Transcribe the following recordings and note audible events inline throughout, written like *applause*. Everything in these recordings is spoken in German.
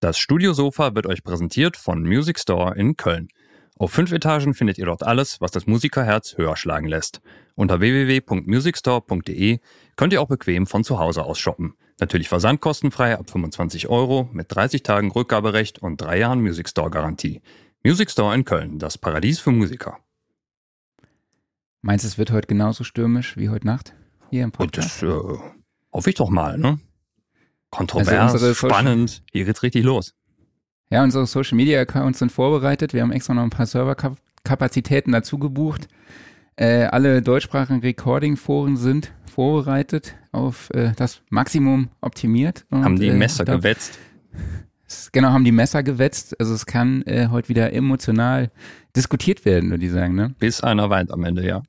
Das Studiosofa wird euch präsentiert von Music Store in Köln. Auf fünf Etagen findet ihr dort alles, was das Musikerherz höher schlagen lässt. Unter www.musicstore.de könnt ihr auch bequem von zu Hause aus shoppen. Natürlich versandkostenfrei ab 25 Euro mit 30 Tagen Rückgaberecht und drei Jahren Music Store Garantie. Music Store in Köln, das Paradies für Musiker. Meinst du, es wird heute genauso stürmisch wie heute Nacht hier im Podcast? Das äh, hoffe ich doch mal, ne? Kontrovers, Also spannend. Hier geht's richtig los. Ja, unsere Social Media Accounts sind vorbereitet. Wir haben extra noch ein paar Serverkapazitäten dazu gebucht. Äh, alle deutschsprachigen Recording-Foren sind vorbereitet auf äh, das Maximum optimiert. Und, Haben die äh, Messer da- gewetzt. Genau, haben die Messer gewetzt. Also es kann äh, heute wieder emotional diskutiert werden, würde ich sagen. Ne? Bis einer weint am Ende, ja.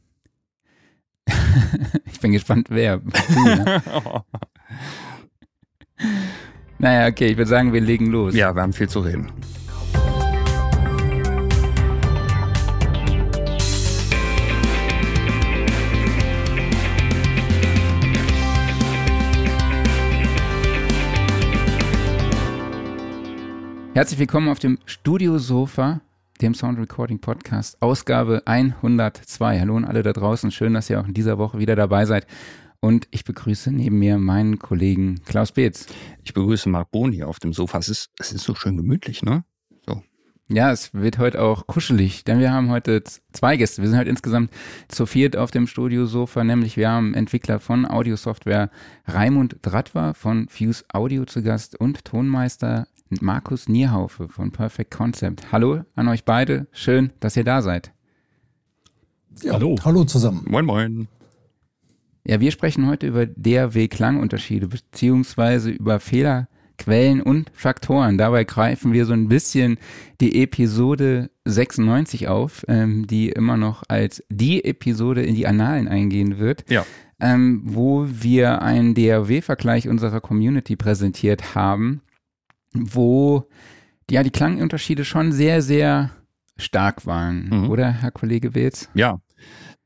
*laughs* Ich bin gespannt, wer. *laughs* Du, ne? *laughs* naja, okay, ich würde sagen, wir legen los. ja, wir haben viel zu reden. Herzlich willkommen auf dem Studiosofa, dem Sound Recording Podcast, Ausgabe 102. Hallo an alle da draußen. Schön, dass ihr auch in dieser Woche wieder dabei seid. Und ich begrüße neben mir meinen Kollegen Klaus Beetz. Ich begrüße Marc Bohn hier auf dem Sofa. Es ist, es ist so schön gemütlich, ne? Ja, es wird heute auch kuschelig, denn wir haben heute zwei Gäste. Wir sind heute insgesamt zu viert auf dem Studiosofa, nämlich wir haben Entwickler von Audiosoftware Raimund Dratwa von Fuse Audio zu Gast und Tonmeister Markus Nierhaufe von Perfect Concept. Hallo an euch beide. Schön, dass ihr da seid. Ja, Hallo. Hallo zusammen. Moin, moin. Ja, wir sprechen heute über DAW-Klangunterschiede beziehungsweise über Fehlerquellen und Faktoren. Dabei greifen wir so ein bisschen die Episode 96 auf, ähm, die immer noch als die Episode in die Annalen eingehen wird, Ja. ähm, wo wir einen DAW-Vergleich unserer Community präsentiert haben, wo ja die Klangunterschiede schon sehr, sehr stark waren, Mhm. oder Herr Kollege Wilz? Ja.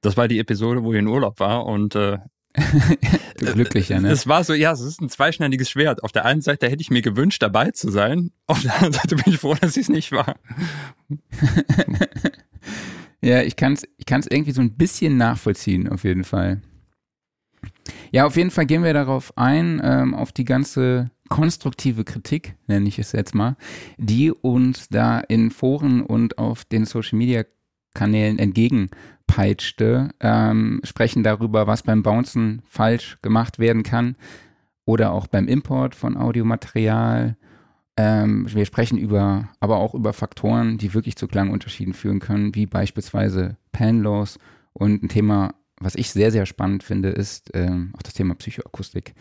Das war die Episode, wo ich in Urlaub war und äh, *laughs* Glücklicher, ne? es war so, ja, es ist ein zweischneidiges Schwert. Auf der einen Seite hätte ich mir gewünscht, dabei zu sein. Auf der anderen Seite bin ich froh, dass ich es nicht war. *laughs* Ja, ich kann es ich kann's irgendwie so ein bisschen nachvollziehen, auf jeden Fall. Ja, auf jeden Fall gehen wir darauf ein, ähm, auf die ganze konstruktive Kritik, nenne ich es jetzt mal, die uns da in Foren und auf den Social-Media-Kanälen entgegenpeitschte, ähm, sprechen darüber, was beim Bouncen falsch gemacht werden kann oder auch beim Import von Audiomaterial. Ähm, wir sprechen über, aber auch über Faktoren, die wirklich zu Klangunterschieden führen können, wie beispielsweise Pan-Loss und ein Thema, was ich sehr, sehr spannend finde, ist ähm, auch das Thema Psychoakustik.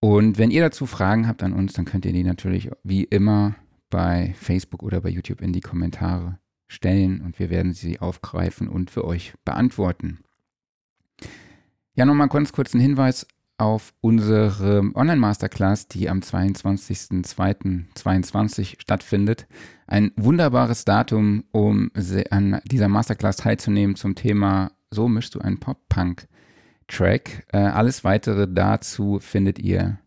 Und wenn ihr dazu Fragen habt an uns, dann könnt ihr die natürlich wie immer bei Facebook oder bei YouTube in die Kommentare stellen und wir werden sie aufgreifen und für euch beantworten. Ja, nochmal ganz kurz ein Hinweis auf unsere Online-Masterclass, die am 22.02.22 stattfindet. Ein wunderbares Datum, um an dieser Masterclass teilzunehmen zum Thema So mischst du einen Pop-Punk-Track. Äh, alles weitere dazu findet ihr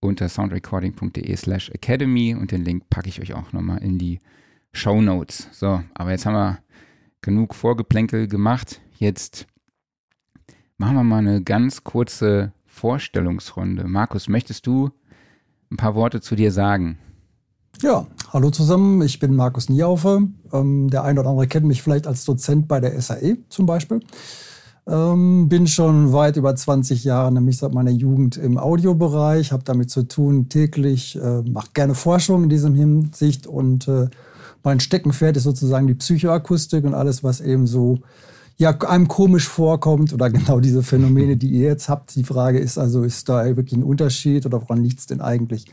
unter soundrecording.de slash academy und den Link packe ich euch auch nochmal in die Show Notes. So, aber jetzt haben wir genug Vorgeplänkel gemacht. Jetzt machen wir mal eine ganz kurze Vorstellungsrunde. Markus, möchtest du ein paar Worte zu dir sagen? Ja, hallo zusammen. Ich bin Markus Niehaufe. Ähm, der eine oder andere kennt mich vielleicht als Dozent bei der SAE zum Beispiel. Ähm, bin schon weit über 20 Jahre, nämlich seit meiner Jugend im Audiobereich, habe damit zu tun täglich, äh, mache gerne Forschung in diesem Hinsicht und äh, mein Steckenpferd ist sozusagen die Psychoakustik und alles, was eben so ja, einem komisch vorkommt oder *laughs* genau diese Phänomene, die ihr jetzt habt. Die Frage ist also, ist da wirklich ein Unterschied oder woran liegt es denn eigentlich?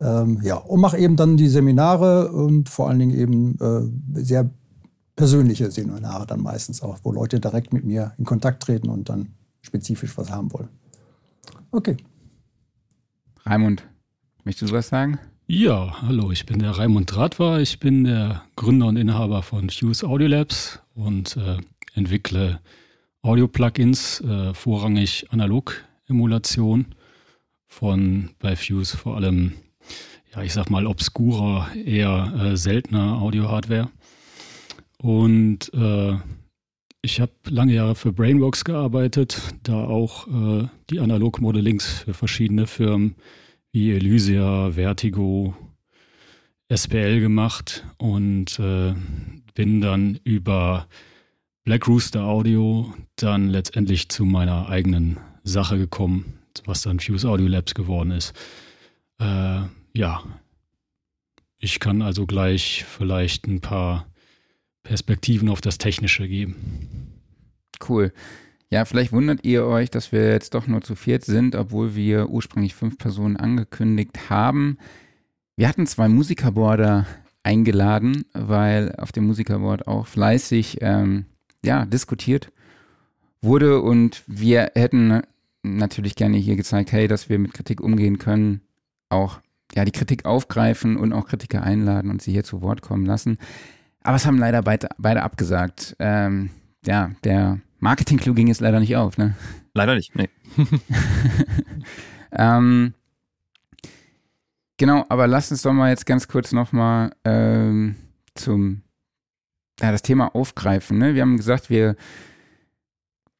Ähm, ja, und mache eben dann die Seminare und vor allen Dingen eben äh, sehr persönliche Seminare dann meistens auch, wo Leute direkt mit mir in Kontakt treten und dann spezifisch was haben wollen. Okay. Raimund, möchtest du was sagen? Ja, hallo, ich bin der Raimund Dratwa. Ich bin der Gründer und Inhaber von Fuse Audio Labs und äh, entwickle Audio-Plugins, äh, vorrangig Analog-Emulation von bei Fuse vor allem ja, ich sag mal, obskurer, eher äh, seltener Audio-Hardware. Und äh, ich habe lange Jahre für Brainworks gearbeitet, da auch äh, die Analog-Modellings für verschiedene Firmen wie Elysia, Vertigo, SPL gemacht und äh, bin dann über Black Rooster Audio dann letztendlich zu meiner eigenen Sache gekommen, was dann Fuse Audio Labs geworden ist. Äh, ja, ich kann also gleich vielleicht ein paar Perspektiven auf das Technische geben. Cool. Ja, vielleicht wundert ihr euch, dass wir jetzt doch nur zu viert sind, obwohl wir ursprünglich fünf Personen angekündigt haben. Wir hatten zwei Musikerboarder eingeladen, weil auf dem Musikerboard auch fleißig ähm, ja, diskutiert wurde und wir hätten natürlich gerne hier gezeigt, hey, dass wir mit Kritik umgehen können, auch ja, die Kritik aufgreifen und auch Kritiker einladen und sie hier zu Wort kommen lassen. Aber es haben leider beide, beide abgesagt. Ähm, ja, der Marketing-Clou ging jetzt leider nicht auf, ne? Leider nicht, nee. *laughs* ähm, genau, aber lass uns doch mal jetzt ganz kurz nochmal ähm, zum, ja, das Thema aufgreifen. Ne? Wir haben gesagt, wir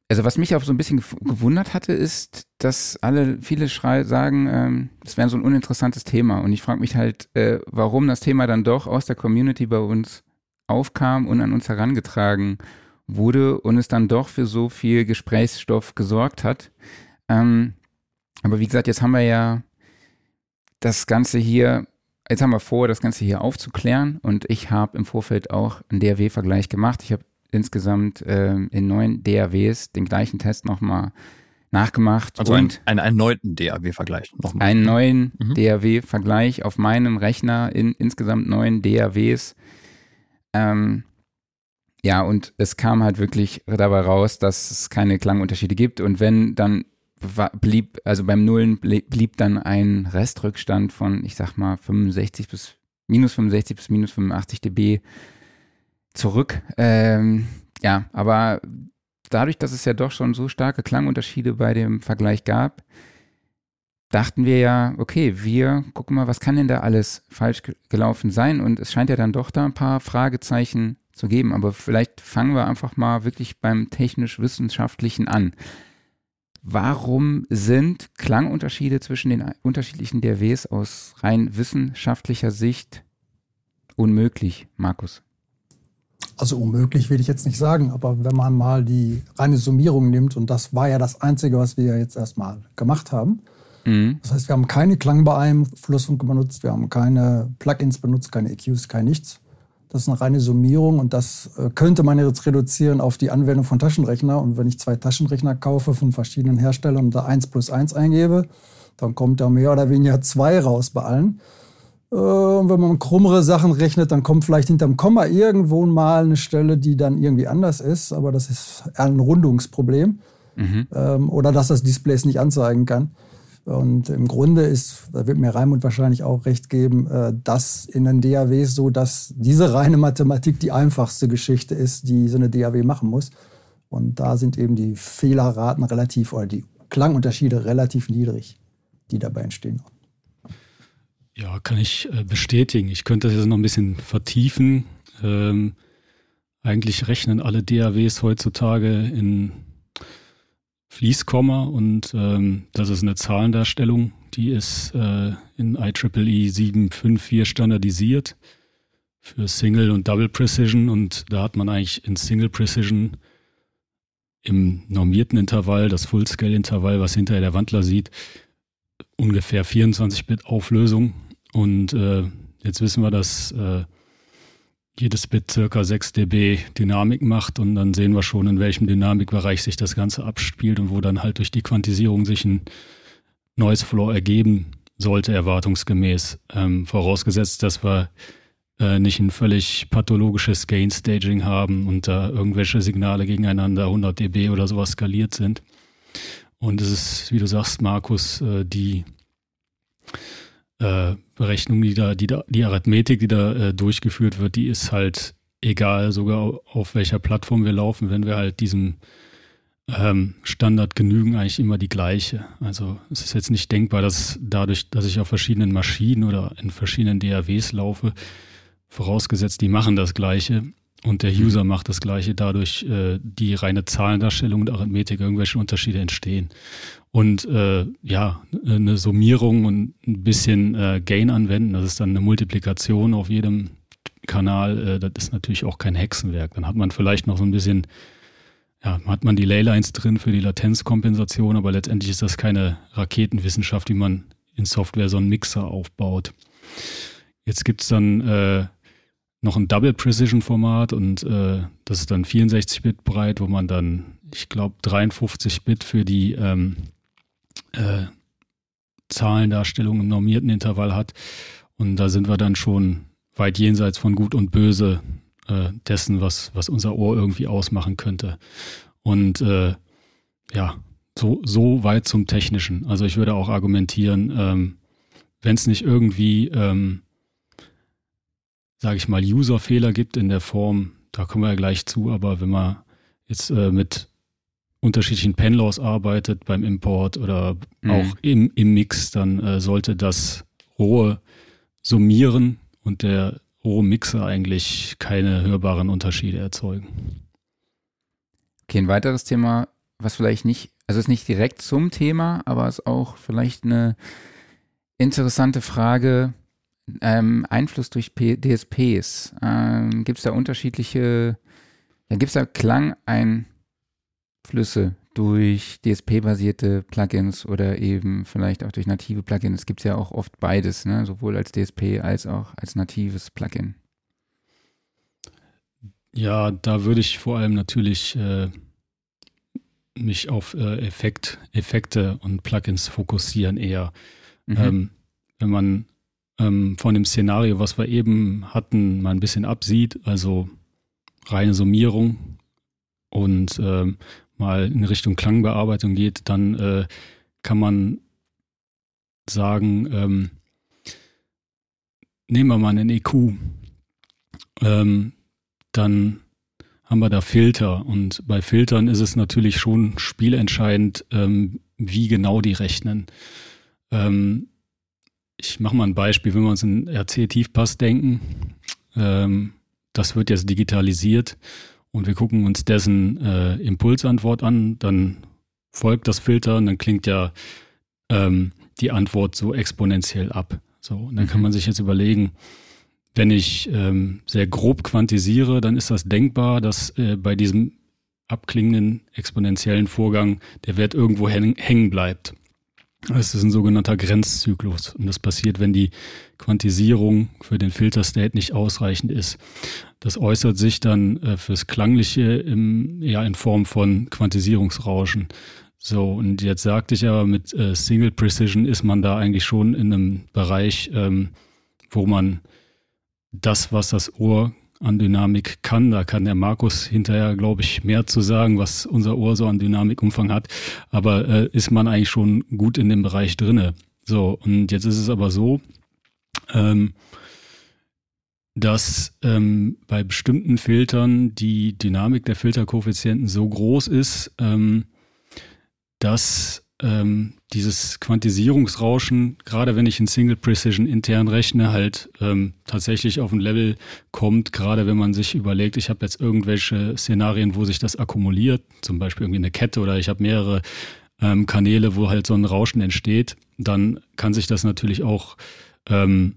also was mich auch so ein bisschen gewundert hatte, ist, dass alle, viele Schrei sagen, ähm, das wäre so ein uninteressantes Thema. Und ich frage mich halt, äh, warum das Thema dann doch aus der Community bei uns aufkam und an uns herangetragen wurde und es dann doch für so viel Gesprächsstoff gesorgt hat. Ähm, aber wie gesagt, jetzt haben wir ja das Ganze hier, jetzt haben wir vor, das Ganze hier aufzuklären und ich habe im Vorfeld auch einen DAW-Vergleich gemacht. Ich habe insgesamt äh, in neun DAWs den gleichen Test nochmal nachgemacht. Also und einen, einen erneuten DAW-Vergleich nochmal. Einen neuen mhm. DAW-Vergleich auf meinem Rechner in insgesamt neun DAWs. Ähm, ja, und es kam halt wirklich dabei raus, dass es keine Klangunterschiede gibt. Und wenn, dann blieb, also beim Nullen blieb dann ein Restrückstand von, ich sag mal, 65 bis minus 65 bis minus 85 dB zurück. Ähm, ja, aber dadurch, dass es ja doch schon so starke Klangunterschiede bei dem Vergleich gab, dachten wir ja, okay, wir gucken mal, was kann denn da alles falsch gelaufen sein? Und es scheint ja dann doch da ein paar Fragezeichen zu geben. Aber vielleicht fangen wir einfach mal wirklich beim technisch-wissenschaftlichen an. Warum sind Klangunterschiede zwischen den unterschiedlichen DRWs aus rein wissenschaftlicher Sicht unmöglich, Markus? Also unmöglich will ich jetzt nicht sagen, aber wenn man mal die reine Summierung nimmt, und das war ja das Einzige, was wir jetzt erstmal gemacht haben. Mhm. Das heißt, wir haben keine Klangbeeinflussung benutzt, wir haben keine Plugins benutzt, keine EQs, kein nichts. Das ist eine reine Summierung und das äh, könnte man jetzt reduzieren auf die Anwendung von Taschenrechner. Und wenn ich zwei Taschenrechner kaufe von verschiedenen Herstellern und da 1 plus 1 eingebe, dann kommt da mehr oder weniger 2 raus bei allen. Äh, und wenn man krummere Sachen rechnet, dann kommt vielleicht hinterm Komma irgendwo mal eine Stelle, die dann irgendwie anders ist. Aber das ist ein Rundungsproblem. Mhm. Ähm, oder dass das Display es nicht anzeigen kann. Und im Grunde ist, da wird mir Raimund wahrscheinlich auch recht geben, äh, das in den DAWs so, dass diese reine Mathematik die einfachste Geschichte ist, die so eine DAW machen muss. Und da sind eben die Fehlerraten relativ oder die Klangunterschiede relativ niedrig, die dabei entstehen. Ja, kann ich äh, bestätigen. Ich könnte das jetzt noch ein bisschen vertiefen. Ähm, eigentlich rechnen alle DAWs heutzutage in Fließkomma und ähm, das ist eine Zahlendarstellung, die ist äh, in IEEE 754 standardisiert für Single und Double Precision und da hat man eigentlich in Single Precision im normierten Intervall, das Full-Scale-Intervall, was hinterher der Wandler sieht, ungefähr 24-Bit Auflösung und äh, jetzt wissen wir, dass äh, jedes Bit circa 6 dB Dynamik macht und dann sehen wir schon, in welchem Dynamikbereich sich das Ganze abspielt und wo dann halt durch die Quantisierung sich ein Noise Floor ergeben sollte, erwartungsgemäß. Ähm, vorausgesetzt, dass wir äh, nicht ein völlig pathologisches Gain Staging haben und da irgendwelche Signale gegeneinander 100 dB oder sowas skaliert sind. Und es ist, wie du sagst, Markus, äh, die äh, Berechnung, die da, die da, die Arithmetik, die da äh, durchgeführt wird, die ist halt egal, sogar auf welcher Plattform wir laufen, wenn wir halt diesem ähm, Standard genügen eigentlich immer die gleiche. Also es ist jetzt nicht denkbar, dass dadurch, dass ich auf verschiedenen Maschinen oder in verschiedenen DAWs laufe, vorausgesetzt, die machen das gleiche und der User macht das gleiche, dadurch äh, die reine Zahlendarstellung und Arithmetik irgendwelche Unterschiede entstehen. Und äh, ja, eine Summierung und ein bisschen äh, Gain anwenden, das ist dann eine Multiplikation auf jedem Kanal, äh, das ist natürlich auch kein Hexenwerk. Dann hat man vielleicht noch so ein bisschen ja, hat man die Leylines drin für die Latenzkompensation, aber letztendlich ist das keine Raketenwissenschaft, wie man in Software so einen Mixer aufbaut. Jetzt gibt's dann äh, noch ein Double Precision Format und äh, das ist dann 64 Bit breit, wo man dann, ich glaube, 53 Bit für die ähm, äh, Zahlendarstellung im normierten Intervall hat. Und da sind wir dann schon weit jenseits von Gut und Böse äh, dessen, was, was unser Ohr irgendwie ausmachen könnte. Und äh, ja, so, so weit zum Technischen. Also ich würde auch argumentieren, ähm, wenn es nicht irgendwie, ähm, sage ich mal, User-Fehler gibt in der Form, da kommen wir ja gleich zu, aber wenn man jetzt äh, mit unterschiedlichen Penlaws arbeitet beim Import oder mhm. auch im, im Mix, dann äh, sollte das rohe summieren und der Rohmixer eigentlich keine hörbaren Unterschiede erzeugen. Okay, ein weiteres Thema, was vielleicht nicht, also ist nicht direkt zum Thema, aber ist auch vielleicht eine interessante Frage. Ähm, Einfluss durch P DSPs. Ähm, gibt es da unterschiedliche, ja, gibt es da Klangeinflüsse durch DSP-basierte Plugins oder eben vielleicht auch durch native Plugins. Es gibt ja auch oft beides, ne? sowohl als DSP als auch als natives Plugin. Ja, da würde ich vor allem natürlich äh, mich auf äh, Effekt, Effekte und Plugins fokussieren eher. Mhm. Ähm, wenn man ähm, von dem Szenario, was wir eben hatten, mal ein bisschen absieht, also reine Summierung und ähm, mal in Richtung Klangbearbeitung geht, dann äh, kann man sagen, ähm, nehmen wir mal einen EQ, ähm, dann haben wir da Filter und bei Filtern ist es natürlich schon spielentscheidend, ähm, wie genau die rechnen. Ähm, ich mache mal ein Beispiel, wenn wir uns einen RC-Tiefpass denken, ähm, das wird jetzt digitalisiert und wir gucken uns dessen äh, Impulsantwort an, dann folgt das Filter und dann klingt ja ähm, die Antwort so exponentiell ab. So, und dann mhm. kann man sich jetzt überlegen, wenn ich ähm, sehr grob quantisiere, dann ist das denkbar, dass äh, bei diesem abklingenden exponentiellen Vorgang der Wert irgendwo hängen bleibt. Das ist ein sogenannter Grenzzyklus und das passiert, wenn die Quantisierung für den Filterstate nicht ausreichend ist. Das äußert sich dann äh, fürs Klangliche im, ja, in Form von Quantisierungsrauschen. So, und jetzt sagte ich aber, mit äh, Single Precision ist man da eigentlich schon in einem Bereich, ähm, wo man das, was das Ohr an Dynamik kann. Da kann der Markus hinterher, glaube ich, mehr zu sagen, was unser Ohr so an Dynamikumfang hat. Aber äh, ist man eigentlich schon gut in dem Bereich drinne. So, und jetzt ist es aber so, ähm, dass ähm, bei bestimmten Filtern die Dynamik der Filterkoeffizienten so groß ist, ähm, dass ähm, dieses Quantisierungsrauschen, gerade wenn ich in Single Precision intern rechne, halt ähm, tatsächlich auf ein Level kommt, gerade wenn man sich überlegt, ich habe jetzt irgendwelche Szenarien, wo sich das akkumuliert, zum Beispiel irgendwie eine Kette oder ich habe mehrere ähm, Kanäle, wo halt so ein Rauschen entsteht, dann kann sich das natürlich auch ähm,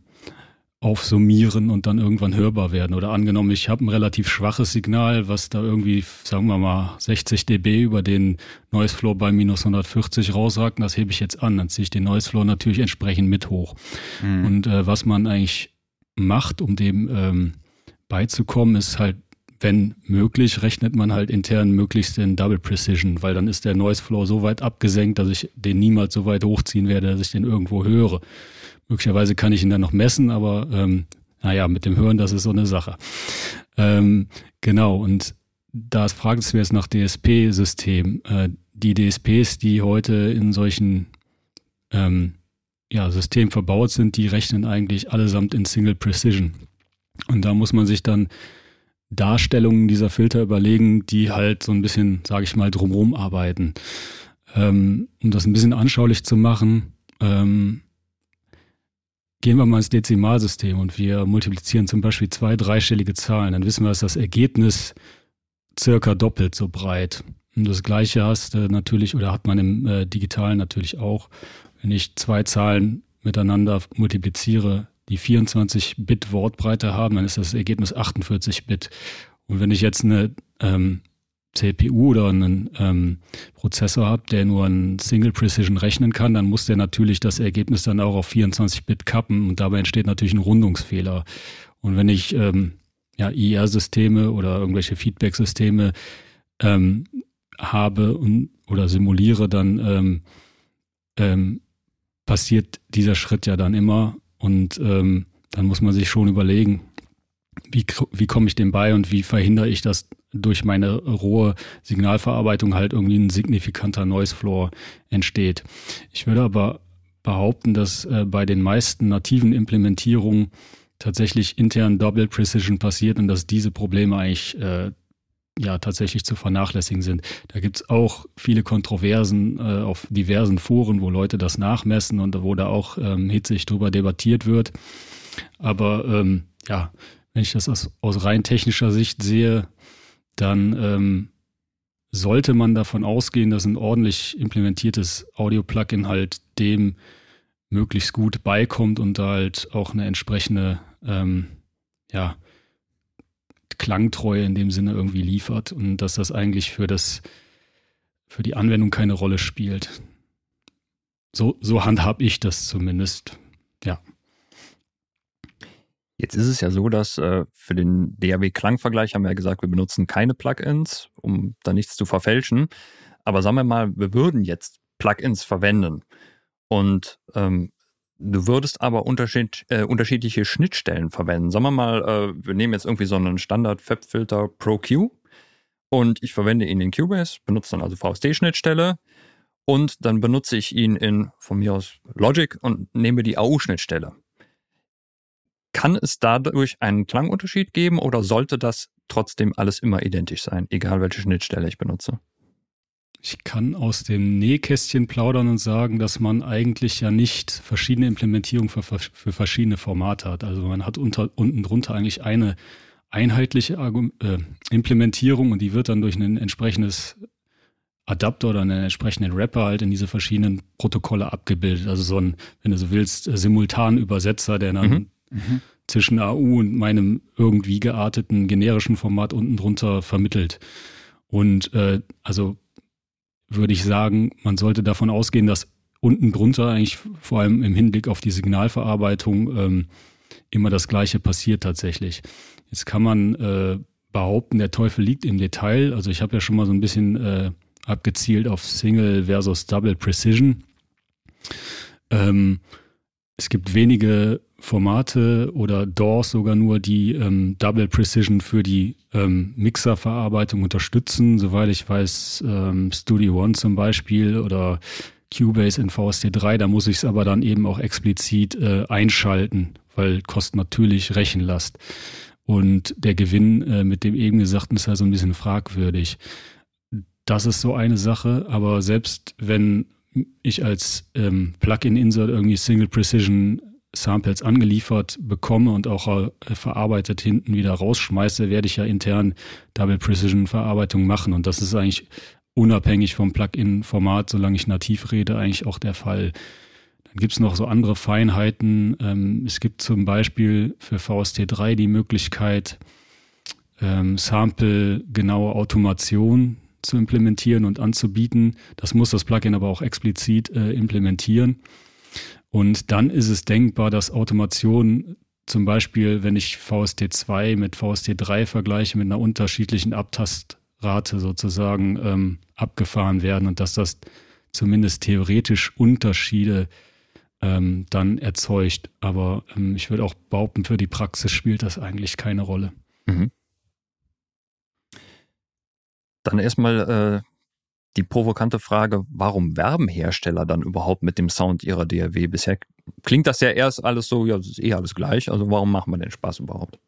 aufsummieren und dann irgendwann hörbar werden. Oder angenommen, ich habe ein relativ schwaches Signal, was da irgendwie, sagen wir mal, 60 dB über den Noise Floor bei minus 140 rausragt, das hebe ich jetzt an. Dann ziehe ich den Noise Floor natürlich entsprechend mit hoch. Mhm. Und äh, was man eigentlich macht, um dem ähm, beizukommen, ist halt, wenn möglich, rechnet man halt intern möglichst in Double Precision, weil dann ist der Noise Floor so weit abgesenkt, dass ich den niemals so weit hochziehen werde, dass ich den irgendwo höre. Möglicherweise kann ich ihn dann noch messen, aber ähm, naja, mit dem Hören, das ist so eine Sache. Ähm, genau, und da fragt es mir jetzt nach DSP-System. Äh, die DSPs, die heute in solchen ähm, ja, Systemen verbaut sind, die rechnen eigentlich allesamt in Single Precision. Und da muss man sich dann Darstellungen dieser Filter überlegen, die halt so ein bisschen, sage ich mal, drumherum arbeiten. Ähm, um das ein bisschen anschaulich zu machen, ähm, gehen wir mal ins Dezimalsystem und wir multiplizieren zum Beispiel zwei dreistellige Zahlen, dann wissen wir, dass das Ergebnis circa doppelt so breit. Und das gleiche hast du natürlich, oder hat man im äh, Digitalen natürlich auch, wenn ich zwei Zahlen miteinander multipliziere, die 24-Bit Wortbreite haben, dann ist das Ergebnis 48 Bit. Und wenn ich jetzt eine ähm, CPU oder einen ähm, Prozessor habe, der nur ein Single Precision rechnen kann, dann muss der natürlich das Ergebnis dann auch auf 24-Bit kappen und dabei entsteht natürlich ein Rundungsfehler. Und wenn ich ähm, ja, IR-Systeme oder irgendwelche Feedback-Systeme ähm, habe und, oder simuliere, dann ähm, ähm, passiert dieser Schritt ja dann immer und ähm, dann muss man sich schon überlegen, wie, wie komme ich dem bei und wie verhindere ich, dass durch meine rohe Signalverarbeitung halt irgendwie ein signifikanter Noise Floor entsteht. Ich würde aber behaupten, dass äh, bei den meisten nativen Implementierungen tatsächlich intern Double Precision passiert und dass diese Probleme eigentlich äh, ja tatsächlich zu vernachlässigen sind. Da gibt's auch viele Kontroversen äh, auf diversen Foren, wo Leute das nachmessen und wo da auch ähm, hitzig drüber debattiert wird. Aber ähm, ja, wenn ich das aus, aus rein technischer Sicht sehe, dann ähm, sollte man davon ausgehen, dass ein ordentlich implementiertes Audio-Plugin halt dem möglichst gut beikommt und da halt auch eine entsprechende ähm, ja, Klangtreue in dem Sinne irgendwie liefert und dass das eigentlich für das für die Anwendung keine Rolle spielt. So, so handhab ich das zumindest. Ja. Jetzt ist es ja so, dass äh, für den DAW-Klangvergleich haben wir ja gesagt, wir benutzen keine Plugins, um da nichts zu verfälschen. Aber sagen wir mal, wir würden jetzt Plugins verwenden und ähm, Du würdest aber unterschied, äh, unterschiedliche Schnittstellen verwenden. Sagen wir mal, äh, wir nehmen jetzt irgendwie so einen Standard-Fab-Filter Pro Q und ich verwende ihn in Cubase, benutze dann also VST-Schnittstelle und dann benutze ich ihn in, von mir aus, Logic und nehme die AU-Schnittstelle. Kann es dadurch einen Klangunterschied geben oder sollte das trotzdem alles immer identisch sein, egal welche Schnittstelle ich benutze? Ich kann aus dem Nähkästchen plaudern und sagen, dass man eigentlich ja nicht verschiedene Implementierungen für, für verschiedene Formate hat. Also man hat unter, unten drunter eigentlich eine einheitliche äh, Implementierung und die wird dann durch ein entsprechendes Adapter oder einen entsprechenden Rapper halt in diese verschiedenen Protokolle abgebildet. Also so ein, wenn du so willst, simultan Übersetzer, der dann mhm. Mhm. zwischen AU und meinem irgendwie gearteten generischen Format unten drunter vermittelt. Und äh, also würde ich sagen, man sollte davon ausgehen, dass unten drunter eigentlich vor allem im Hinblick auf die Signalverarbeitung ähm, immer das Gleiche passiert tatsächlich. Jetzt kann man äh, behaupten, der Teufel liegt im Detail. Also ich habe ja schon mal so ein bisschen äh, abgezielt auf Single versus Double Precision. Ähm, es gibt wenige Formate oder DAWs sogar nur, die ähm, Double Precision für die ähm, Mixerverarbeitung unterstützen. Soweit ich weiß, ähm, Studio One zum Beispiel oder Cubase in VST3, da muss ich es aber dann eben auch explizit äh, einschalten, weil kostet natürlich Rechenlast. Und der Gewinn äh, mit dem eben Gesagten ist ja so ein bisschen fragwürdig. Das ist so eine Sache, aber selbst wenn ich als ähm, Plugin-Insert irgendwie Single Precision Samples angeliefert bekomme und auch äh, verarbeitet hinten wieder rausschmeiße, werde ich ja intern Double Precision Verarbeitung machen. Und das ist eigentlich unabhängig vom Plugin-Format, solange ich nativ rede, eigentlich auch der Fall. Dann gibt es noch so andere Feinheiten. Ähm, es gibt zum Beispiel für VST3 die Möglichkeit, ähm, Sample-genaue Automation zu implementieren und anzubieten. Das muss das Plugin aber auch explizit äh, implementieren. Und dann ist es denkbar, dass Automation zum Beispiel, wenn ich VST2 mit VST3 vergleiche, mit einer unterschiedlichen Abtastrate sozusagen ähm, abgefahren werden und dass das zumindest theoretisch Unterschiede ähm, dann erzeugt. Aber ähm, ich würde auch behaupten, für die Praxis spielt das eigentlich keine Rolle. Mhm. Dann erstmal äh, die provokante Frage, warum werben Hersteller dann überhaupt mit dem Sound ihrer DAW? Bisher klingt das ja erst alles so, ja, das ist eh alles gleich, also warum machen wir den Spaß überhaupt?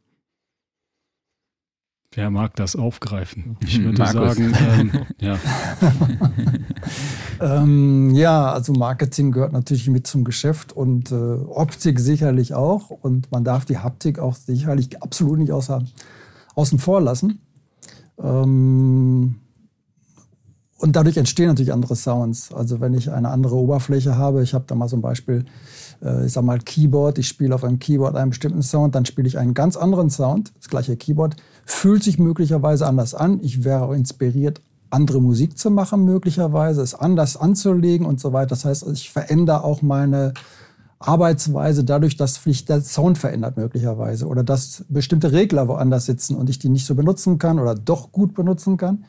Wer mag das aufgreifen? Ich würde Markus. sagen, ähm, *laughs* ja. *laughs* ähm, ja, also Marketing gehört natürlich mit zum Geschäft und äh, Optik sicherlich auch. Und man darf die Haptik auch sicherlich absolut nicht außer, außen vor lassen. Ähm, und dadurch entstehen natürlich andere Sounds. Also wenn ich eine andere Oberfläche habe, ich habe da mal ein Beispiel, äh, ich sag mal Keyboard, ich spiele auf einem Keyboard einen bestimmten Sound, dann spiele ich einen ganz anderen Sound, das gleiche Keyboard, fühlt sich möglicherweise anders an. Ich wäre auch inspiriert, andere Musik zu machen möglicherweise, es anders anzulegen und so weiter. Das heißt, ich verändere auch meine Arbeitsweise dadurch, dass sich der Sound verändert möglicherweise oder dass bestimmte Regler woanders sitzen und ich die nicht so benutzen kann oder doch gut benutzen kann.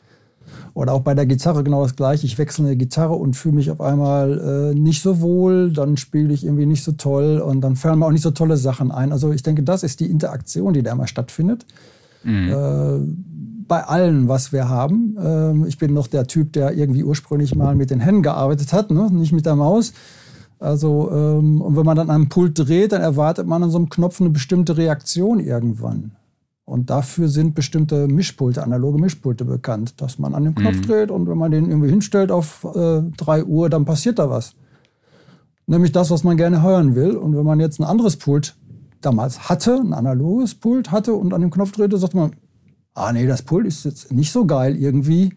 Oder auch bei der Gitarre genau das gleiche. Ich wechsle eine Gitarre und fühle mich auf einmal äh, nicht so wohl, dann spiele ich irgendwie nicht so toll und dann fallen mir auch nicht so tolle Sachen ein. Also ich denke, das ist die Interaktion, die da immer stattfindet. Mhm. Äh, bei allen, was wir haben. Ähm, ich bin noch der Typ, der irgendwie ursprünglich mal mit den Händen gearbeitet hat, ne? nicht mit der Maus. Also, ähm, und wenn man dann einen Pult dreht, dann erwartet man an so einem Knopf eine bestimmte Reaktion irgendwann. Und dafür sind bestimmte Mischpulte, analoge Mischpulte bekannt, dass man an dem Knopf mhm. dreht und wenn man den irgendwie hinstellt auf äh, 3 Uhr, dann passiert da was. Nämlich das, was man gerne hören will. Und wenn man jetzt ein anderes Pult damals hatte, ein analoges Pult hatte und an dem Knopf drehte, sagt man, ah nee, das Pult ist jetzt nicht so geil irgendwie,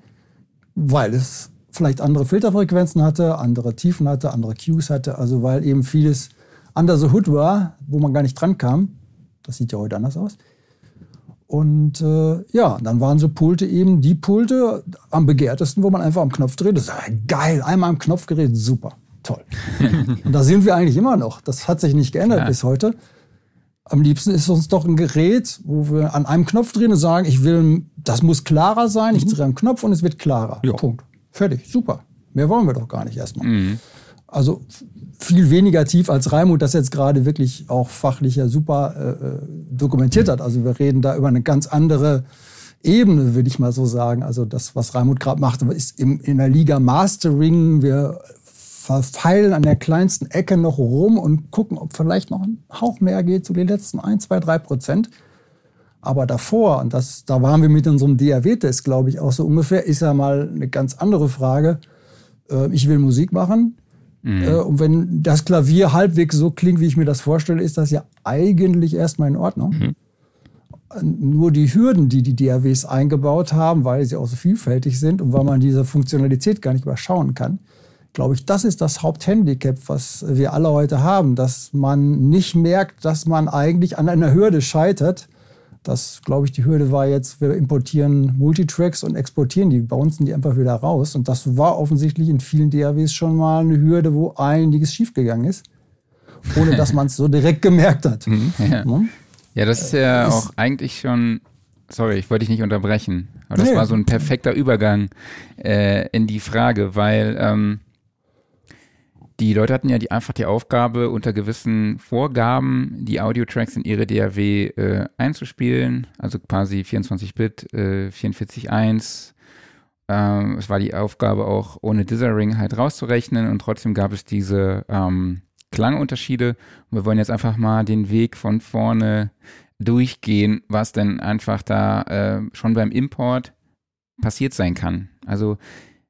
weil es vielleicht andere Filterfrequenzen hatte, andere Tiefen hatte, andere Cues hatte, also weil eben vieles under the hood war, wo man gar nicht dran kam. Das sieht ja heute anders aus. Und äh, ja, dann waren so Pulte eben die Pulte am begehrtesten, wo man einfach am Knopf dreht. Das ist geil, einmal am Knopf gerät, super, toll. *laughs* und da sind wir eigentlich immer noch. Das hat sich nicht geändert ja. bis heute. Am liebsten ist uns doch ein Gerät, wo wir an einem Knopf drehen und sagen, ich will, das muss klarer sein. Ich mhm. drehe einen Knopf und es wird klarer. Ja. Punkt. Fertig, super. Mehr wollen wir doch gar nicht erstmal. Mhm. Also viel weniger tief als Raimund das jetzt gerade wirklich auch fachlich ja super äh, äh, dokumentiert hat. Also wir reden da über eine ganz andere Ebene, würde ich mal so sagen. Also das, was Raimund gerade macht, ist im, in der Liga Mastering. Wir verfeilen an der kleinsten Ecke noch rum und gucken, ob vielleicht noch ein Hauch mehr geht, so die letzten ein, zwei, drei Prozent. Aber davor, und das, da waren wir mit unserem DAW-Test, glaube ich, auch so ungefähr, ist ja mal eine ganz andere Frage. Äh, ich will Musik machen Mhm. Äh, und wenn das Klavier halbwegs so klingt, wie ich mir das vorstelle, ist das ja eigentlich erstmal in Ordnung. Mhm. Nur die Hürden, die die DAWs eingebaut haben, weil sie auch so vielfältig sind und weil man diese Funktionalität gar nicht überschauen kann, glaube ich, das ist das Haupthandicap, was wir alle heute haben, dass man nicht merkt, dass man eigentlich an einer Hürde scheitert, das, glaube ich, die Hürde war jetzt, wir importieren Multitracks und exportieren die, bouncen die einfach wieder raus. Und das war offensichtlich in vielen DAWs schon mal eine Hürde, wo einiges schiefgegangen ist, ohne dass man es so direkt gemerkt hat. Mhm. Ja. ja. das ist ja ist, auch eigentlich schon, sorry, ich wollte dich nicht unterbrechen, aber das nee. war so ein perfekter Übergang äh, in die Frage, weil ähm, die Leute hatten ja die, einfach die Aufgabe, unter gewissen Vorgaben die Audio-Tracks in ihre DAW äh, einzuspielen, also quasi 24-Bit, äh, 44.1. Ähm, es war die Aufgabe auch ohne Dithering halt rauszurechnen und trotzdem gab es diese ähm, Klangunterschiede. Und wir wollen jetzt einfach mal den Weg von vorne durchgehen, was denn einfach da äh, schon beim Import passiert sein kann. Also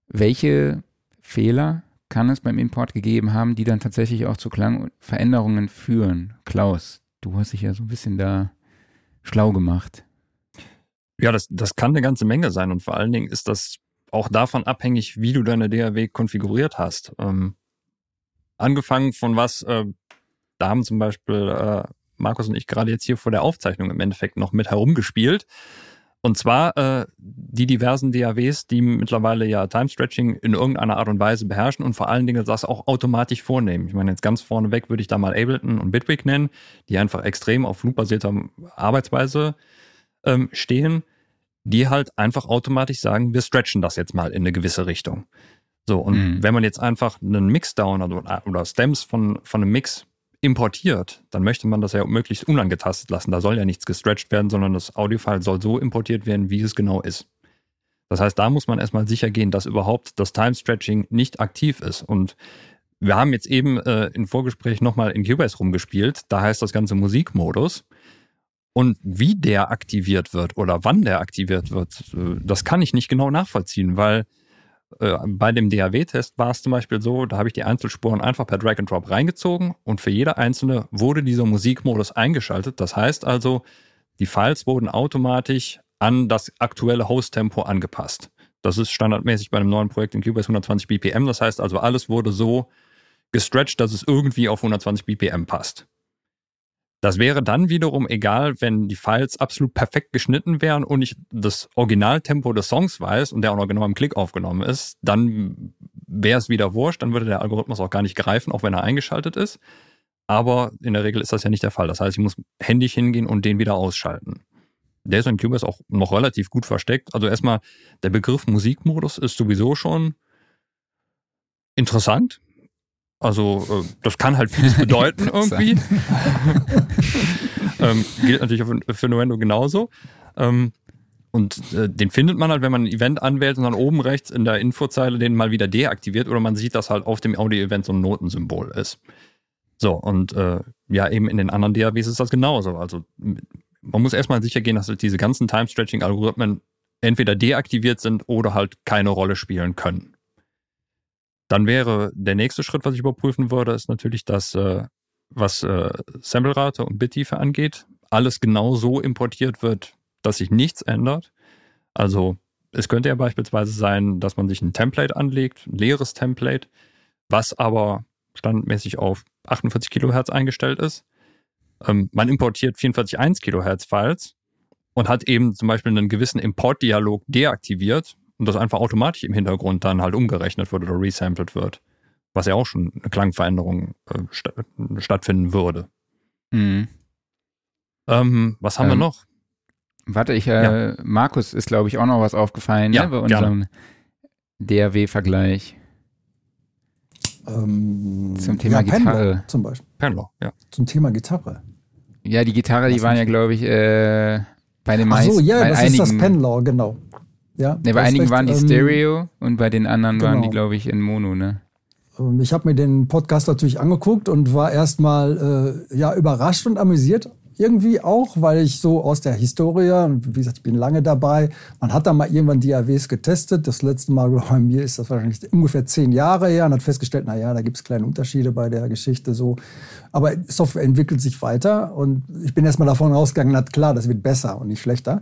welche Fehler kann es beim Import gegeben haben, die dann tatsächlich auch zu Klangveränderungen führen. Klaus, du hast dich ja so ein bisschen da schlau gemacht. Ja, das, das kann eine ganze Menge sein und vor allen Dingen ist das auch davon abhängig, wie du deine DAW konfiguriert hast. Ähm, angefangen von was, äh, da haben zum Beispiel äh, Markus und ich gerade jetzt hier vor der Aufzeichnung im Endeffekt noch mit herumgespielt. Und zwar äh, die diversen DAWs, die mittlerweile ja Time-Stretching in irgendeiner Art und Weise beherrschen und vor allen Dingen das auch automatisch vornehmen. Ich meine, jetzt ganz vorneweg würde ich da mal Ableton und Bitwig nennen, die einfach extrem auf loop-basierter Arbeitsweise ähm, stehen, die halt einfach automatisch sagen, wir stretchen das jetzt mal in eine gewisse Richtung. So, und mhm. wenn man jetzt einfach einen Mixdown oder, oder Stems von, von einem Mix importiert, dann möchte man das ja möglichst unangetastet lassen. Da soll ja nichts gestretched werden, sondern das Audiofile soll so importiert werden, wie es genau ist. Das heißt, da muss man erstmal sicher gehen, dass überhaupt das Time-Stretching nicht aktiv ist. Und wir haben jetzt eben äh, im Vorgespräch nochmal in Cubase rumgespielt. Da heißt das Ganze Musikmodus. Und wie der aktiviert wird oder wann der aktiviert wird, äh, das kann ich nicht genau nachvollziehen, weil äh, bei dem DAW-Test war es zum Beispiel so, da habe ich die Einzelspuren einfach per Drag and Drop reingezogen und für jede einzelne wurde dieser Musikmodus eingeschaltet. Das heißt also, die Files wurden automatisch an das aktuelle Host-Tempo angepasst. Das ist standardmäßig bei einem neuen Projekt in Cubase 120 BPM. Das heißt also, alles wurde so gestretched, dass es irgendwie auf 120 BPM passt. Das wäre dann wiederum egal, wenn die Files absolut perfekt geschnitten wären und ich das Originaltempo des Songs weiß und der auch noch genau im Klick aufgenommen ist, dann wäre es wieder wurscht, dann würde der Algorithmus auch gar nicht greifen, auch wenn er eingeschaltet ist. Aber in der Regel ist das ja nicht der Fall. Das heißt, ich muss händisch hingehen und den wieder ausschalten. Der ist in Cubase auch noch relativ gut versteckt. Also erstmal, der Begriff Musikmodus ist sowieso schon interessant. Also äh, das kann halt vieles bedeuten *laughs* irgendwie. ähm, gilt natürlich für, Nuendo genauso. Ähm, und äh, den findet man halt, wenn man ein Event anwählt und dann oben rechts in der Infozeile den mal wieder deaktiviert oder man sieht, dass halt auf dem Audio-Event so ein Notensymbol ist. So, und äh, ja, eben in den anderen DAWs ist das genauso. Also man muss erstmal sicher gehen, dass halt diese ganzen Time-Stretching-Algorithmen entweder deaktiviert sind oder halt keine Rolle spielen können. Dann wäre der nächste Schritt, was ich überprüfen würde, ist natürlich das, äh, was äh, Samplerate und Bittiefe angeht, alles genau so importiert wird, dass sich nichts ändert. Also es könnte ja beispielsweise sein, dass man sich ein Template anlegt, ein leeres Template, was aber standardmäßig auf 48 Kilohertz eingestellt ist. Ähm, man importiert 44,1 Kilohertz Files und hat eben zum Beispiel einen gewissen Importdialog deaktiviert und das einfach automatisch im Hintergrund dann halt umgerechnet wird oder resampled wird. Was ja auch schon eine Klangveränderung äh, st stattfinden würde. Mhm. Ähm, was haben ähm, wir noch? Warte, ich, äh, ja. Markus ist, glaube ich, auch noch was aufgefallen ja, ne, bei unserem DAW-Vergleich. Ähm, zum Thema ja, Gitarre. Pendler zum Beispiel. Pendler, ja. Zum Thema Gitarre. Ja, die Gitarre, die waren ja, glaube ich, äh, bei den meisten. Ach so, ja, das einigen, ist das Pendler, genau. Ja, nee, bei einigen recht, waren die ähm, Stereo und bei den anderen genau. waren die, glaube ich, in Mono, ne? Ähm, ich habe mir den Podcast natürlich angeguckt und war erstmal äh, ja, überrascht und amüsiert. Irgendwie auch, weil ich so aus der Historie, wie gesagt, ich bin lange dabei, man hat da mal irgendwann die AWs getestet. Das letzte Mal *laughs* bei mir ist das wahrscheinlich ungefähr zehn Jahre her und hat festgestellt, naja, da gibt es kleine Unterschiede bei der Geschichte so. Aber Software entwickelt sich weiter und ich bin erstmal davon ausgegangen, na klar, das wird besser und nicht schlechter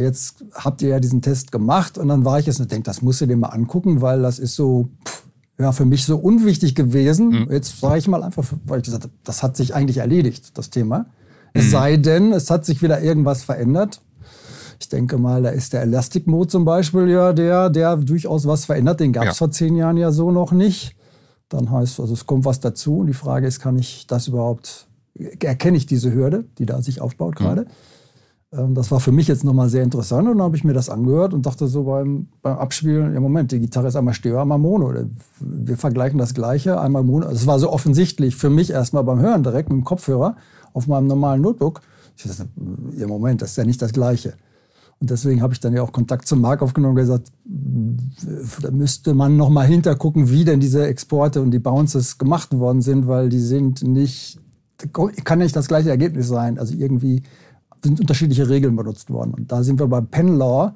jetzt habt ihr ja diesen Test gemacht und dann war ich jetzt und denke, das musst du dir mal angucken, weil das ist so, pff, ja, für mich so unwichtig gewesen. Mhm. Jetzt sage ich mal einfach, weil ich gesagt habe, das hat sich eigentlich erledigt, das Thema. Mhm. Es sei denn, es hat sich wieder irgendwas verändert. Ich denke mal, da ist der Elastic Mode zum Beispiel ja der, der durchaus was verändert. Den gab es ja. vor zehn Jahren ja so noch nicht. Dann heißt also, es kommt was dazu. Und die Frage ist, kann ich das überhaupt, erkenne ich diese Hürde, die da sich aufbaut gerade? Mhm. Ähm, das war für mich jetzt nochmal sehr interessant und dann habe ich mir das angehört und dachte so beim, beim Abspielen, ja Moment, die Gitarre ist einmal Stereo, einmal Mono. Wir vergleichen das Gleiche, einmal Mono. Es war so offensichtlich für mich erstmal beim Hören direkt mit dem Kopfhörer auf meinem normalen Notebook. Ich dachte, ja Moment, das ist ja nicht das Gleiche. Und deswegen habe ich dann ja auch Kontakt zum Marc aufgenommen und gesagt, da müsste man nochmal hintergucken, wie denn diese Exporte und die Bounces gemacht worden sind, weil die sind nicht, kann nicht das gleiche Ergebnis sein. Also irgendwie sind unterschiedliche Regeln benutzt worden. Und da sind wir beim Pen Law,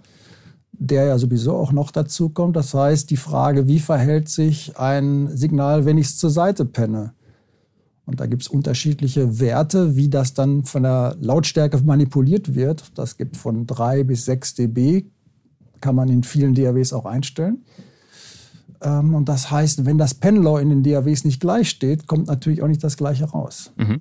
der ja sowieso auch noch dazu kommt. Das heißt, die Frage, wie verhält sich ein Signal, wenn ich es zur Seite penne? Und da gibt es unterschiedliche Werte, wie das dann von der Lautstärke manipuliert wird. Das gibt von 3 bis 6 dB, kann man in vielen DAWs auch einstellen. Ähm, und das heißt, wenn das Pen-Law in den DAWs nicht gleich steht, kommt natürlich auch nicht das Gleiche raus. Mhm.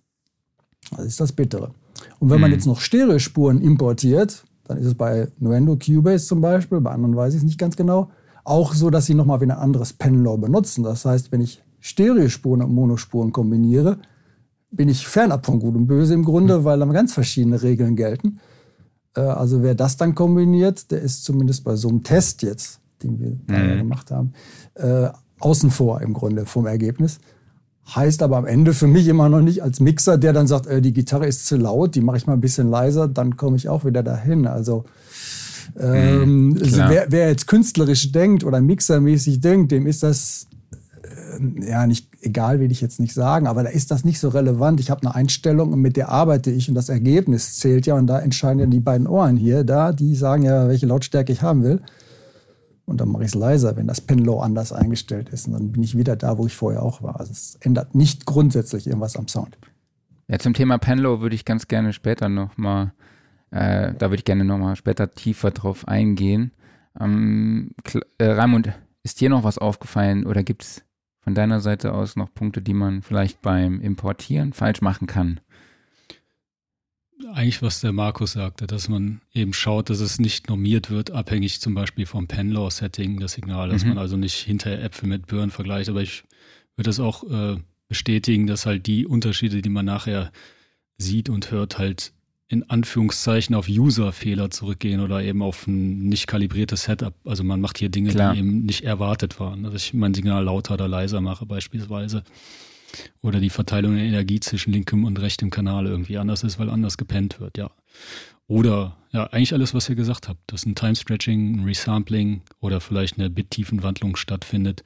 Das ist das Bittere. Und wenn man mhm. jetzt noch Stereospuren importiert, dann ist es bei Nuendo Cubase zum Beispiel, bei anderen weiß ich es nicht ganz genau, auch so, dass sie nochmal wieder ein anderes Pen-Law benutzen. Das heißt, wenn ich Stereospuren und Monospuren kombiniere, bin ich fernab von Gut und Böse im Grunde, mhm. weil dann ganz verschiedene Regeln gelten. Äh, also wer das dann kombiniert, der ist zumindest bei so einem Test jetzt, den wir mhm. gemacht haben, äh, außen vor im Grunde vom Ergebnis. Heißt aber am Ende für mich immer noch nicht als Mixer, der dann sagt, äh, die Gitarre ist zu laut, die mache ich mal ein bisschen leiser, dann komme ich auch wieder dahin. Also ähm, mhm, wer, wer, jetzt künstlerisch denkt oder mixermäßig denkt, dem ist das ja, nicht egal will ich jetzt nicht sagen, aber da ist das nicht so relevant. Ich habe eine Einstellung und mit der arbeite ich und das Ergebnis zählt ja und da entscheiden ja die beiden Ohren hier, da, die sagen ja, welche Lautstärke ich haben will. Und dann mache ich es leiser, wenn das Pinlow anders eingestellt ist. Und dann bin ich wieder da, wo ich vorher auch war. Also es ändert nicht grundsätzlich irgendwas am Sound. Ja, zum Thema Penlow würde ich ganz gerne später nochmal, äh, da würde ich gerne nochmal später tiefer drauf eingehen. Ähm, äh, Raimund, ist dir noch was aufgefallen oder gibt es von deiner Seite aus noch Punkte, die man vielleicht beim Importieren falsch machen kann? Eigentlich, was der Markus sagte, dass man eben schaut, dass es nicht normiert wird, abhängig zum Beispiel vom Pen-Law-Setting, das Signal, dass mhm. man also nicht hinter Äpfel mit Birnen vergleicht. Aber ich würde das auch äh, bestätigen, dass halt die Unterschiede, die man nachher sieht und hört, halt in Anführungszeichen auf User-Fehler zurückgehen oder eben auf ein nicht kalibriertes Setup. Also man macht hier Dinge, Klar. die eben nicht erwartet waren. Dass ich mein Signal lauter oder leiser mache beispielsweise. Oder die Verteilung der Energie zwischen linkem und rechtem Kanal irgendwie anders ist, weil anders gepennt wird, ja. Oder ja, eigentlich alles, was ihr gesagt habt, dass ein Time-Stretching, ein Resampling oder vielleicht eine Bit-Tiefenwandlung stattfindet.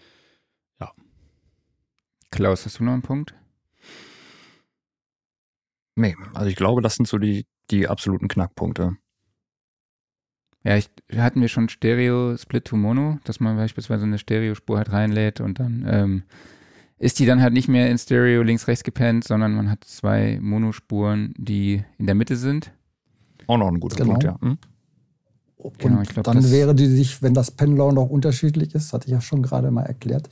Ja. Klaus, hast du noch einen Punkt? Nee, also ich glaube, das sind so die, die absoluten Knackpunkte. Ja, ich, hatten wir schon Stereo Split to Mono, dass man beispielsweise eine Stereospur halt reinlädt und dann ähm, ist die dann halt nicht mehr in Stereo links-rechts gepennt, sondern man hat zwei Monospuren, die in der Mitte sind. Auch noch ein guter genau. Punkt, ja. Hm? Genau, glaub, dann wäre die sich, wenn das Penlaw noch unterschiedlich ist, hatte ich ja schon gerade mal erklärt,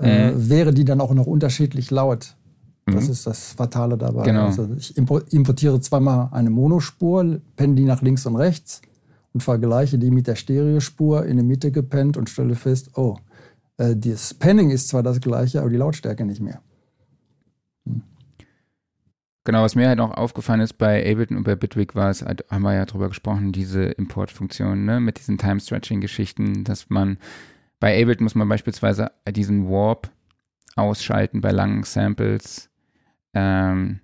äh, mhm. äh, wäre die dann auch noch unterschiedlich laut. Das mhm. ist das Fatale dabei. Genau. Also ich importiere zweimal eine Monospur, penne die nach links und rechts und vergleiche die mit der Stereospur in der Mitte gepennt und stelle fest, oh, das Penning ist zwar das gleiche, aber die Lautstärke nicht mehr. Hm. Genau, was mir halt auch aufgefallen ist bei Ableton und bei Bitwig war es, halt, haben wir ja drüber gesprochen, diese Importfunktion, ne, mit diesen Time-Stretching-Geschichten, dass man bei Ableton muss man beispielsweise diesen Warp ausschalten bei langen Samples ähm,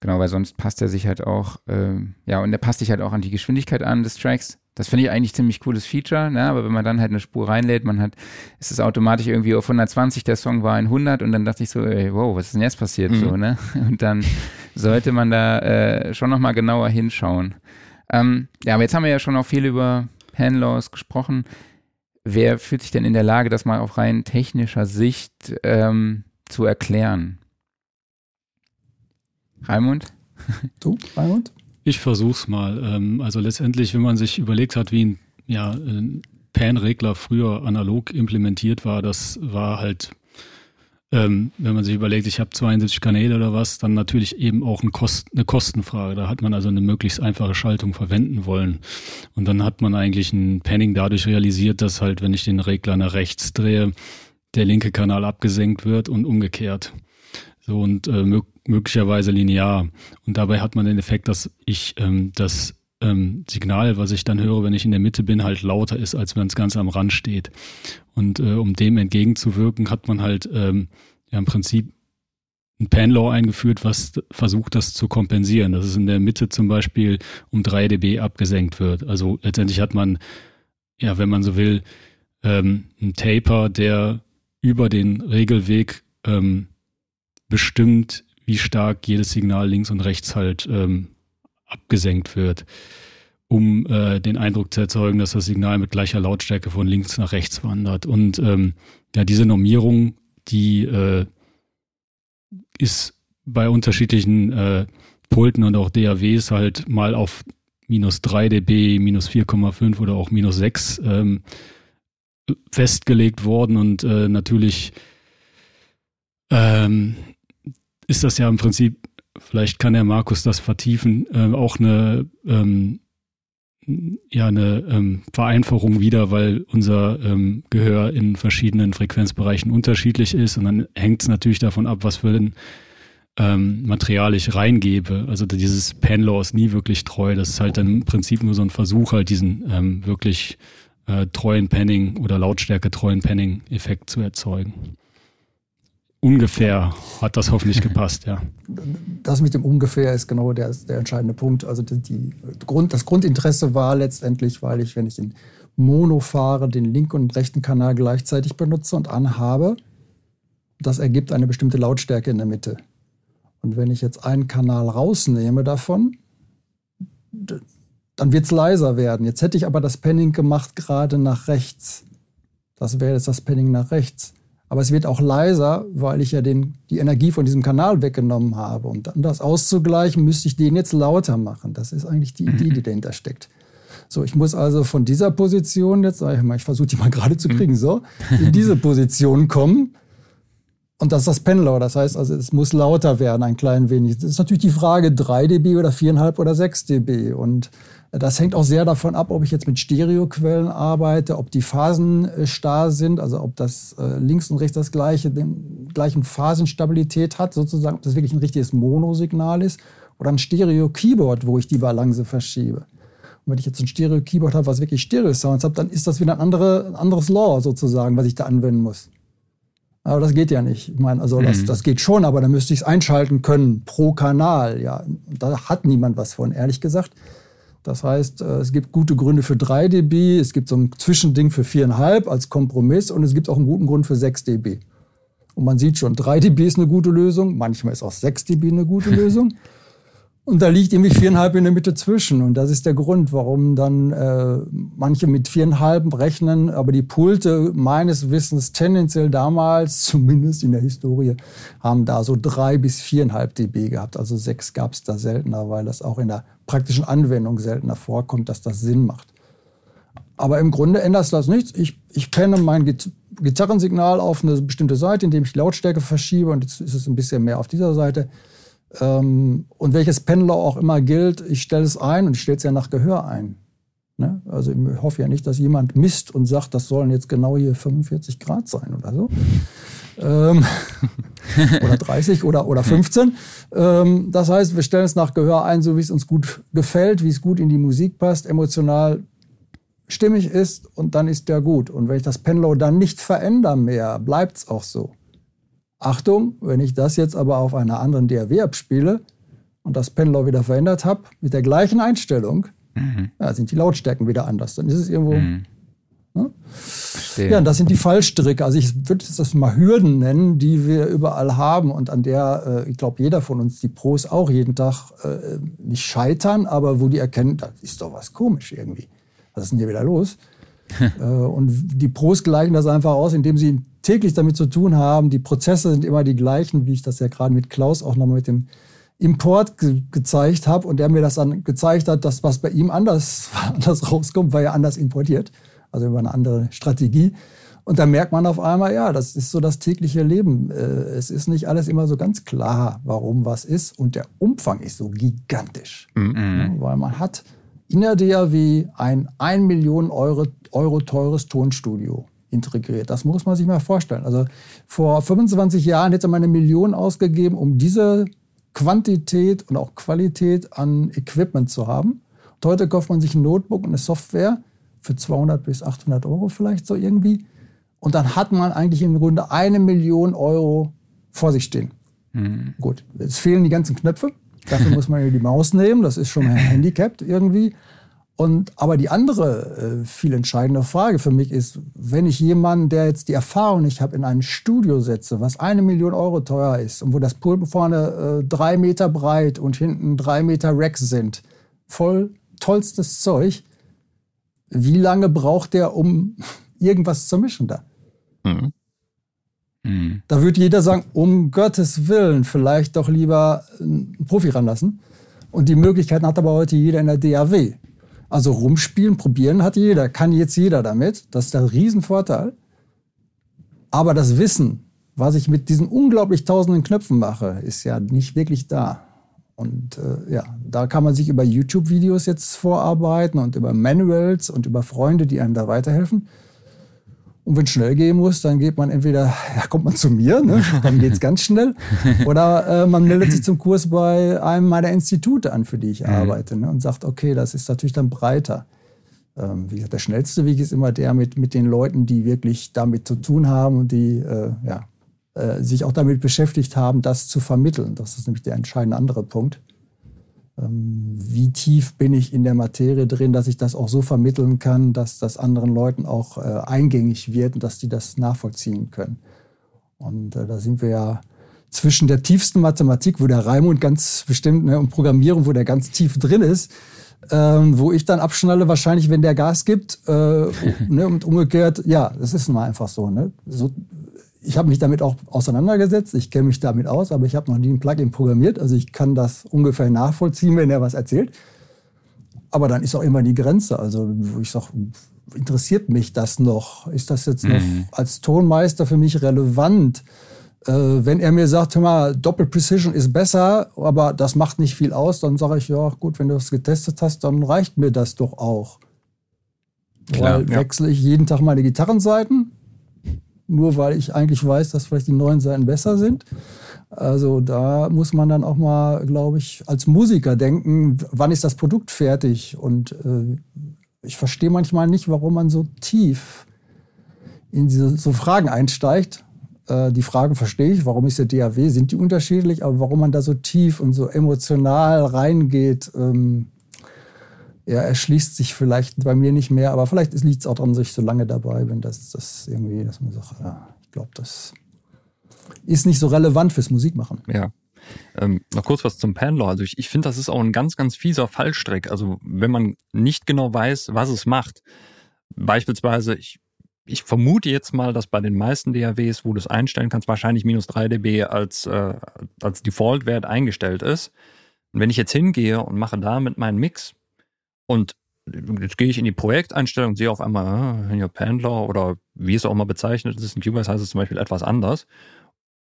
genau, weil sonst passt er sich halt auch, ähm, ja, und er passt sich halt auch an die Geschwindigkeit an des Tracks. Das finde ich eigentlich ziemlich cooles Feature, ne? aber wenn man dann halt eine Spur reinlädt, man hat, ist es automatisch irgendwie auf 120, der Song war in 100 und dann dachte ich so, ey, wow, was ist denn jetzt passiert mhm. so, ne? *laughs* Und dann sollte man da äh, schon nochmal genauer hinschauen. Ähm, ja, aber jetzt haben wir ja schon auch viel über Handlaws gesprochen. Wer fühlt sich denn in der Lage, das mal auf rein technischer Sicht ähm, zu erklären? Raimund? Du, Raimund? Ich versuch's mal. Ähm, also letztendlich, wenn man sich überlegt hat, wie ein, ja, ein Pan-Regler früher analog implementiert war, das war halt, ähm, wenn man sich überlegt, ich habe 72 Kanäle oder was, dann natürlich eben auch eine, Kost, eine Kostenfrage. Da hat man also eine möglichst einfache Schaltung verwenden wollen. Und dann hat man eigentlich ein Panning dadurch realisiert, dass halt, wenn ich den Regler nach rechts drehe, der linke Kanal abgesenkt wird und umgekehrt. So und äh, möglicherweise linear. Und dabei hat man den Effekt, dass ich ähm, das ähm, Signal, was ich dann höre, wenn ich in der Mitte bin, halt lauter ist, als wenn es ganz am Rand steht. Und äh, um dem entgegenzuwirken, hat man halt ähm, ja im Prinzip ein Panlaw eingeführt, was versucht, das zu kompensieren. Dass es in der Mitte zum Beispiel um 3 dB abgesenkt wird. Also letztendlich hat man, ja, wenn man so will, ähm, einen Taper, der über den Regelweg ähm, bestimmt, wie stark jedes Signal links und rechts halt ähm, abgesenkt wird, um äh, den Eindruck zu erzeugen, dass das Signal mit gleicher Lautstärke von links nach rechts wandert. Und ähm, ja, diese Normierung, die äh, ist bei unterschiedlichen äh, Pulten und auch DAWs halt mal auf minus 3 dB, minus 4,5 oder auch minus 6 ähm, festgelegt worden und äh, natürlich ähm, ist das ja im Prinzip, vielleicht kann der Markus das vertiefen, äh, auch eine, ähm, ja, eine ähm, Vereinfachung wieder, weil unser ähm, Gehör in verschiedenen Frequenzbereichen unterschiedlich ist und dann hängt es natürlich davon ab, was für ein ähm, Material ich reingebe. Also dieses Panlaw ist nie wirklich treu. Das ist halt dann im Prinzip nur so ein Versuch, halt diesen ähm, wirklich äh, treuen Panning oder Lautstärke treuen Panning-Effekt zu erzeugen ungefähr hat das hoffentlich *laughs* gepasst, ja. Das mit dem ungefähr ist genau der, der entscheidende Punkt. Also die, die Grund, das Grundinteresse war letztendlich, weil ich, wenn ich in Mono fahre, den linken und rechten Kanal gleichzeitig benutze und anhabe, Das ergibt eine bestimmte Lautstärke in der Mitte. Und wenn ich jetzt einen Kanal rausnehme davon, dann wird es leiser werden. Jetzt hätte ich aber das Panning gemacht gerade nach rechts. Das wäre jetzt das Panning nach rechts. Aber es wird auch leiser, weil ich ja den, die Energie von diesem Kanal weggenommen habe. Und um das auszugleichen, müsste ich den jetzt lauter machen. Das ist eigentlich die Idee, die dahinter steckt. So, ich muss also von dieser Position jetzt, sag ich mal, ich versuche die mal gerade zu kriegen, so, in diese Position kommen. Und das ist das Pendler. Das heißt also, es muss lauter werden, ein klein wenig. Das ist natürlich die Frage, 3 dB oder 4,5 oder 6 dB. Und das hängt auch sehr davon ab, ob ich jetzt mit Stereoquellen arbeite, ob die Phasen äh, starr sind, also ob das äh, links und rechts das gleiche, den gleichen Phasenstabilität hat, sozusagen, ob das wirklich ein richtiges Monosignal ist oder ein Stereo-Keyboard, wo ich die Balance verschiebe. Und wenn ich jetzt ein Stereo-Keyboard habe, was wirklich Stereo-Sounds hat, dann ist das wieder ein, andere, ein anderes Law sozusagen, was ich da anwenden muss. Aber das geht ja nicht. Ich meine, also das, mhm. das geht schon, aber dann müsste ich es einschalten können pro Kanal. Ja, da hat niemand was von, ehrlich gesagt. Das heißt, äh, es gibt gute Gründe für 3 dB, es gibt so ein Zwischending für 4,5 als Kompromiss und es gibt auch einen guten Grund für 6 dB. Und man sieht schon, 3 dB ist eine gute Lösung, manchmal ist auch 6 dB eine gute *laughs* Lösung. Und da liegt irgendwie viereinhalb in der Mitte zwischen. Und das ist der Grund, warum dann äh, manche mit viereinhalb rechnen, aber die Pulte meines Wissens tendenziell damals, *laughs* zumindest in der Historie, haben da so drei bis viereinhalb dB gehabt. Also sechs gab es da seltener, weil das auch in der praktischen Anwendung seltener vorkommt, dass das Sinn macht. Aber im Grunde ändert das nichts. Ich, ich penne mein Gitarrensignal auf eine bestimmte Seite, indem ich Lautstärke verschiebe. Und jetzt ist es ein bisschen mehr auf dieser Seite. Ähm, und welches Pendler auch immer gilt, ich stelle es ein und ich stelle es ja nach Gehör ein. Ne? Also ich hoffe ja nicht, dass jemand misst und sagt, das sollen jetzt genau hier 45 Grad sein oder so. ähm, *laughs* oder 30 oder, oder 15. Ähm, das heißt, wir stellen es nach Gehör ein, so wie es uns gut gefällt, wie es gut in die Musik passt, emotional stimmig ist und dann ist der gut. Und wenn ich das Pendler dann nicht verändere mehr, bleibt es auch so. Achtung, wenn ich das jetzt aber auf einer anderen DAW abspiele und das Pendler wieder verändert habe, mit der gleichen Einstellung, mhm. ja, sind die Lautstärken wieder anders. Dann ist es irgendwo. Mhm. Ne? Ja, und das sind die Fallstricke. Also ich würde das mal Hürden nennen, die wir überall haben und an der, äh, ich glaube, jeder von uns, die Pros auch jeden Tag äh, nicht scheitern, aber wo die erkennen, da ist doch was komisch irgendwie. Was ist denn hier wieder los? *laughs* äh, und die Pros gleichen das einfach aus, indem sie täglich damit zu tun haben. Die Prozesse sind immer die gleichen, wie ich das ja gerade mit Klaus auch nochmal mit dem Import ge gezeigt habe und der mir das dann gezeigt hat, dass was bei ihm anders, *laughs* anders rauskommt, weil er anders importiert, also über eine andere Strategie. Und da merkt man auf einmal, ja, das ist so das tägliche Leben. Äh, es ist nicht alles immer so ganz klar, warum was ist. Und der Umfang ist so gigantisch. Mhm. weil man hat in der DAW ein 1 Million Euro, Euro teures Tonstudio integriert. Das muss man sich mal vorstellen. Also vor 25 Jahren hätte man eine Million ausgegeben, um diese Quantität und auch Qualität an Equipment zu haben. Und heute kauft man sich ein Notebook und eine Software für 200 bis 800 Euro vielleicht so irgendwie. Und dann hat man eigentlich im Grunde eine Million Euro vor sich stehen. Mhm. Gut, es fehlen die ganzen Knöpfe. Dafür *laughs* muss man ja die Maus nehmen. Das ist schon handicapped irgendwie. Und, aber die andere äh, viel entscheidende Frage für mich ist, wenn ich jemanden, der jetzt die Erfahrung nicht hat, in ein Studio setze, was eine Million Euro teuer ist und wo das Pult vorne äh, drei Meter breit und hinten drei Meter Racks sind, voll tollstes Zeug, wie lange braucht der, um *laughs* irgendwas zu mischen da? Mhm. Mhm. Da würde jeder sagen, um Gottes Willen, vielleicht doch lieber einen Profi ranlassen. Und die Möglichkeiten hat aber heute jeder in der DAW. Also rumspielen, probieren hat jeder, kann jetzt jeder damit. Das ist der Riesenvorteil. Aber das Wissen, was ich mit diesen unglaublich tausenden Knöpfen mache, ist ja nicht wirklich da. Und äh, ja, da kann man sich über YouTube-Videos jetzt vorarbeiten und über Manuals und über Freunde, die einem da weiterhelfen. Und wenn es schnell gehen muss, dann geht man entweder, ja, kommt man zu mir, ne? *laughs* dann geht es ganz schnell, oder äh, man meldet sich zum Kurs bei einem meiner Institute an, für die ich mhm. arbeite, ne? und sagt, okay, das ist natürlich dann breiter. Ähm, wie gesagt, der schnellste Weg ist immer der mit, mit den Leuten, die wirklich damit zu tun haben und die äh, ja, äh, sich auch damit beschäftigt haben, das zu vermitteln. Das ist nämlich der entscheidende andere Punkt. Ähm, wie tief bin ich in der Materie drin, dass ich das auch so vermitteln kann, dass das anderen Leuten auch äh, eingängig wird und dass die das nachvollziehen können. Und äh, da sind wir ja zwischen der tiefsten Mathematik, wo der Raimund ganz bestimmt, ne, und Programmierung, wo der ganz tief drin ist, ähm, wo ich dann abschnalle, wahrscheinlich, wenn der Gas gibt. Äh, *laughs* ne, und umgekehrt, ja, das ist mal einfach so. Ne? so ich habe mich damit auch auseinandergesetzt, ich kenne mich damit aus, aber ich habe noch nie ein Plugin programmiert. Also ich kann das ungefähr nachvollziehen, wenn er was erzählt. Aber dann ist auch immer die Grenze. Also ich sage, interessiert mich das noch? Ist das jetzt noch mhm. als Tonmeister für mich relevant? Äh, wenn er mir sagt, hör mal, Doppel Precision ist besser, aber das macht nicht viel aus, dann sage ich, ja gut, wenn du das getestet hast, dann reicht mir das doch auch. Klar, weil ja. wechsle ich jeden Tag meine Gitarrenseiten, nur weil ich eigentlich weiß, dass vielleicht die neuen Seiten besser sind. Also da muss man dann auch mal, glaube ich, als Musiker denken, wann ist das Produkt fertig? Und äh, ich verstehe manchmal nicht, warum man so tief in diese so Fragen einsteigt. Äh, die Fragen verstehe ich, warum ist der DAW, sind die unterschiedlich, aber warum man da so tief und so emotional reingeht, ähm, ja, erschließt sich vielleicht bei mir nicht mehr, aber vielleicht liegt es auch daran, dass ich so lange dabei bin, dass das irgendwie, dass man sagt, ja, ich glaube, das ist nicht so relevant fürs Musikmachen. Ja. Ähm, noch kurz was zum Panler. Also ich, ich finde, das ist auch ein ganz, ganz fieser Fallstrick. Also wenn man nicht genau weiß, was es macht. Beispielsweise, ich, ich vermute jetzt mal, dass bei den meisten DAWs, wo du es einstellen kannst, wahrscheinlich minus 3 dB als, äh, als Default-Wert eingestellt ist. Und wenn ich jetzt hingehe und mache damit meinen Mix und jetzt gehe ich in die Projekteinstellung sehe auf einmal, ah, Pendler oder wie es auch mal bezeichnet ist, in Cubase heißt es zum Beispiel etwas anders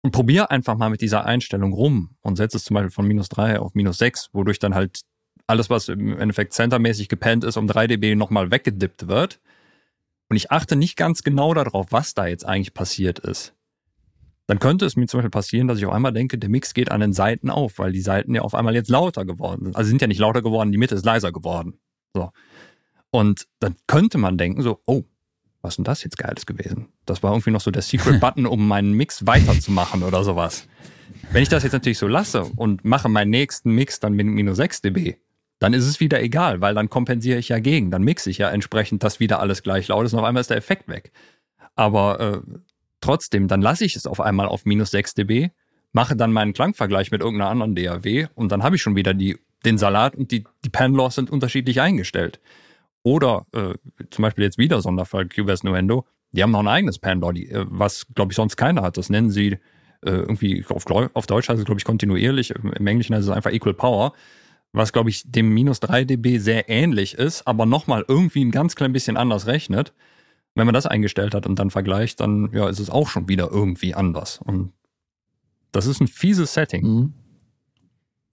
und probier einfach mal mit dieser Einstellung rum und setze es zum Beispiel von minus drei auf minus sechs, wodurch dann halt alles, was im Endeffekt centermäßig gepennt ist, um 3 dB nochmal weggedippt wird. Und ich achte nicht ganz genau darauf, was da jetzt eigentlich passiert ist. Dann könnte es mir zum Beispiel passieren, dass ich auf einmal denke, der Mix geht an den Seiten auf, weil die Seiten ja auf einmal jetzt lauter geworden sind. Also sind ja nicht lauter geworden, die Mitte ist leiser geworden. So. Und dann könnte man denken so, oh, was ist denn das jetzt Geiles gewesen? Das war irgendwie noch so der Secret-Button, *laughs* um meinen Mix weiterzumachen oder sowas. Wenn ich das jetzt natürlich so lasse und mache meinen nächsten Mix dann mit minus 6 dB, dann ist es wieder egal, weil dann kompensiere ich ja gegen. Dann mixe ich ja entsprechend, dass wieder alles gleich laut ist und auf einmal ist der Effekt weg. Aber äh, trotzdem, dann lasse ich es auf einmal auf minus 6 dB, mache dann meinen Klangvergleich mit irgendeiner anderen DAW und dann habe ich schon wieder die, den Salat und die, die Pan-Laws sind unterschiedlich eingestellt. Oder äh, zum Beispiel jetzt wieder Sonderfall Cubase Nuendo, die haben noch ein eigenes Panlaw, äh, was, glaube ich, sonst keiner hat. Das nennen sie äh, irgendwie, auf, auf Deutsch heißt es, glaube ich, kontinuierlich. Im Englischen heißt es einfach Equal Power, was, glaube ich, dem minus 3 dB sehr ähnlich ist, aber nochmal irgendwie ein ganz klein bisschen anders rechnet. Wenn man das eingestellt hat und dann vergleicht, dann ja, ist es auch schon wieder irgendwie anders. Und das ist ein fieses Setting. Mhm.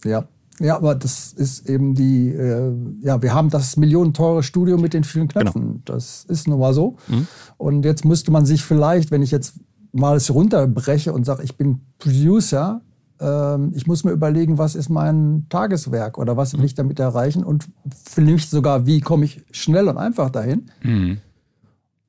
Ja, ja, aber das ist eben die, äh, ja, wir haben das millionenteure Studio mit den vielen Knöpfen. Genau. Das ist nun mal so. Mhm. Und jetzt müsste man sich vielleicht, wenn ich jetzt mal es runterbreche und sage, ich bin Producer, ähm, ich muss mir überlegen, was ist mein Tageswerk oder was will mhm. ich damit erreichen und vielleicht sogar, wie komme ich schnell und einfach dahin. Mhm.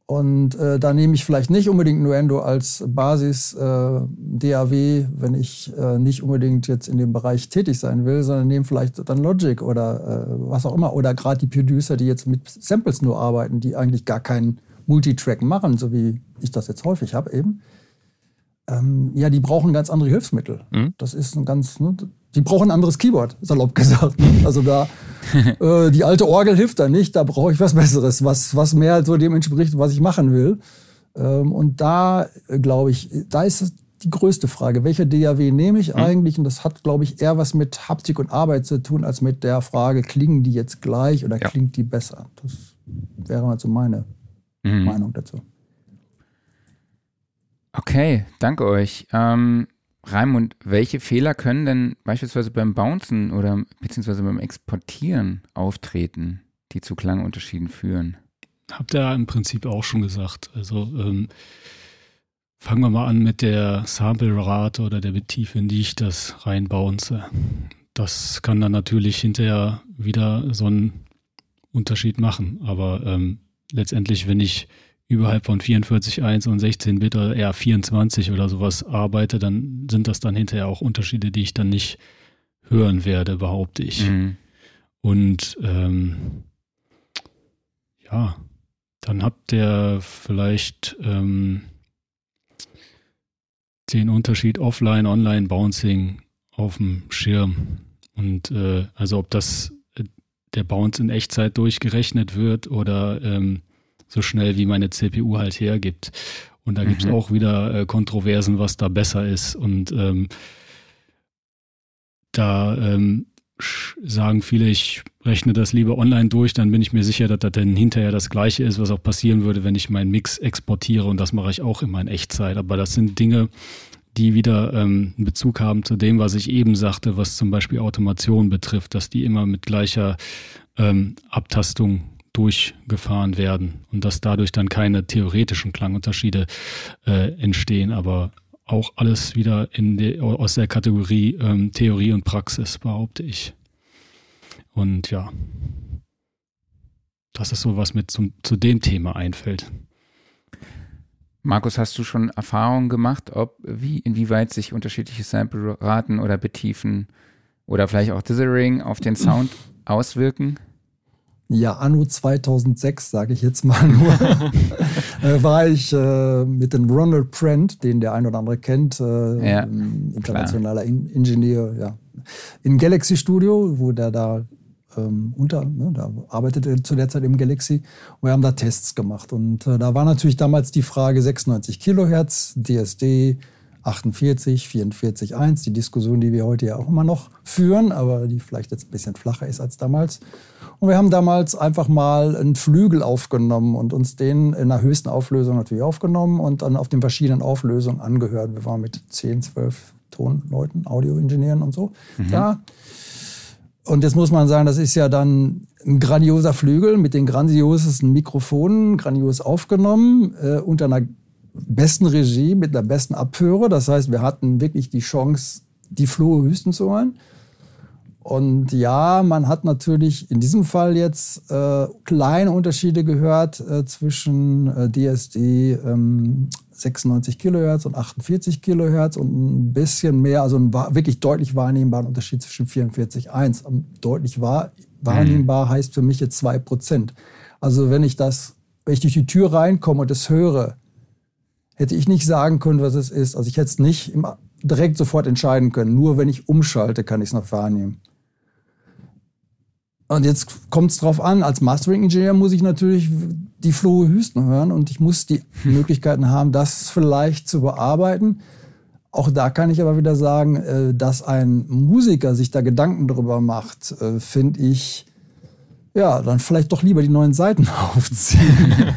Und äh, da nehme ich vielleicht nicht unbedingt Nuendo als Basis äh, DAW, wenn ich äh, nicht unbedingt jetzt in dem Bereich tätig sein will, sondern nehme vielleicht dann Logic oder äh, was auch immer. Oder gerade die Producer, die jetzt mit Samples nur arbeiten, die eigentlich gar keinen Multitrack machen, so wie ich das jetzt häufig habe eben. Ähm, ja, die brauchen ganz andere Hilfsmittel. Mhm. Das ist ein ganz, ne, die brauchen ein anderes Keyboard, salopp gesagt. Also da, *laughs* äh, die alte Orgel hilft da nicht, da brauche ich was Besseres, was, was mehr so dem entspricht, was ich machen will. Ähm, und da, äh, glaube ich, da ist die größte Frage. Welche DAW nehme ich mhm. eigentlich? Und das hat, glaube ich, eher was mit Haptik und Arbeit zu tun, als mit der Frage, klingen die jetzt gleich oder ja. klingt die besser? Das wäre mal so meine mhm. Meinung dazu. Okay, danke euch. Ähm, Raimund, welche Fehler können denn beispielsweise beim Bouncen oder beziehungsweise beim Exportieren auftreten, die zu Klangunterschieden führen? Habt ihr im Prinzip auch schon gesagt. Also ähm, fangen wir mal an mit der Sample-Rate oder der Tiefe, in die ich das reinbounce. Das kann dann natürlich hinterher wieder so einen Unterschied machen. Aber ähm, letztendlich, wenn ich überhalb von 44.1 und 16-Bit oder eher 24 oder sowas arbeite, dann sind das dann hinterher auch Unterschiede, die ich dann nicht hören werde, behaupte ich. Mhm. Und ähm, ja, dann habt ihr vielleicht ähm, den Unterschied Offline, Online, Bouncing auf dem Schirm. Und äh, also ob das äh, der Bounce in Echtzeit durchgerechnet wird oder ähm, so schnell wie meine CPU halt hergibt. Und da mhm. gibt es auch wieder äh, Kontroversen, was da besser ist. Und ähm, da ähm, sagen viele, ich rechne das lieber online durch, dann bin ich mir sicher, dass das dann hinterher das gleiche ist, was auch passieren würde, wenn ich meinen Mix exportiere und das mache ich auch immer in Echtzeit. Aber das sind Dinge, die wieder ähm, einen Bezug haben zu dem, was ich eben sagte, was zum Beispiel Automation betrifft, dass die immer mit gleicher ähm, Abtastung durchgefahren werden und dass dadurch dann keine theoretischen Klangunterschiede äh, entstehen, aber auch alles wieder in de, aus der Kategorie ähm, Theorie und Praxis, behaupte ich. Und ja, das ist so, was mir zum, zu dem Thema einfällt. Markus, hast du schon Erfahrungen gemacht, ob wie inwieweit sich unterschiedliche Sample-Raten oder Betiefen oder vielleicht auch Dithering auf den Sound *laughs* auswirken? Ja, anno 2006, sage ich jetzt mal nur, *laughs* äh, war ich äh, mit dem Ronald Prent, den der ein oder andere kennt, äh, ja, internationaler In Ingenieur, ja, im Galaxy Studio, wo der da ähm, unter, ne, da arbeitete zu der Zeit im Galaxy. Und wir haben da Tests gemacht. Und äh, da war natürlich damals die Frage 96 Kilohertz, DSD, 48, 44, 1, die Diskussion, die wir heute ja auch immer noch führen, aber die vielleicht jetzt ein bisschen flacher ist als damals. Und wir haben damals einfach mal einen Flügel aufgenommen und uns den in der höchsten Auflösung natürlich aufgenommen und dann auf den verschiedenen Auflösungen angehört. Wir waren mit 10, 12 Tonleuten, Audioingenieuren und so mhm. da. Und jetzt muss man sagen, das ist ja dann ein grandioser Flügel mit den grandiosesten Mikrofonen, grandios aufgenommen, äh, unter einer besten Regie, mit der besten Abhöre. Das heißt, wir hatten wirklich die Chance, die Flohe Hüsten zu hören. Und ja, man hat natürlich in diesem Fall jetzt äh, kleine Unterschiede gehört äh, zwischen äh, DSD ähm, 96 Kilohertz und 48 Kilohertz und ein bisschen mehr, also ein wirklich deutlich wahrnehmbaren Unterschied zwischen 44,1. Deutlich wahr, wahrnehmbar mhm. heißt für mich jetzt 2%. Also wenn ich das, wenn ich durch die Tür reinkomme und es höre, hätte ich nicht sagen können, was es ist. Also ich hätte es nicht direkt sofort entscheiden können. Nur wenn ich umschalte, kann ich es noch wahrnehmen. Und jetzt kommt es drauf an, als Mastering-Ingenieur muss ich natürlich die Flohe Hüsten hören und ich muss die *laughs* Möglichkeiten haben, das vielleicht zu bearbeiten. Auch da kann ich aber wieder sagen, äh, dass ein Musiker sich da Gedanken darüber macht, äh, finde ich ja, dann vielleicht doch lieber die neuen Seiten *laughs* aufziehen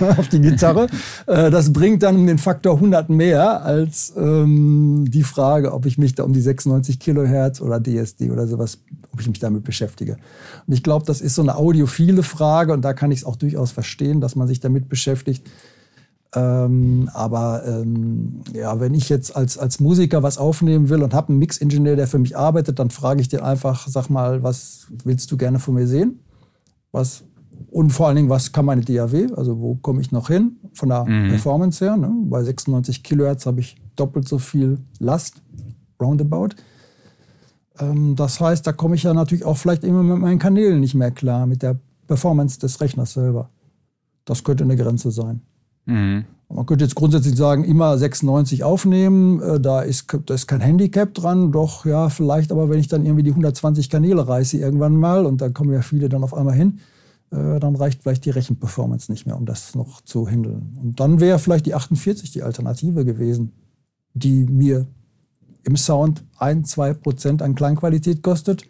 *laughs* auf die Gitarre. Äh, das bringt dann um den Faktor 100 mehr als ähm, die Frage, ob ich mich da um die 96 Kilohertz oder DSD oder sowas, ob ich mich damit beschäftige. Und ich glaube, das ist so eine audiophile Frage und da kann ich es auch durchaus verstehen, dass man sich damit beschäftigt. Ähm, aber ähm, ja, wenn ich jetzt als, als Musiker was aufnehmen will und habe einen Mixingenieur, der für mich arbeitet, dann frage ich den einfach, sag mal, was willst du gerne von mir sehen? Was, und vor allen Dingen, was kann meine DAW? Also wo komme ich noch hin von der mhm. Performance her? Ne? Bei 96 Kilohertz habe ich doppelt so viel Last, roundabout. Ähm, das heißt, da komme ich ja natürlich auch vielleicht immer mit meinen Kanälen nicht mehr klar, mit der Performance des Rechners selber. Das könnte eine Grenze sein. Mhm. Man könnte jetzt grundsätzlich sagen, immer 96 aufnehmen, äh, da ist, da ist kein Handicap dran, doch ja, vielleicht aber, wenn ich dann irgendwie die 120 Kanäle reiße irgendwann mal und da kommen ja viele dann auf einmal hin, äh, dann reicht vielleicht die Rechenperformance nicht mehr, um das noch zu handeln. Und dann wäre vielleicht die 48 die Alternative gewesen, die mir im Sound ein, zwei Prozent an Klangqualität kostet,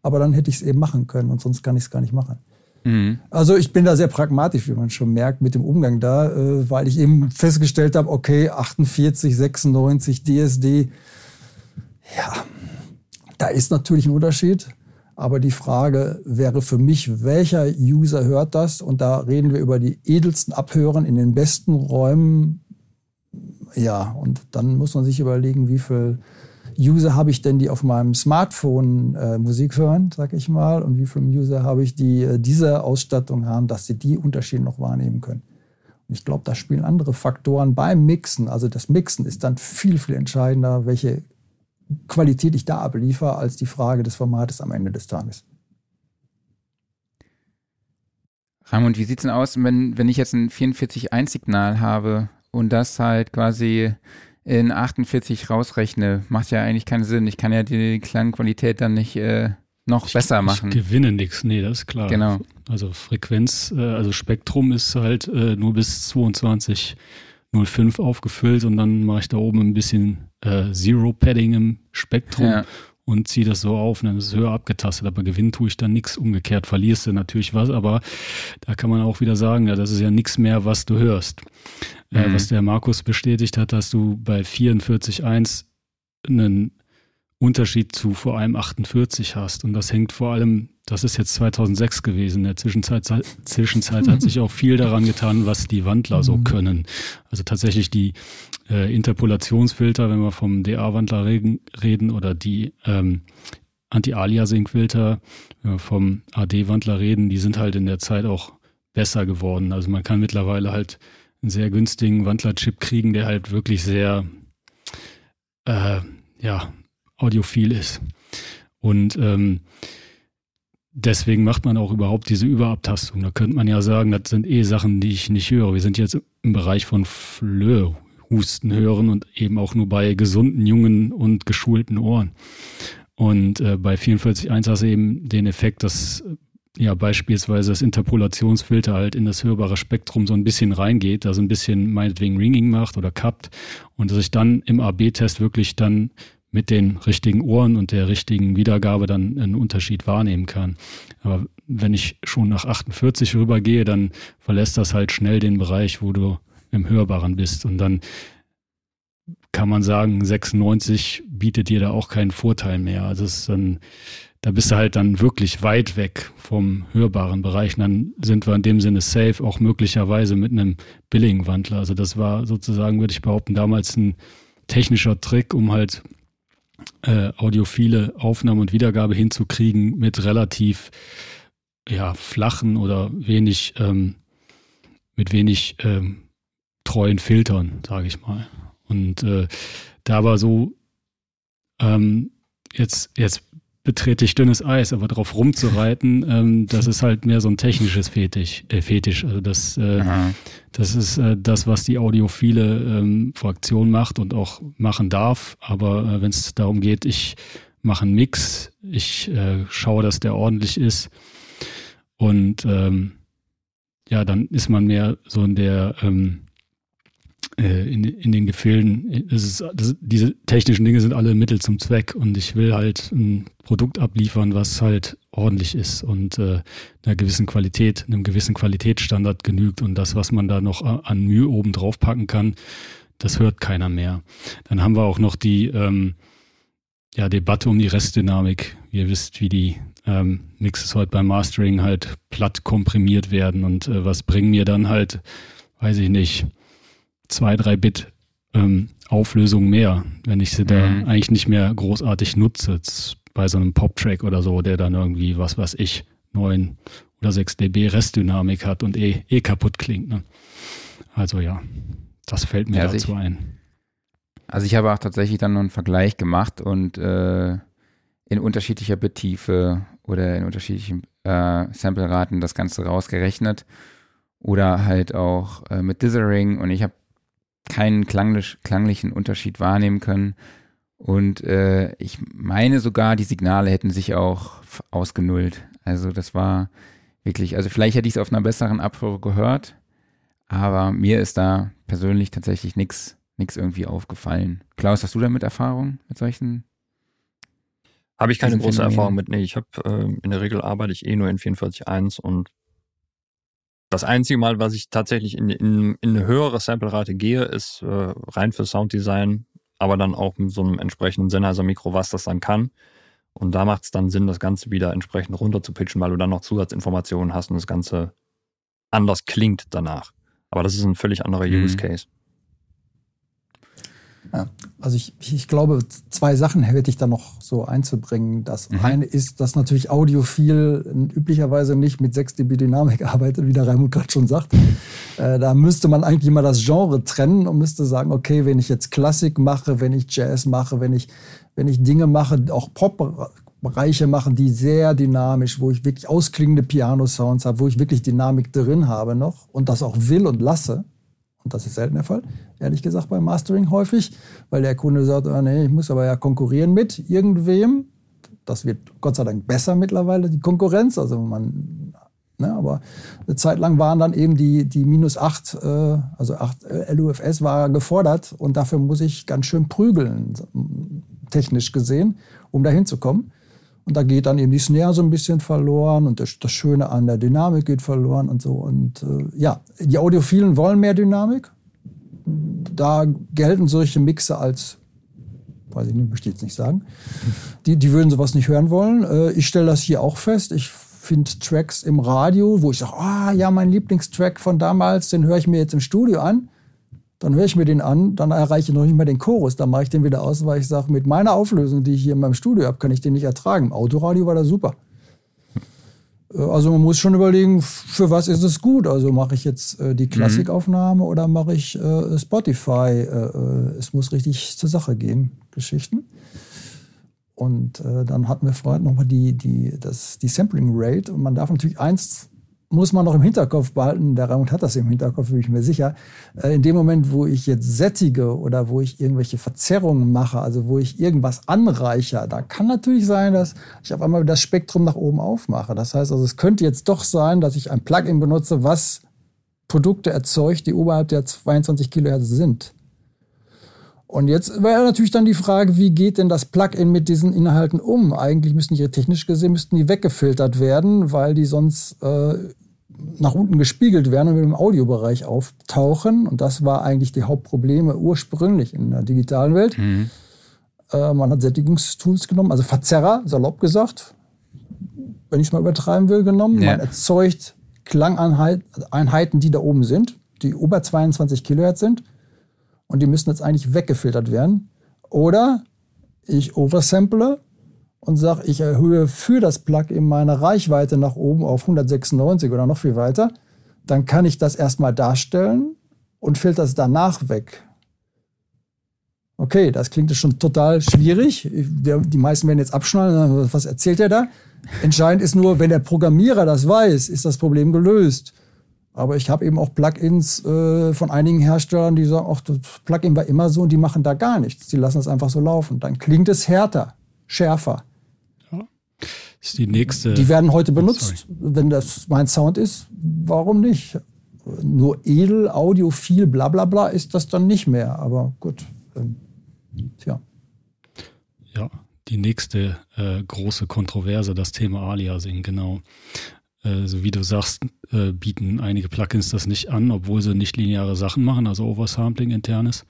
aber dann hätte ich es eben machen können und sonst kann ich es gar nicht machen. Mhm. Also ich bin da sehr pragmatisch, wie man schon merkt, mit dem Umgang da, äh, weil ich eben festgestellt habe, okay, 48, 96 DSD, ja, da ist natürlich ein Unterschied. Aber die Frage wäre für mich, welcher User hört das? Und da reden wir über die edelsten Abhören in den besten Räumen. Ja, und dann muss man sich überlegen, wie viel User habe ich denn, die auf meinem Smartphone äh, Musik hören, sag ich mal, und wie viele User habe ich, die äh, diese Ausstattung haben, dass sie die Unterschiede noch wahrnehmen können. Und ich glaube, da spielen andere Faktoren beim Mixen. Also das Mixen ist dann viel, viel entscheidender, welche Qualität ich da abliefere, als die Frage des Formates am Ende des Tages. Raimund, wie sieht es denn aus, wenn, wenn ich jetzt ein 44.1-Signal habe und das halt quasi in 48 rausrechne, macht ja eigentlich keinen Sinn. Ich kann ja die Klangqualität dann nicht äh, noch ich, besser machen. Ich gewinne nichts, nee, das ist klar. Genau. Also Frequenz, äh, also Spektrum ist halt äh, nur bis 22.05 aufgefüllt und dann mache ich da oben ein bisschen äh, Zero-Padding im Spektrum ja. Und ziehe das so auf und dann ist es höher abgetastet. Aber gewinnen tue ich dann nichts. Umgekehrt verlierst du natürlich was, aber da kann man auch wieder sagen, ja, das ist ja nichts mehr, was du hörst. Äh, mhm. was der Markus bestätigt hat, dass du bei 44.1 einen Unterschied zu vor allem 48 hast. Und das hängt vor allem, das ist jetzt 2006 gewesen. In der Zwischenzeit, Zwischenzeit hat sich auch viel daran getan, was die Wandler so mhm. können. Also tatsächlich die äh, Interpolationsfilter, wenn wir vom DA-Wandler reden, reden, oder die ähm, Anti-Aliasing-Filter, wenn wir vom AD-Wandler reden, die sind halt in der Zeit auch besser geworden. Also man kann mittlerweile halt einen sehr günstigen Wandlerchip kriegen, der halt wirklich sehr, äh, ja, audiophil ist. Und ähm, deswegen macht man auch überhaupt diese Überabtastung. Da könnte man ja sagen, das sind eh Sachen, die ich nicht höre. Wir sind jetzt im Bereich von Flöhe, Husten hören und eben auch nur bei gesunden, jungen und geschulten Ohren. Und äh, bei 44.1 hast du eben den Effekt, dass ja beispielsweise das Interpolationsfilter halt in das hörbare Spektrum so ein bisschen reingeht, also ein bisschen meinetwegen Ringing macht oder kappt und dass ich dann im AB-Test wirklich dann mit den richtigen Ohren und der richtigen Wiedergabe dann einen Unterschied wahrnehmen kann. Aber wenn ich schon nach 48 rübergehe, dann verlässt das halt schnell den Bereich, wo du im Hörbaren bist und dann kann man sagen, 96 bietet dir da auch keinen Vorteil mehr. Also es ist dann da bist du halt dann wirklich weit weg vom hörbaren Bereich. Und dann sind wir in dem Sinne safe, auch möglicherweise mit einem billigen Wandler. Also das war sozusagen, würde ich behaupten, damals ein technischer Trick, um halt äh, audiophile Aufnahme und Wiedergabe hinzukriegen mit relativ ja, flachen oder wenig, ähm, mit wenig ähm, treuen Filtern, sage ich mal. Und äh, da war so, ähm, jetzt, jetzt betrete ich dünnes Eis, aber drauf rumzureiten, ähm, das ist halt mehr so ein technisches Fetisch. Äh, Fetisch. Also das, äh, das ist äh, das, was die audiophile ähm, Fraktion macht und auch machen darf. Aber äh, wenn es darum geht, ich mache einen Mix, ich äh, schaue, dass der ordentlich ist und ähm, ja, dann ist man mehr so in der ähm, äh, in, in den Gefilden, ist, das, diese technischen Dinge sind alle Mittel zum Zweck und ich will halt ein Produkt abliefern, was halt ordentlich ist und äh, einer gewissen Qualität, einem gewissen Qualitätsstandard genügt und das, was man da noch an Mühe oben drauf packen kann, das hört keiner mehr. Dann haben wir auch noch die ähm, ja, Debatte um die Restdynamik. Ihr wisst, wie die ähm, Mixes heute beim Mastering halt platt komprimiert werden und äh, was bringen mir dann halt, weiß ich nicht, zwei, drei Bit ähm, Auflösung mehr, wenn ich sie mhm. da eigentlich nicht mehr großartig nutze. Bei so einem Pop-Track oder so, der dann irgendwie, was weiß ich, neun oder sechs dB Restdynamik hat und eh, eh kaputt klingt. Ne? Also ja, das fällt mir ja, dazu ich, ein. Also ich habe auch tatsächlich dann noch einen Vergleich gemacht und äh, in unterschiedlicher Bittiefe oder in unterschiedlichen äh, Sampleraten das Ganze rausgerechnet oder halt auch äh, mit Dithering und ich habe keinen klanglich, klanglichen Unterschied wahrnehmen können. Und äh, ich meine sogar, die Signale hätten sich auch ausgenullt. Also das war wirklich, also vielleicht hätte ich es auf einer besseren Abhöre gehört, aber mir ist da persönlich tatsächlich nichts nichts irgendwie aufgefallen. Klaus, hast du damit Erfahrung mit solchen? Habe ich keine große? Erfahrung mit. Nee, ich habe äh, in der Regel arbeite ich eh nur in 44.1 und das einzige Mal, was ich tatsächlich in, in, in eine höhere Sample-Rate gehe, ist äh, rein für Sounddesign, aber dann auch mit so einem entsprechenden Sennheiser-Mikro, was das dann kann. Und da macht es dann Sinn, das Ganze wieder entsprechend runter zu pitchen, weil du dann noch Zusatzinformationen hast und das Ganze anders klingt danach. Aber das ist ein völlig anderer mhm. Use Case. Ja, also ich, ich glaube, zwei Sachen hätte ich da noch so einzubringen. Das mhm. eine ist, dass natürlich Audiophil üblicherweise nicht mit 6 dB Dynamik arbeitet, wie der Raimund gerade schon sagt. Äh, da müsste man eigentlich mal das Genre trennen und müsste sagen, okay, wenn ich jetzt Klassik mache, wenn ich Jazz mache, wenn ich, wenn ich Dinge mache, auch Pop Bereiche machen, die sehr dynamisch, wo ich wirklich ausklingende Piano-Sounds habe, wo ich wirklich Dynamik drin habe noch und das auch will und lasse, Und das ist selten der Fall, ehrlich gesagt, beim Mastering häufig, weil der Kunde sagt, ah, nee, ich muss aber ja konkurrieren mit irgendwem. Das wird Gott sei Dank besser mittlerweile, die Konkurrenz. Also man, ne, aber eine Zeit lang waren dann eben die, die minus 8, äh, also 8 äh, LUFS war gefordert und dafür muss ich ganz schön prügeln, technisch gesehen, um da hinzukommen. Und da geht dann eben die Snare so ein bisschen verloren und das, Schöne an der Dynamik geht verloren und so. Und äh, ja, die Audiophilen wollen mehr Dynamik. Da gelten solche Mixe als, weiß ich nicht, möchte ich jetzt nicht sagen. Die, die würden sowas nicht hören wollen. Äh, ich stelle das hier auch fest. Ich finde Tracks im Radio, wo ich sage, ah ja, mein Lieblingstrack von damals, den höre ich mir jetzt im Studio an dann höre ich mir den an, dann erreiche ich noch nicht mal den Chorus, dann mache ich den wieder aus, weil ich sage, mit meiner Auflösung, die ich hier in meinem Studio habe, kann ich den nicht ertragen. Im Autoradio war das super. Äh, also man muss schon überlegen, für was ist es gut? Also mache ich jetzt äh, die mhm. Klassikaufnahme oder mache ich äh, Spotify? Äh, äh, es muss richtig zur Sache gehen, Geschichten. Und äh, dann hatten wir vorhin nochmal die, die, die Sampling Rate. Und man darf natürlich eins muss man noch im Hinterkopf behalten, der Raimund hat das im Hinterkopf, bin ich mir sicher, äh, in dem Moment, wo ich jetzt sättige oder wo ich irgendwelche Verzerrungen mache, also wo ich irgendwas anreiche, da kann natürlich sein, dass ich auf einmal das Spektrum nach oben aufmache. Das heißt also, es könnte jetzt doch sein, dass ich ein Plugin benutze, was Produkte erzeugt, die oberhalb der 22 Kilohertz sind. Und jetzt wäre natürlich dann die Frage, wie geht denn das Plugin mit diesen Inhalten um? Eigentlich müssten die technisch gesehen müssten die weggefiltert werden, weil die sonst äh, nach unten gespiegelt werden und mit dem Audiobereich auftauchen. Und das war eigentlich die Hauptprobleme ursprünglich in der digitalen Welt. Mhm. Äh, man hat Sättigungstools genommen, also Verzerrer, salopp gesagt, wenn ich es mal übertreiben will, genommen. Ja. Man erzeugt Klangeinheiten, die da oben sind, die über 22 Kilohertz sind und die müssen jetzt eigentlich weggefiltert werden. Oder ich oversample und sage, ich erhöhe für das Plugin meine Reichweite nach oben auf 196 oder noch viel weiter. Dann kann ich das erstmal darstellen und filter es danach weg. Okay, das klingt schon total schwierig. Die meisten werden jetzt abschneiden. Was erzählt er da? Entscheidend ist nur, wenn der Programmierer das weiß, ist das Problem gelöst. Aber ich habe eben auch Plugins äh, von einigen Herstellern, die sagen, ach, das Plugin war immer so und die machen da gar nichts. Die lassen es einfach so laufen. Dann klingt es härter, schärfer. Ja. Ist die nächste. Die werden heute benutzt. Oh, Wenn das mein Sound ist, warum nicht? Nur edel, audiophil, bla bla bla ist das dann nicht mehr. Aber gut. Ähm, tja. Ja, die nächste äh, große Kontroverse, das Thema Aliasing, genau. Äh, so wie du sagst, äh, bieten einige Plugins das nicht an, obwohl sie nicht lineare Sachen machen, also Oversampling internes.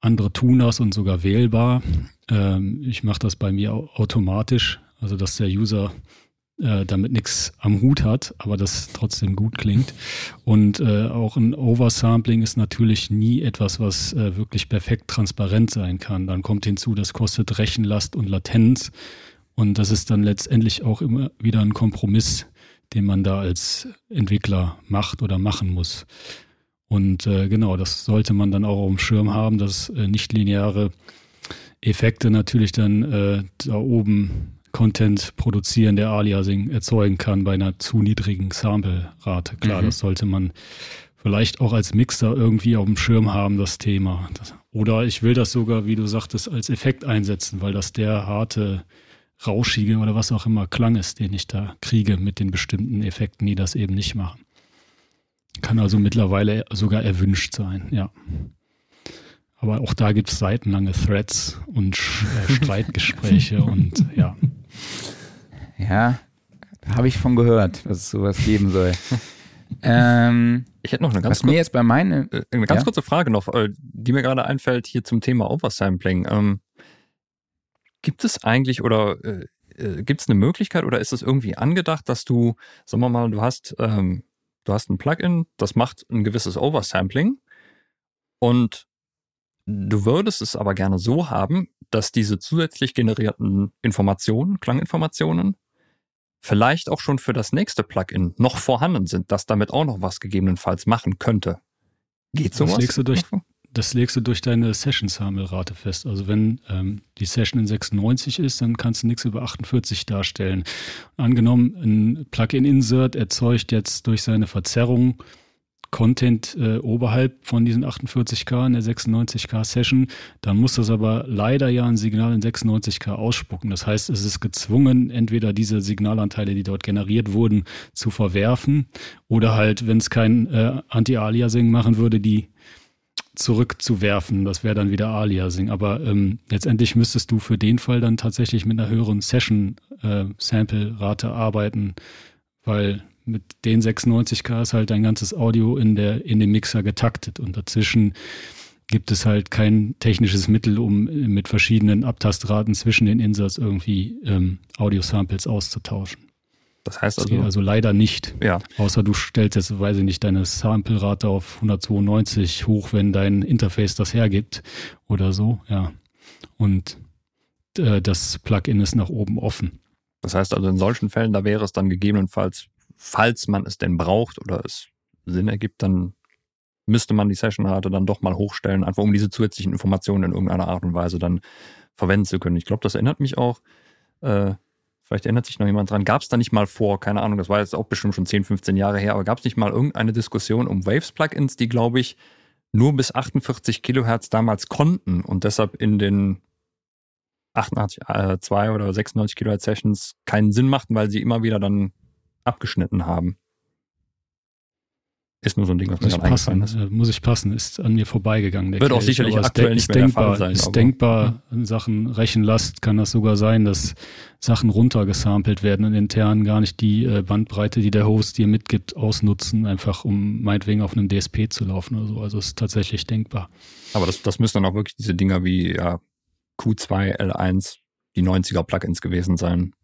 Andere tun das und sogar wählbar. Ähm, ich mache das bei mir automatisch, also dass der User äh, damit nichts am Hut hat, aber das trotzdem gut klingt. Und äh, auch ein Oversampling ist natürlich nie etwas, was äh, wirklich perfekt transparent sein kann. Dann kommt hinzu, das kostet Rechenlast und Latenz. Und das ist dann letztendlich auch immer wieder ein Kompromiss, den man da als Entwickler macht oder machen muss. Und äh, genau, das sollte man dann auch auf dem Schirm haben, dass äh, nicht-lineare Effekte natürlich dann äh, da oben Content produzieren, der Aliasing erzeugen kann bei einer zu niedrigen Sample-Rate. Klar, mhm. das sollte man vielleicht auch als Mixer irgendwie auf dem Schirm haben, das Thema. Das, oder ich will das sogar, wie du sagtest, als Effekt einsetzen, weil das der harte rauschige oder was auch immer Klang ist, den ich da kriege mit den bestimmten Effekten, die das eben nicht machen. Kann also mittlerweile sogar erwünscht sein, ja. Aber auch da gibt es seitenlange Threads und äh, *laughs* Streitgespräche und ja. Ja, habe ich von gehört, dass es sowas geben soll. *laughs* ähm, ich hätte noch eine ganz, bei meine, äh, eine ganz ja? kurze Frage noch, äh, die mir gerade einfällt hier zum Thema Oversampling. Ähm, Gibt es eigentlich oder äh, äh gibt es eine Möglichkeit oder ist es irgendwie angedacht, dass du, sagen wir mal, du hast, ähm, du hast ein Plugin, das macht ein gewisses Oversampling und du würdest es aber gerne so haben, dass diese zusätzlich generierten Informationen, Klanginformationen, vielleicht auch schon für das nächste Plugin noch vorhanden sind, das damit auch noch was gegebenenfalls machen könnte. Geht sowas? Das du durch, das legst du durch deine Session-Sample-Rate fest. Also wenn ähm, die Session in 96 ist, dann kannst du nichts über 48 darstellen. Angenommen, ein Plugin-Insert erzeugt jetzt durch seine Verzerrung Content äh, oberhalb von diesen 48K in der 96K Session, dann muss das aber leider ja ein Signal in 96K ausspucken. Das heißt, es ist gezwungen, entweder diese Signalanteile, die dort generiert wurden, zu verwerfen oder halt, wenn es kein äh, Anti-Aliasing machen würde, die zurückzuwerfen. Das wäre dann wieder Aliasing. Aber ähm, letztendlich müsstest du für den Fall dann tatsächlich mit einer höheren Session-Sample-Rate äh, arbeiten, weil mit den 96K ist halt dein ganzes Audio in, der, in dem Mixer getaktet und dazwischen gibt es halt kein technisches Mittel, um mit verschiedenen Abtastraten zwischen den Insatz irgendwie ähm, Audio-Samples auszutauschen. Das heißt also. Das also leider nicht. Ja. Außer du stellst jetzt, weiß ich nicht, deine Sample-Rate auf 192 hoch, wenn dein Interface das hergibt oder so, ja. Und äh, das Plugin ist nach oben offen. Das heißt also, in solchen Fällen, da wäre es dann gegebenenfalls, falls man es denn braucht oder es Sinn ergibt, dann müsste man die Session-Rate dann doch mal hochstellen, einfach um diese zusätzlichen Informationen in irgendeiner Art und Weise dann verwenden zu können. Ich glaube, das erinnert mich auch, äh, Vielleicht erinnert sich noch jemand dran. Gab es da nicht mal vor, keine Ahnung, das war jetzt auch bestimmt schon 10, 15 Jahre her, aber gab es nicht mal irgendeine Diskussion um Waves-Plugins, die, glaube ich, nur bis 48 Kilohertz damals konnten und deshalb in den 88, äh, 2 oder 96 Kilohertz Sessions keinen Sinn machten, weil sie immer wieder dann abgeschnitten haben. Ist nur so ein Ding, was mir eingefallen ist. Äh, muss ich passen, ist an mir vorbeigegangen. Wird auch sicherlich aktuell nicht mehr denkbar, der Fall sein. Ist denkbar, in Sachen Rechenlast kann das sogar sein, dass Sachen runtergesampelt werden und intern gar nicht die äh, Bandbreite, die der Host dir mitgibt, ausnutzen, einfach um meinetwegen auf einem DSP zu laufen oder so. Also ist tatsächlich denkbar. Aber das, das müssen dann auch wirklich diese Dinger wie ja, Q2, L1, die 90er Plugins gewesen sein,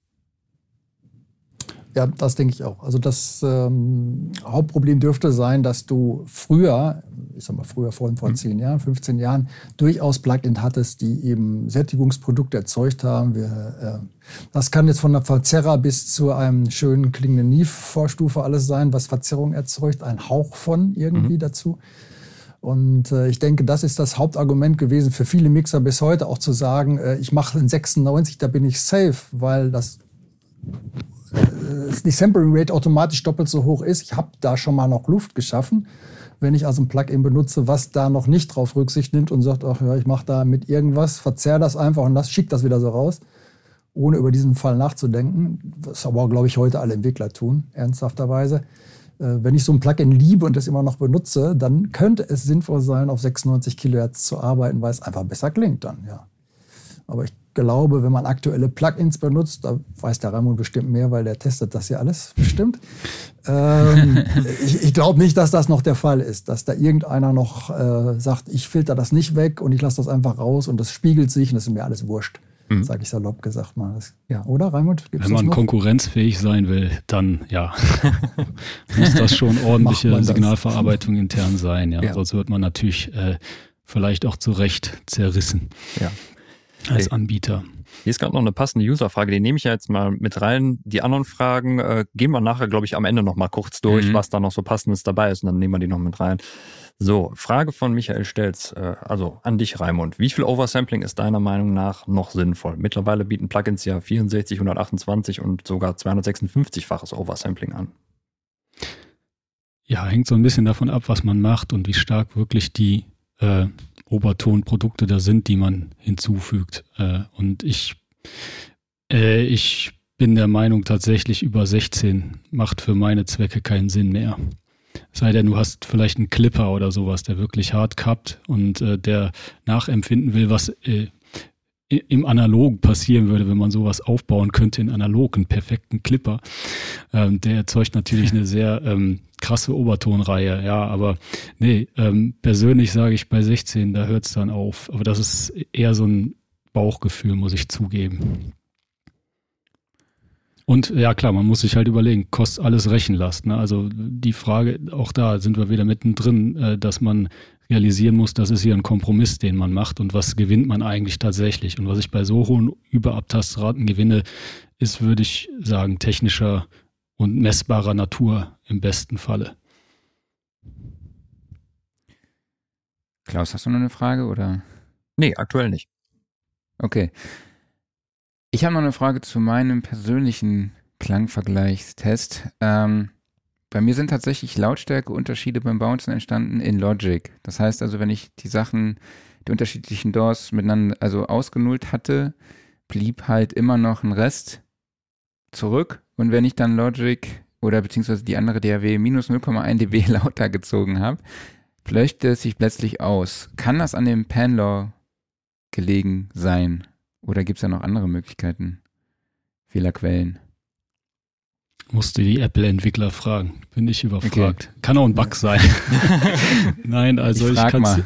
ja, das denke ich auch. Also das ähm, Hauptproblem dürfte sein, dass du früher, ich sag mal früher, vor, vor 10 mhm. Jahren, 15 Jahren, durchaus Plugin hattest, die eben Sättigungsprodukte erzeugt haben. Wir, äh, das kann jetzt von der Verzerrer bis zu einem schönen klingenden Neve-Vorstufe alles sein, was Verzerrung erzeugt, ein Hauch von irgendwie mhm. dazu. Und äh, ich denke, das ist das Hauptargument gewesen für viele Mixer bis heute, auch zu sagen, äh, ich mache in 96, da bin ich safe, weil das die Sampling Rate automatisch doppelt so hoch ist. Ich habe da schon mal noch Luft geschaffen. Wenn ich also ein Plugin benutze, was da noch nicht drauf Rücksicht nimmt und sagt, ach ja, ich mache da mit irgendwas, verzerr das einfach und das schickt das wieder so raus, ohne über diesen Fall nachzudenken. Was aber, glaube ich, heute alle Entwickler tun, ernsthafterweise. Äh, wenn ich so ein Plugin liebe und das immer noch benutze, dann könnte es sinnvoll sein, auf 96 Kilohertz zu arbeiten, weil es einfach besser klingt dann, ja. Aber ich glaube, wenn man aktuelle Plugins benutzt, da weiß der Raimund bestimmt mehr, weil der testet das ja alles bestimmt. ähm, *laughs* ich, ich glaube nicht, dass das noch der Fall ist, dass da irgendeiner noch äh, sagt, ich filter das nicht weg und ich lasse das einfach raus und das spiegelt sich und das ist mir alles wurscht. Mhm. Sage ich salopp gesagt mal. Das, ja, oder Raimund? Gibt's Wenn man konkurrenzfähig sein will, dann ja, *laughs* muss das schon ordentliche Signalverarbeitung intern sein. Ja, ja. sonst wird man natürlich äh, vielleicht auch zu Recht zerrissen. Ja als Anbieter. Hier ist gerade noch eine passende User-Frage, die nehme ich ja jetzt mal mit rein. Die anderen Fragen äh, gehen wir nachher, glaube ich, am Ende noch mal kurz durch, mhm. was da noch so passendes dabei ist und dann nehmen wir die noch mit rein. So, Frage von Michael Stelz, äh, also an dich, Raimund. Wie viel Oversampling ist deiner Meinung nach noch sinnvoll? Mittlerweile bieten Plugins ja 64, 128 und sogar 256-faches Oversampling an. Ja, hängt so ein bisschen davon ab, was man macht und wie stark wirklich die äh, Obertonprodukte da sind, die man hinzufügt. Äh, und ich, äh, ich bin der Meinung, tatsächlich über 16 macht für meine Zwecke keinen Sinn mehr. Sei denn, du hast vielleicht einen Clipper oder sowas, der wirklich hart kappt und äh, der nachempfinden will, was äh, im Analog passieren würde, wenn man sowas aufbauen könnte in analog, einen perfekten Clipper. Ähm, der erzeugt natürlich *laughs* eine sehr ähm, krasse Obertonreihe, ja, aber nee, ähm, persönlich sage ich bei 16, da hört es dann auf. Aber das ist eher so ein Bauchgefühl, muss ich zugeben. Und ja klar, man muss sich halt überlegen, kostet alles Rechenlast. Ne? Also die Frage, auch da sind wir wieder mittendrin, äh, dass man realisieren muss, das ist hier ein Kompromiss, den man macht und was gewinnt man eigentlich tatsächlich. Und was ich bei so hohen Überabtastraten gewinne, ist, würde ich sagen, technischer und messbarer Natur im besten Falle. Klaus, hast du noch eine Frage oder? Nee, aktuell nicht. Okay. Ich habe noch eine Frage zu meinem persönlichen Klangvergleichstest. Ähm, bei mir sind tatsächlich Lautstärkeunterschiede beim Bouncen entstanden in Logic. Das heißt also, wenn ich die Sachen, die unterschiedlichen DAWs miteinander, also ausgenullt hatte, blieb halt immer noch ein Rest zurück. Und wenn ich dann Logic oder beziehungsweise die andere DAW minus 0,1 dB *laughs* lauter gezogen habe, flöchte es sich plötzlich aus. Kann das an dem Panlaw gelegen sein? Oder gibt es da noch andere Möglichkeiten? Fehlerquellen? Musste die Apple-Entwickler fragen. Bin ich überfragt. Okay. Kann auch ein Bug sein. *laughs* Nein, also ich,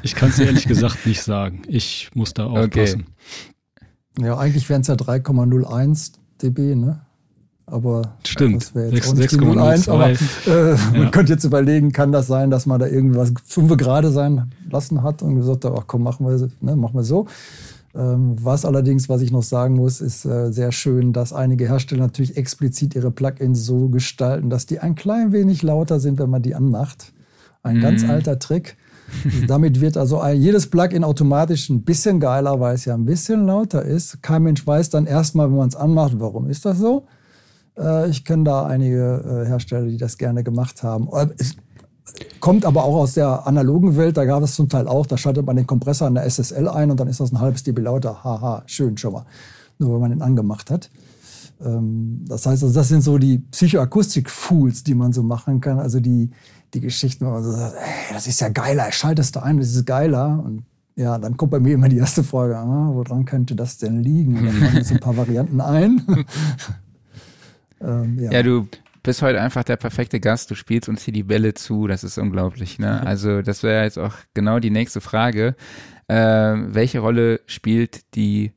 ich kann es ehrlich *laughs* gesagt nicht sagen. Ich muss da aufpassen. Okay. Ja, eigentlich wären es ja 3,01 dB, ne? Aber Stimmt. das wäre jetzt 6,01. Aber äh, ja. man könnte jetzt überlegen, kann das sein, dass man da irgendwas fünf gerade sein lassen hat und gesagt hat, ach komm, machen wir, ne, machen wir so. Ähm, was allerdings, was ich noch sagen muss, ist äh, sehr schön, dass einige Hersteller natürlich explizit ihre Plugins so gestalten, dass die ein klein wenig lauter sind, wenn man die anmacht. Ein mhm. ganz alter Trick. *laughs* Damit wird also ein, jedes Plugin automatisch ein bisschen geiler, weil es ja ein bisschen lauter ist. Kein Mensch weiß dann erstmal, wenn man es anmacht, warum ist das so. Äh, ich kenne da einige äh, Hersteller, die das gerne gemacht haben. Es kommt aber auch aus der analogen Welt, da gab es zum Teil auch, da schaltet man den Kompressor an der SSL ein und dann ist das ein halbes dB lauter. Haha, schön schon mal. Nur wenn man den angemacht hat. Ähm, das heißt, also das sind so die Psychoakustik-Fools, die man so machen kann. Also die, die Geschichten, wo man so sagt, ey, das ist ja geiler, schaltest du ein, das ist geiler. Und ja, dann kommt bei mir immer die erste Frage, ah, woran könnte das denn liegen? Und dann fallen jetzt ein paar *laughs* Varianten ein. *laughs* Ähm, ja. ja. du bist heute einfach der perfekte Gast. Du spielst uns hier die Bälle zu. Das ist unglaublich. Ne? *laughs* Also das wäre jetzt auch genau die nächste Frage. Äh, welche Rolle spielt die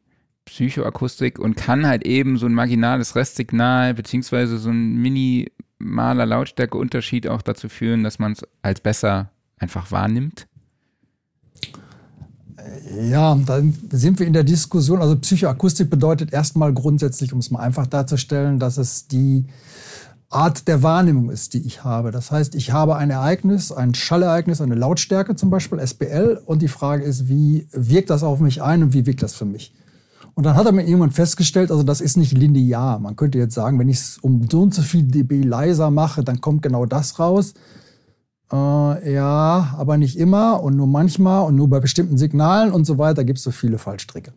Psychoakustik und kann halt eben so ein marginales Restsignal beziehungsweise so ein minimaler Lautstärkeunterschied auch dazu führen, dass man es als besser einfach wahrnimmt? Ja, dann sind wir in der Diskussion. Also Psychoakustik bedeutet erstmal grundsätzlich, um es mal einfach darzustellen, dass es die Art der Wahrnehmung ist, die ich habe. Das heißt, ich habe ein Ereignis, ein Schallereignis, eine Lautstärke zum Beispiel, SPL, und die Frage ist, wie wirkt das auf mich ein und wie wirkt das für mich? Und dann hat er mir irgendwann festgestellt, also das ist nicht linear. Man könnte jetzt sagen, wenn ich es um so und so viel dB leiser mache, dann kommt genau das raus. Äh, ja, aber nicht immer und nur manchmal und nur bei bestimmten Signalen und so weiter gibt es so viele Fallstricke.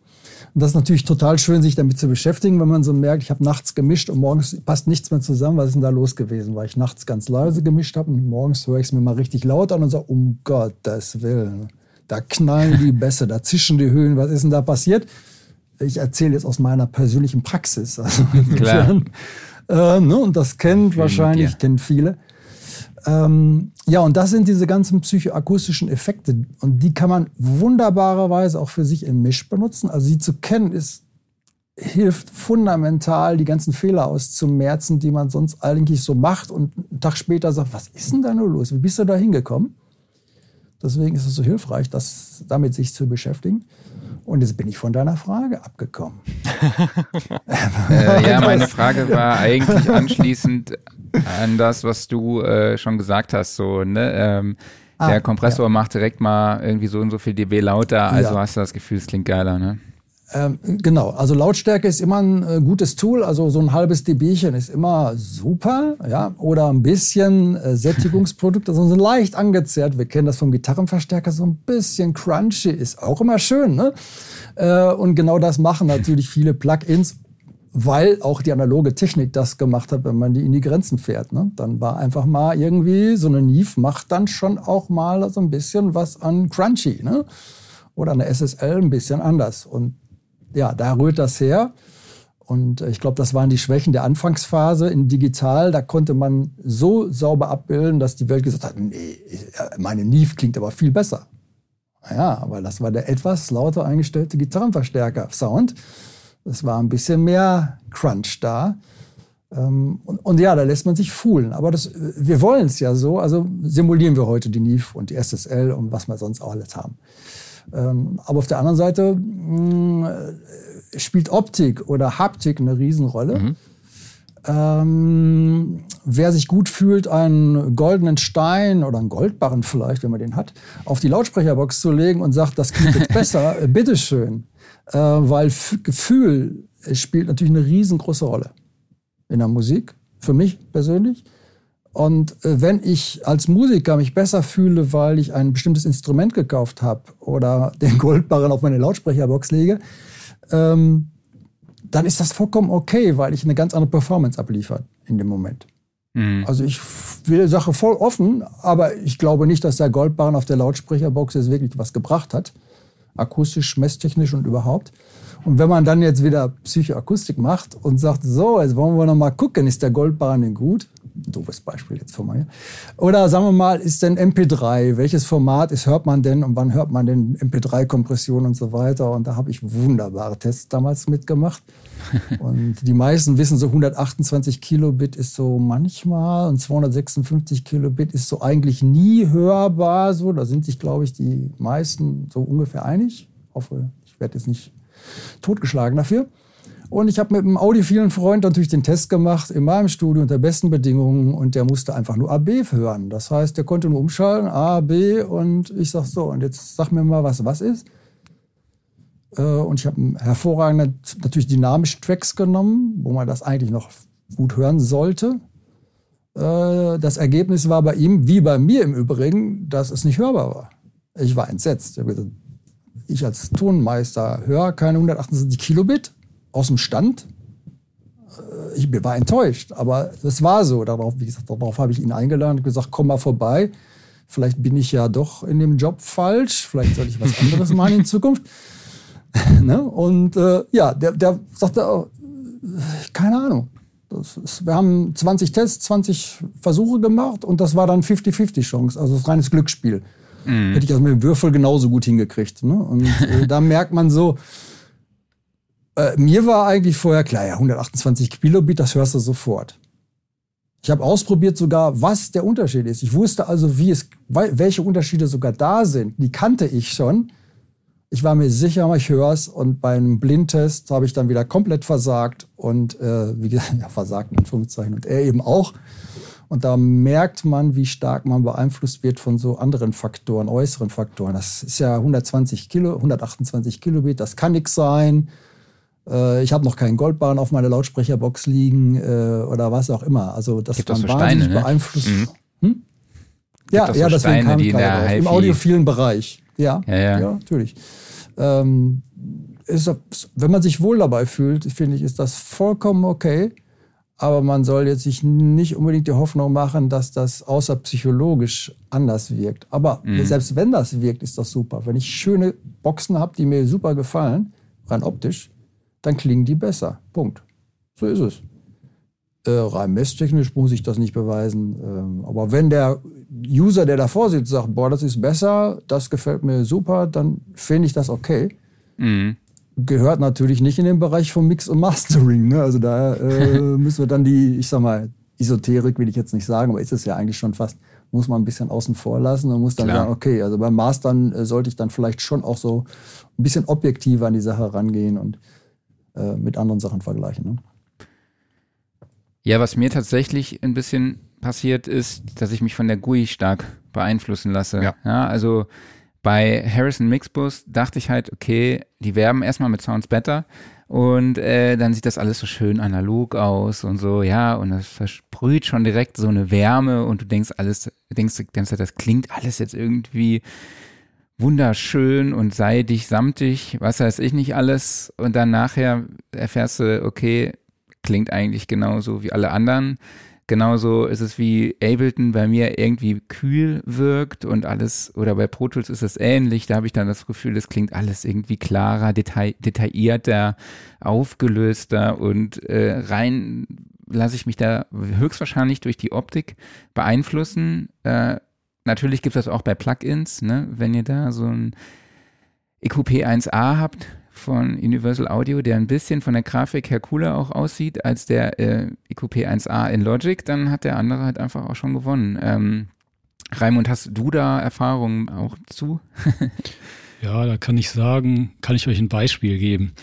Und das ist natürlich total schön, sich damit zu beschäftigen, wenn man so merkt, ich habe nachts gemischt und morgens passt nichts mehr zusammen. Was ist denn da los gewesen? Weil ich nachts ganz leise gemischt habe und morgens höre ich es mir mal richtig laut an und sage, um Gottes Willen, da knallen die Bässe, da zischen die Höhen, was ist denn da passiert? Ich erzähle jetzt aus meiner persönlichen Praxis. Also *laughs* Klar. Äh, ne, und das kennt wahrscheinlich, kennt viele. Ähm, ja, und das sind diese ganzen psychoakustischen Effekte. Und die kann man wunderbarerweise auch für sich im Misch benutzen. Also sie zu kennen, ist, hilft fundamental, die ganzen Fehler auszumerzen, die man sonst eigentlich so macht. Und einen Tag später sagt, was ist denn da nur los? Wie bist du da hingekommen? Deswegen ist es so hilfreich, das, damit sich zu beschäftigen. Und jetzt bin ich von deiner Frage abgekommen. *laughs* äh, ja, meine Frage war eigentlich anschließend an das, was du äh, schon gesagt hast. So, ne? Ähm, ah, der Kompressor ja. macht direkt mal irgendwie so und so viel dB lauter, also ja. hast du das Gefühl, es klingt geiler, ne? Ähm, genau, also Lautstärke ist immer ein äh, gutes Tool, also so ein halbes dBchen ist immer super, ja, oder ein bisschen äh, Sättigungsprodukt, also so leicht angezerrt, wir kennen das vom Gitarrenverstärker, so ein bisschen crunchy, ist auch immer schön, ne? Äh, und genau das machen natürlich viele Plugins, weil auch die analoge Technik das gemacht hat, wenn man die in die Grenzen fährt. Ne? Dann war einfach mal irgendwie, so eine Neve macht dann schon auch mal so ein bisschen was an Crunchy. Ne? Oder eine SSL ein bisschen anders. Und ja, da rührt das her. Und ich glaube, das waren die Schwächen der Anfangsphase in digital. Da konnte man so sauber abbilden, dass die Welt gesagt hat, nee, meine Neve klingt aber viel besser. Ja, aber das war der etwas lauter eingestellte Gitarrenverstärker-Sound. Es war ein bisschen mehr Crunch da. Ähm, und, und, ja, da lässt man sich fühlen. Aber das, wir wollen es ja so. Also simulieren wir heute die Neve und die SSL und was wir sonst auch alles haben. Ähm, aber auf der anderen Seite mh, spielt Optik oder Haptik eine Riesenrolle. Mhm. Ähm, wer sich gut fühlt, einen goldenen Stein oder einen Goldbarren vielleicht, wenn man den hat, auf die Lautsprecherbox zu legen und sagt, das klingt jetzt *laughs* besser, äh, bitteschön. Äh, weil F Gefühl spielt natürlich eine riesengroße Rolle in der Musik, für mich persönlich. Und äh, wenn ich als Musiker mich besser fühle, weil ich ein bestimmtes Instrument gekauft habe oder *laughs* den Goldbarren auf meine Lautsprecherbox lege, ähm, dann ist das vollkommen okay, weil ich eine ganz andere Performance abliefere in dem Moment. Mhm. Also ich will die Sache voll offen, aber ich glaube nicht, dass der Goldbarren auf der Lautsprecherbox jetzt wirklich was gebracht hat. Akustisch, messtechnisch und überhaupt. Und wenn man dann jetzt wieder Psychoakustik macht und sagt, so, jetzt wollen wir noch mal gucken, ist der Goldbarren denn gut? doofes Beispiel jetzt von mir. Oder sagen wir mal, ist denn MP3? Welches Format ist, hört man denn und wann hört man denn MP3-Kompression und so weiter? Und da habe ich wunderbare Tests damals mitgemacht. *laughs* und die meisten wissen, so 128 Kilobit ist so manchmal und 256 Kilobit ist so eigentlich nie hörbar. So, da sind sich, glaube ich, die meisten so ungefähr einig. Ich hoffe, ich werde jetzt nicht totgeschlagen dafür. Und ich habe mit einem audiophilen Freund natürlich den Test gemacht in meinem Studio unter besten Bedingungen und der musste einfach nur AB hören. Das heißt, der konnte nur umschalten, A, B und ich sag so, und jetzt sag mir mal, was was ist. Äh, und ich habe hervorragende, natürlich dynamische Tracks genommen, wo man das eigentlich noch gut hören sollte. Äh, das Ergebnis war bei ihm, wie bei mir im Übrigen, dass es nicht hörbar war. Ich war entsetzt. Ich als Tonmeister höre keine 178 Kilobit aus dem Stand. Äh, ich war enttäuscht, aber es war so. Darauf, wie gesagt, darauf habe ich ihn eingeladen und gesagt, komm mal vorbei. Vielleicht bin ich ja doch in dem Job falsch. Vielleicht soll ich was anderes machen in Zukunft. *laughs* ne? Und äh, ja, der, der sagte, oh, keine Ahnung. Ist, wir haben 20 Tests, 20 Versuche gemacht und das war dann 50-50 Chance, also das reines Glücksspiel. Mhm. Hätte ich also mit dem Würfel genauso gut hingekriegt. Ne? Und äh, *laughs* da merkt man so, äh, mir war eigentlich vorher klar, ja, 128 Kilobit, das hörst du sofort. Ich habe ausprobiert sogar, was der Unterschied ist. Ich wusste also, wie es, welche Unterschiede sogar da sind. Die kannte ich schon. Ich war mir sicher, ich höre es. Und beim Blindtest habe ich dann wieder komplett versagt. Und äh, wie gesagt, *laughs* ja, versagt in Anführungszeichen. Und er eben auch. Und da merkt man, wie stark man beeinflusst wird von so anderen Faktoren, äußeren Faktoren. Das ist ja 120 Kilo, 128 Kilobit, das kann nichts sein. Äh, ich habe noch keinen Goldbahn auf meiner Lautsprecherbox liegen äh, oder was auch immer. Also das Gibt kann so wahnsinnig Steine, ne? beeinflussen. Mhm. Hm? Ja, ja, so deswegen Steine, kam ich drauf. Im audiophilen Bereich. Ja, ja, ja. ja natürlich. Ähm, ist, wenn man sich wohl dabei fühlt, finde ich, ist das vollkommen okay. Aber man soll jetzt sich nicht unbedingt die Hoffnung machen, dass das außer psychologisch anders wirkt. Aber mhm. selbst wenn das wirkt, ist das super. Wenn ich schöne Boxen habe, die mir super gefallen, rein optisch, dann klingen die besser. Punkt. So ist es. Äh, rein messtechnisch muss ich das nicht beweisen. Ähm, aber wenn der User, der davor sitzt, sagt, boah, das ist besser, das gefällt mir super, dann finde ich das okay. Mhm. Gehört natürlich nicht in den Bereich von Mix und Mastering. Ne? Also da äh, *laughs* müssen wir dann die, ich sag mal, Esoterik will ich jetzt nicht sagen, aber ist es ja eigentlich schon fast, muss man ein bisschen außen vor lassen und muss dann Klar. sagen, okay, also beim Mastern äh, sollte ich dann vielleicht schon auch so ein bisschen objektiver an die Sache rangehen und äh, mit anderen Sachen vergleichen. Ne? Ja, was mir tatsächlich ein bisschen passiert ist, dass ich mich von der GUI stark beeinflussen lasse. Ja. ja also bei Harrison Mixbus dachte ich halt, okay, die werben erstmal mit Sounds Better und äh, dann sieht das alles so schön analog aus und so, ja, und das versprüht schon direkt so eine Wärme und du denkst alles, denkst die ganze Zeit, das klingt alles jetzt irgendwie wunderschön und seidig, samtig, was weiß ich nicht alles. Und dann nachher erfährst du, okay, klingt eigentlich genauso wie alle anderen. Genauso ist es wie Ableton bei mir irgendwie kühl wirkt und alles, oder bei Pro Tools ist es ähnlich. Da habe ich dann das Gefühl, es klingt alles irgendwie klarer, detail, detaillierter, aufgelöster und äh, rein lasse ich mich da höchstwahrscheinlich durch die Optik beeinflussen. Äh, Natürlich gibt es das auch bei Plugins, ne? wenn ihr da so ein EQP 1A habt von Universal Audio, der ein bisschen von der Grafik her cooler auch aussieht als der äh, EQP 1A in Logic, dann hat der andere halt einfach auch schon gewonnen. Ähm, Raimund, hast du da Erfahrungen auch zu? *laughs* ja, da kann ich sagen, kann ich euch ein Beispiel geben.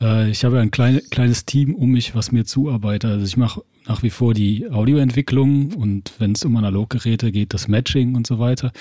Äh, ich habe ein klein, kleines Team um mich, was mir zuarbeitet. Also ich mache nach wie vor die Audioentwicklung und wenn es um Analoggeräte geht, das Matching und so weiter.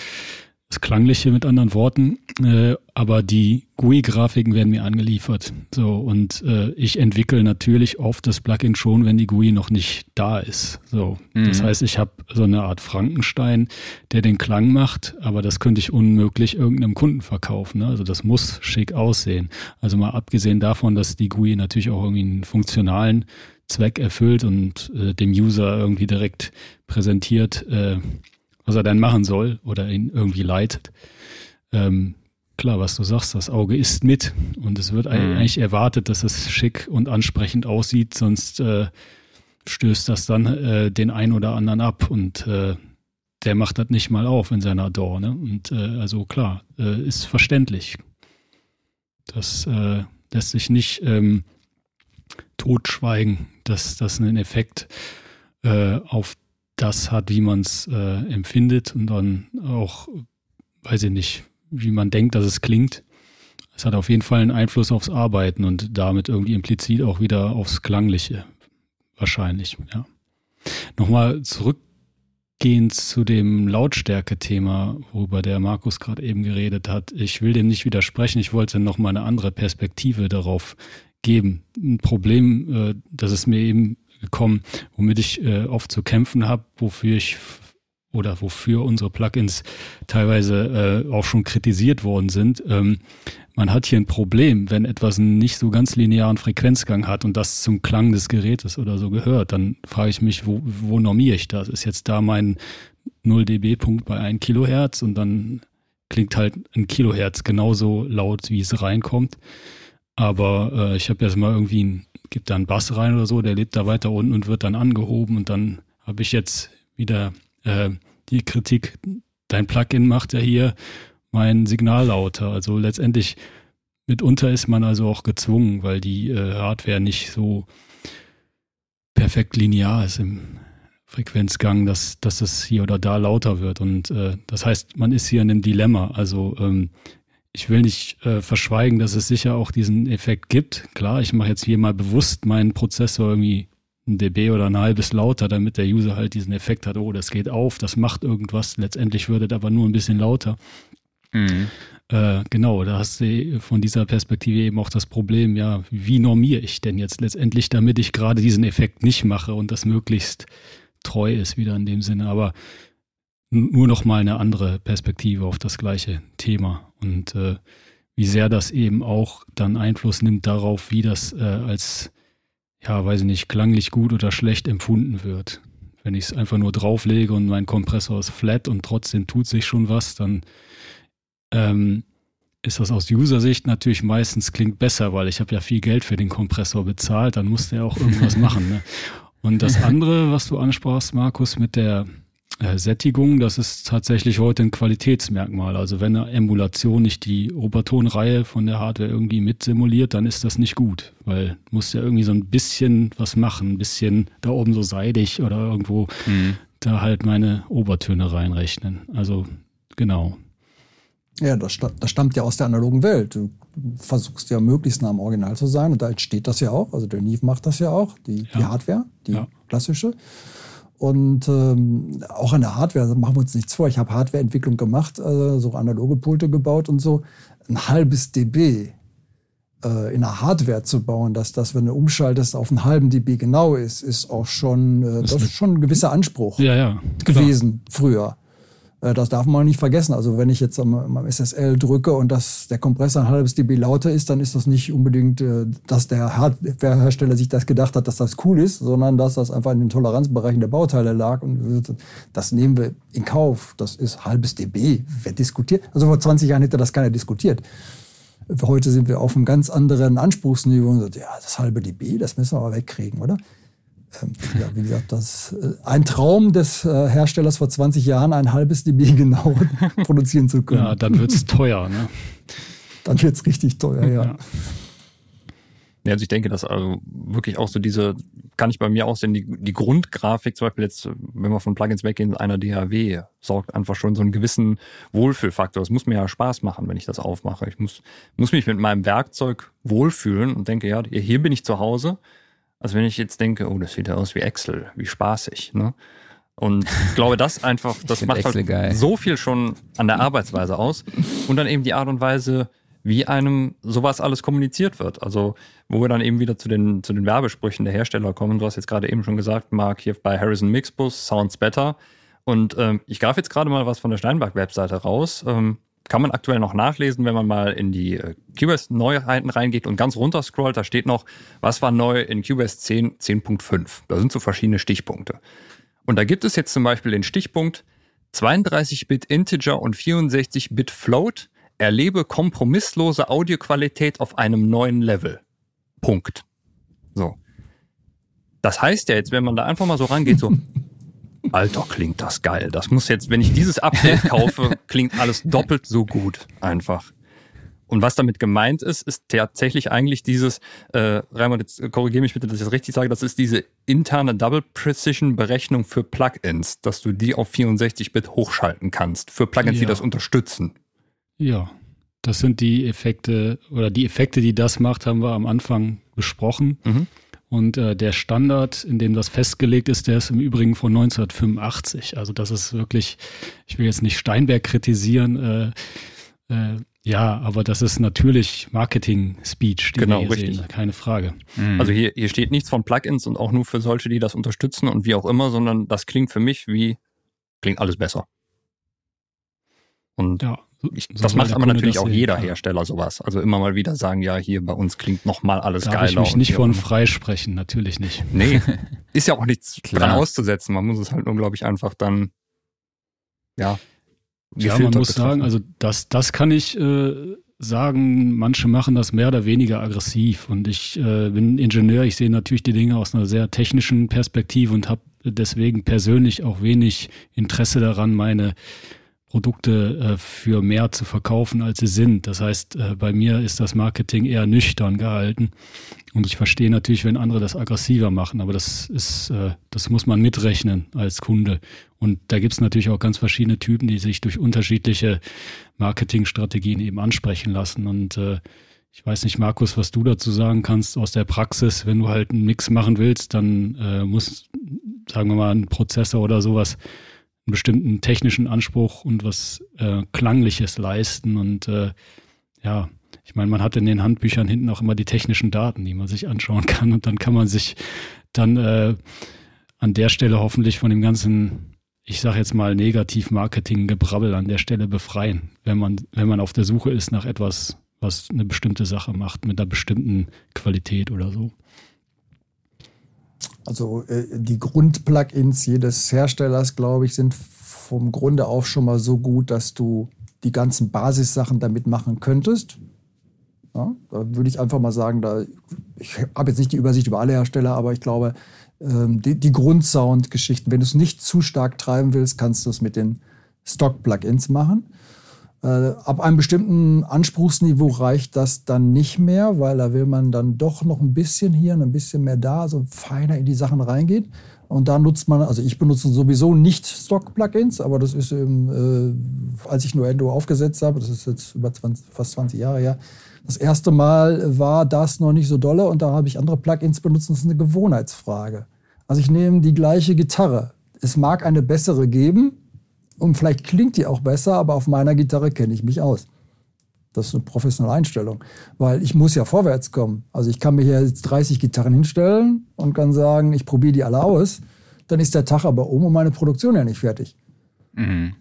Das Klangliche mit anderen Worten, äh, aber die GUI-Grafiken werden mir angeliefert. So, und äh, ich entwickle natürlich oft das Plugin schon, wenn die GUI noch nicht da ist. So, mhm. das heißt, ich habe so eine Art Frankenstein, der den Klang macht, aber das könnte ich unmöglich irgendeinem Kunden verkaufen. Ne? Also das muss schick aussehen. Also mal abgesehen davon, dass die GUI natürlich auch irgendwie einen funktionalen Zweck erfüllt und äh, dem User irgendwie direkt präsentiert, äh, was er dann machen soll oder ihn irgendwie leitet. Ähm, klar, was du sagst, das Auge ist mit und es wird mhm. eigentlich erwartet, dass es schick und ansprechend aussieht, sonst äh, stößt das dann äh, den einen oder anderen ab und äh, der macht das nicht mal auf in seiner Door. Ne? Und äh, also klar, äh, ist verständlich. Das äh, lässt sich nicht ähm, totschweigen, dass das einen Effekt auf das hat, wie man es äh, empfindet und dann auch, weiß ich nicht, wie man denkt, dass es klingt. Es hat auf jeden Fall einen Einfluss aufs Arbeiten und damit irgendwie implizit auch wieder aufs Klangliche. Wahrscheinlich, ja. Nochmal zurückgehend zu dem Lautstärke-Thema, worüber der Markus gerade eben geredet hat. Ich will dem nicht widersprechen. Ich wollte nochmal eine andere Perspektive darauf geben. Ein Problem, äh, das ist mir eben gekommen, womit ich äh, oft zu kämpfen habe, wofür ich oder wofür unsere Plugins teilweise äh, auch schon kritisiert worden sind. Ähm, man hat hier ein Problem, wenn etwas einen nicht so ganz linearen Frequenzgang hat und das zum Klang des Gerätes oder so gehört, dann frage ich mich, wo, wo normiere ich das? Ist jetzt da mein 0 dB-Punkt bei 1 Kilohertz und dann klingt halt ein Kilohertz genauso laut, wie es reinkommt. Aber äh, ich habe jetzt mal irgendwie ein gibt da einen Bass rein oder so, der lebt da weiter unten und wird dann angehoben und dann habe ich jetzt wieder äh, die Kritik, dein Plugin macht ja hier mein Signal lauter. Also letztendlich mitunter ist man also auch gezwungen, weil die äh, Hardware nicht so perfekt linear ist im Frequenzgang, dass, dass es hier oder da lauter wird. Und äh, das heißt, man ist hier in einem Dilemma. Also ähm, ich will nicht äh, verschweigen, dass es sicher auch diesen Effekt gibt. Klar, ich mache jetzt hier mal bewusst meinen Prozessor irgendwie ein dB oder ein halbes lauter, damit der User halt diesen Effekt hat, oh, das geht auf, das macht irgendwas. Letztendlich wird es aber nur ein bisschen lauter. Mhm. Äh, genau, da hast du von dieser Perspektive eben auch das Problem, ja, wie normiere ich denn jetzt letztendlich, damit ich gerade diesen Effekt nicht mache und das möglichst treu ist wieder in dem Sinne. Aber nur noch mal eine andere Perspektive auf das gleiche Thema und äh, wie sehr das eben auch dann Einfluss nimmt darauf, wie das äh, als, ja, weiß ich nicht, klanglich gut oder schlecht empfunden wird. Wenn ich es einfach nur drauflege und mein Kompressor ist flat und trotzdem tut sich schon was, dann ähm, ist das aus User-Sicht natürlich meistens klingt besser, weil ich habe ja viel Geld für den Kompressor bezahlt, dann muss der auch irgendwas *laughs* machen. Ne? Und das andere, was du ansprachst, Markus, mit der Sättigung, das ist tatsächlich heute ein Qualitätsmerkmal. Also wenn eine Emulation nicht die Obertonreihe von der Hardware irgendwie mit simuliert, dann ist das nicht gut, weil muss ja irgendwie so ein bisschen was machen, ein bisschen da oben so seidig oder irgendwo mhm. da halt meine Obertöne reinrechnen. Also genau. Ja, das, das stammt ja aus der analogen Welt. Du versuchst ja möglichst nah am Original zu sein und da entsteht das ja auch. Also der Neve macht das ja auch, die, ja. die Hardware, die ja. klassische. Und ähm, auch an der Hardware, also machen wir uns nichts vor. Ich habe Hardwareentwicklung gemacht, äh, so analoge Pulte gebaut und so. Ein halbes dB äh, in der Hardware zu bauen, dass das, wenn du umschaltest, auf einen halben dB genau ist, ist auch schon, äh, das ist schon ein gewisser Anspruch ja, ja, gewesen früher. Äh, das darf man nicht vergessen. Also wenn ich jetzt am, SSL drücke und das, der Kompressor ein halbes dB lauter ist, dann ist das nicht unbedingt, äh, dass der Hardwarehersteller sich das gedacht hat, dass das cool ist, sondern dass das einfach in den Toleranzbereichen der Bauteile lag. Und das nehmen wir in Kauf. Das ist halbes dB. Wer diskutiert? Also vor 20 Jahren hätte das keiner diskutiert. Heute sind wir auf einem ganz anderen Anspruchsniveau und sagt, ja, das halbe dB, das müssen wir aber wegkriegen, oder? Ähm, ja, wie gesagt, das äh, ein Traum des äh, Herstellers vor 20 Jahren, ein halbes dB genau *laughs* produzieren zu können. Ja, dann wird es teuer, ne? Dann wird es richtig teuer, ja. ja. Ja, also ich denke, dass also wirklich auch so diese, kann ich bei mir auch sehen, die, die Grundgrafik, zum Beispiel jetzt, wenn wir von Plugins weggehen, einer DAW, sorgt einfach schon so einen gewissen Wohlfühlfaktor. Es muss mir ja Spaß machen, wenn ich das aufmache. Ich muss, muss mich mit meinem Werkzeug wohlfühlen und denke, ja, hier bin ich zu Hause also wenn ich jetzt denke, oh, das sieht ja aus wie Excel, wie spaßig, ne? Und ich glaube, das einfach, *laughs* das macht halt geil. so viel schon an der Arbeitsweise aus. Und dann eben die Art und Weise, wie einem sowas alles kommuniziert wird. Also, wo wir dann eben wieder zu den, zu den Werbesprüchen der Hersteller kommen. Du hast jetzt gerade eben schon gesagt, Marc, hier bei Harrison Mixbus, Sounds Better. Und ähm, ich greife jetzt gerade mal was von der Steinberg-Webseite raus. Ähm, kann man aktuell noch nachlesen, wenn man mal in die äh, Cubase-Neuheiten reingeht und ganz runter scrollt. Da steht noch, was war neu in Cubase 10, 10.5. Da sind so verschiedene Stichpunkte. Und da gibt es jetzt zum Beispiel den Stichpunkt 32-Bit Integer und 64-Bit Float. Erlebe kompromisslose Audioqualität auf einem neuen Level. Punkt. So. Das heißt ja jetzt, wenn man da einfach mal so rangeht, so, *laughs* Alter, klingt das geil. Das muss jetzt, wenn ich dieses Update *laughs* kaufe, klingt alles doppelt so gut. Einfach. Und was damit gemeint ist, ist tatsächlich eigentlich dieses, äh, Raimund, jetzt korrigiere mich bitte, dass ich das richtig sage, das ist diese interne Double Precision Berechnung für Plugins, dass du die auf 64-Bit hochschalten kannst, für Plugins, die Ja. das unterstützen. Ja, das sind die Effekte oder die Effekte, die das macht, haben wir am Anfang besprochen. Mhm. Und äh, der Standard, in dem das festgelegt ist, der ist im Übrigen von 1985. Also das ist wirklich, ich will jetzt nicht Steinberg kritisieren, äh, äh, ja, aber das ist natürlich Marketing-Speech, die Genau, wir hier richtig. sehen, keine Frage. Mhm. Also hier, hier steht nichts von Plugins und auch nur für solche, die das unterstützen und wie auch immer, sondern das klingt für mich wie, klingt alles besser. Und Ja, ich, das macht aber natürlich auch sehen, jeder. Hersteller sowas. Also immer mal wieder sagen, ja, hier bei uns klingt nochmal alles Darf geiler. ich mich nicht von freisprechen, natürlich nicht. Nee, *laughs* ist ja auch nichts dran auszusetzen. Man muss es halt nur, glaube ich, einfach dann, ja. Ja, man muss sagen, also das, das kann ich äh, sagen, manche machen das mehr oder weniger aggressiv. Und ich äh, bin Ingenieur, ich sehe natürlich die Dinge aus einer sehr technischen Perspektive und habe deswegen persönlich auch wenig Interesse daran, meine Produkte äh, für mehr zu verkaufen, als sie sind. Das heißt, äh, bei mir ist das Marketing eher nüchtern gehalten. Und ich verstehe natürlich, wenn andere das aggressiver machen, aber das ist, äh, das muss man mitrechnen als Kunde. Und da gibt es natürlich auch ganz verschiedene Typen, die sich durch unterschiedliche Marketingstrategien eben ansprechen lassen. Und äh, ich weiß nicht, Markus, was du dazu sagen kannst aus der Praxis. Wenn du halt einen Mix machen willst, dann äh, muss, sagen wir mal, ein Prozessor oder sowas einen bestimmten technischen Anspruch und was äh, Klangliches leisten. Und äh, ja, ich meine, man hat in den Handbüchern hinten auch immer die technischen Daten, die man sich anschauen *laughs* kann. Und dann kann man sich dann äh, an der Stelle hoffentlich von dem ganzen, ich sage jetzt mal, Negativ-Marketing-Gebrabbel an der Stelle befreien, wenn man, wenn man auf der Suche ist nach etwas, was eine bestimmte Sache macht, mit einer bestimmten Qualität oder so. Also äh, die Grundplugins jedes Herstellers, glaube ich, sind vom Grunde auf schon mal so gut, dass du die ganzen Basissachen damit machen könntest. Ja, da würde ich einfach mal sagen, da, ich habe jetzt nicht die Übersicht über alle Hersteller, aber ich glaube, ähm, die, die Grundsound-Geschichten, wenn du es nicht zu stark treiben willst, kannst du es mit den Stock-Plugins machen. Äh, ab einem bestimmten Anspruchsniveau reicht das dann nicht mehr, weil da will man dann doch noch ein bisschen hier und ein bisschen mehr da, so feiner in die Sachen reingeht. Und da nutzt man, also ich benutze sowieso nicht Stock-Plugins, aber das ist eben, äh, als ich Nuendo aufgesetzt habe, das ist jetzt über 20, fast 20 Jahre her, das erste Mal war das noch nicht so dolle und da habe ich andere Plugins benutzt. Das ist eine Gewohnheitsfrage. Also ich nehme die gleiche Gitarre. Es mag eine bessere geben und vielleicht klingt die auch besser, aber auf meiner Gitarre kenne ich mich aus. Das ist eine professionelle Einstellung, weil ich muss ja vorwärts kommen. Also ich kann mir hier jetzt 30 Gitarren hinstellen und kann sagen, ich probiere die alle aus. Dann ist der Tag aber um und meine Produktion ja nicht fertig. Mhm.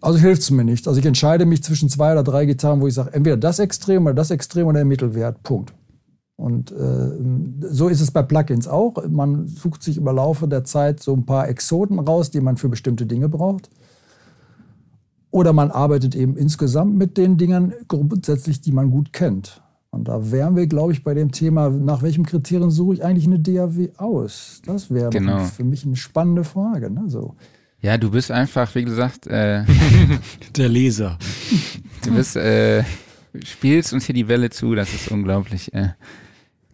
Also hilft es mir nicht. Also ich entscheide mich zwischen zwei oder drei Gitarren, wo ich sage, entweder das Extrem oder das Extrem oder der Mittelwert. Punkt. Und äh, so ist es bei Plugins auch. Man sucht sich über Laufe der Zeit so ein paar Exoten raus, die man für bestimmte Dinge braucht. Oder man arbeitet eben insgesamt mit den Dingern grundsätzlich, die man gut kennt. Und da wären wir, glaube ich, bei dem Thema, nach welchen Kriterien suche ich eigentlich eine DAW aus? Das wäre Genau. für mich eine spannende Frage. Ne? So. Ja, du bist einfach, wie gesagt, äh, *laughs* Der Leser. du bist, äh, spielst uns hier die Welle zu, das ist unglaublich. Äh.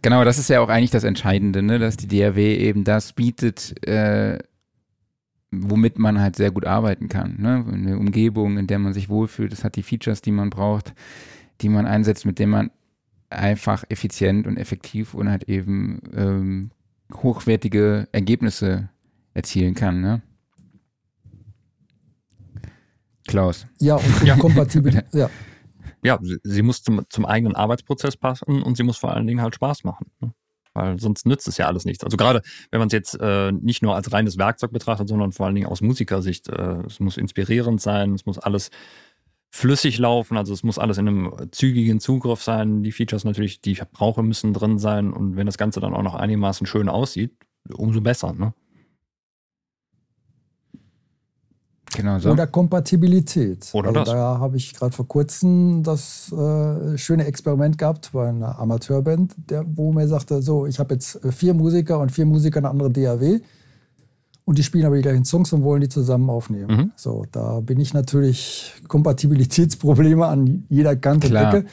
Genau, das ist ja auch eigentlich das Entscheidende, ne? dass die DAW eben das bietet, äh, womit man halt sehr gut arbeiten kann. Ne? Eine Umgebung, in der man sich wohlfühlt, das hat die Features, die man braucht, die man einsetzt, mit denen man einfach effizient und effektiv und halt eben ähm, hochwertige Ergebnisse erzielen kann. Ne? Klaus. Ja, und *laughs* ja. kompatibel. *laughs* ja. ja, sie muss zum, zum eigenen Arbeitsprozess passen und sie muss vor allen Dingen halt Spaß machen. Ne? Weil sonst nützt es ja alles nichts. Also gerade wenn man es jetzt äh, nicht nur als reines Werkzeug betrachtet, sondern vor allen Dingen aus Musikersicht. Äh, es muss inspirierend sein, es muss alles flüssig laufen, also es muss alles in einem zügigen Zugriff sein. Die Features natürlich, die Verbraucher müssen drin sein und wenn das Ganze dann auch noch einigermaßen schön aussieht, umso besser. Ne? Genau. Oder Kompatibilität. Oder also das. Da habe ich gerade vor kurzem das äh, schöne Experiment gehabt bei einer Amateurband, der, wo mir sagte, so, ich habe jetzt äh, vier Musiker und vier Musiker eine andere DAW und die spielen aber die gleichen Songs und wollen die zusammen aufnehmen. Mhm. So, da bin ich natürlich Kompatibilitätsprobleme an jeder Kante Decke.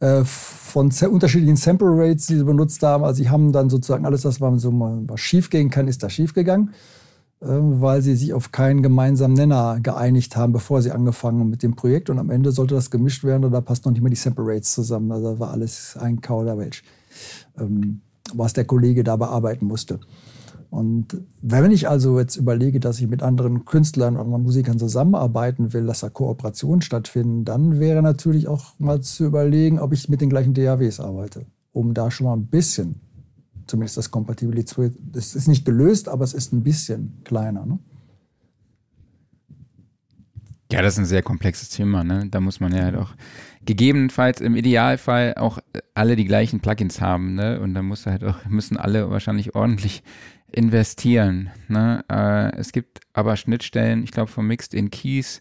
Äh, von unterschiedlichen Sample Rates, die sie benutzt haben. Also sie haben dann sozusagen alles, was, so mal was schief gehen kann, ist da schief gegangen. Ähm, weil sie sich auf keinen gemeinsamen Nenner geeinigt haben, bevor sie angefangen haben mit dem Projekt. Und am Ende sollte das gemischt werden und da passt noch nicht mehr die Sample Rates zusammen. Also war alles ein Kauderwelsch, ähm, was der Kollege da bearbeiten musste. Und wenn ich also jetzt überlege, dass ich mit anderen Künstlern und anderen Musikern zusammenarbeiten will, dass da Kooperationen stattfinden, dann wäre natürlich auch mal zu überlegen, ob ich mit den gleichen DAWs arbeite, um da schon mal ein bisschen zumindest das Compatibility, das ist nicht gelöst, aber es ist ein bisschen kleiner. Ne? Ja, das ist ein sehr komplexes Thema. Ne? Da muss man ja halt auch gegebenenfalls im Idealfall auch alle die gleichen Plugins haben. Ne? Und da muss halt auch, müssen alle wahrscheinlich ordentlich investieren. Ne? Äh, es gibt aber Schnittstellen, ich glaube von Mixed in Keys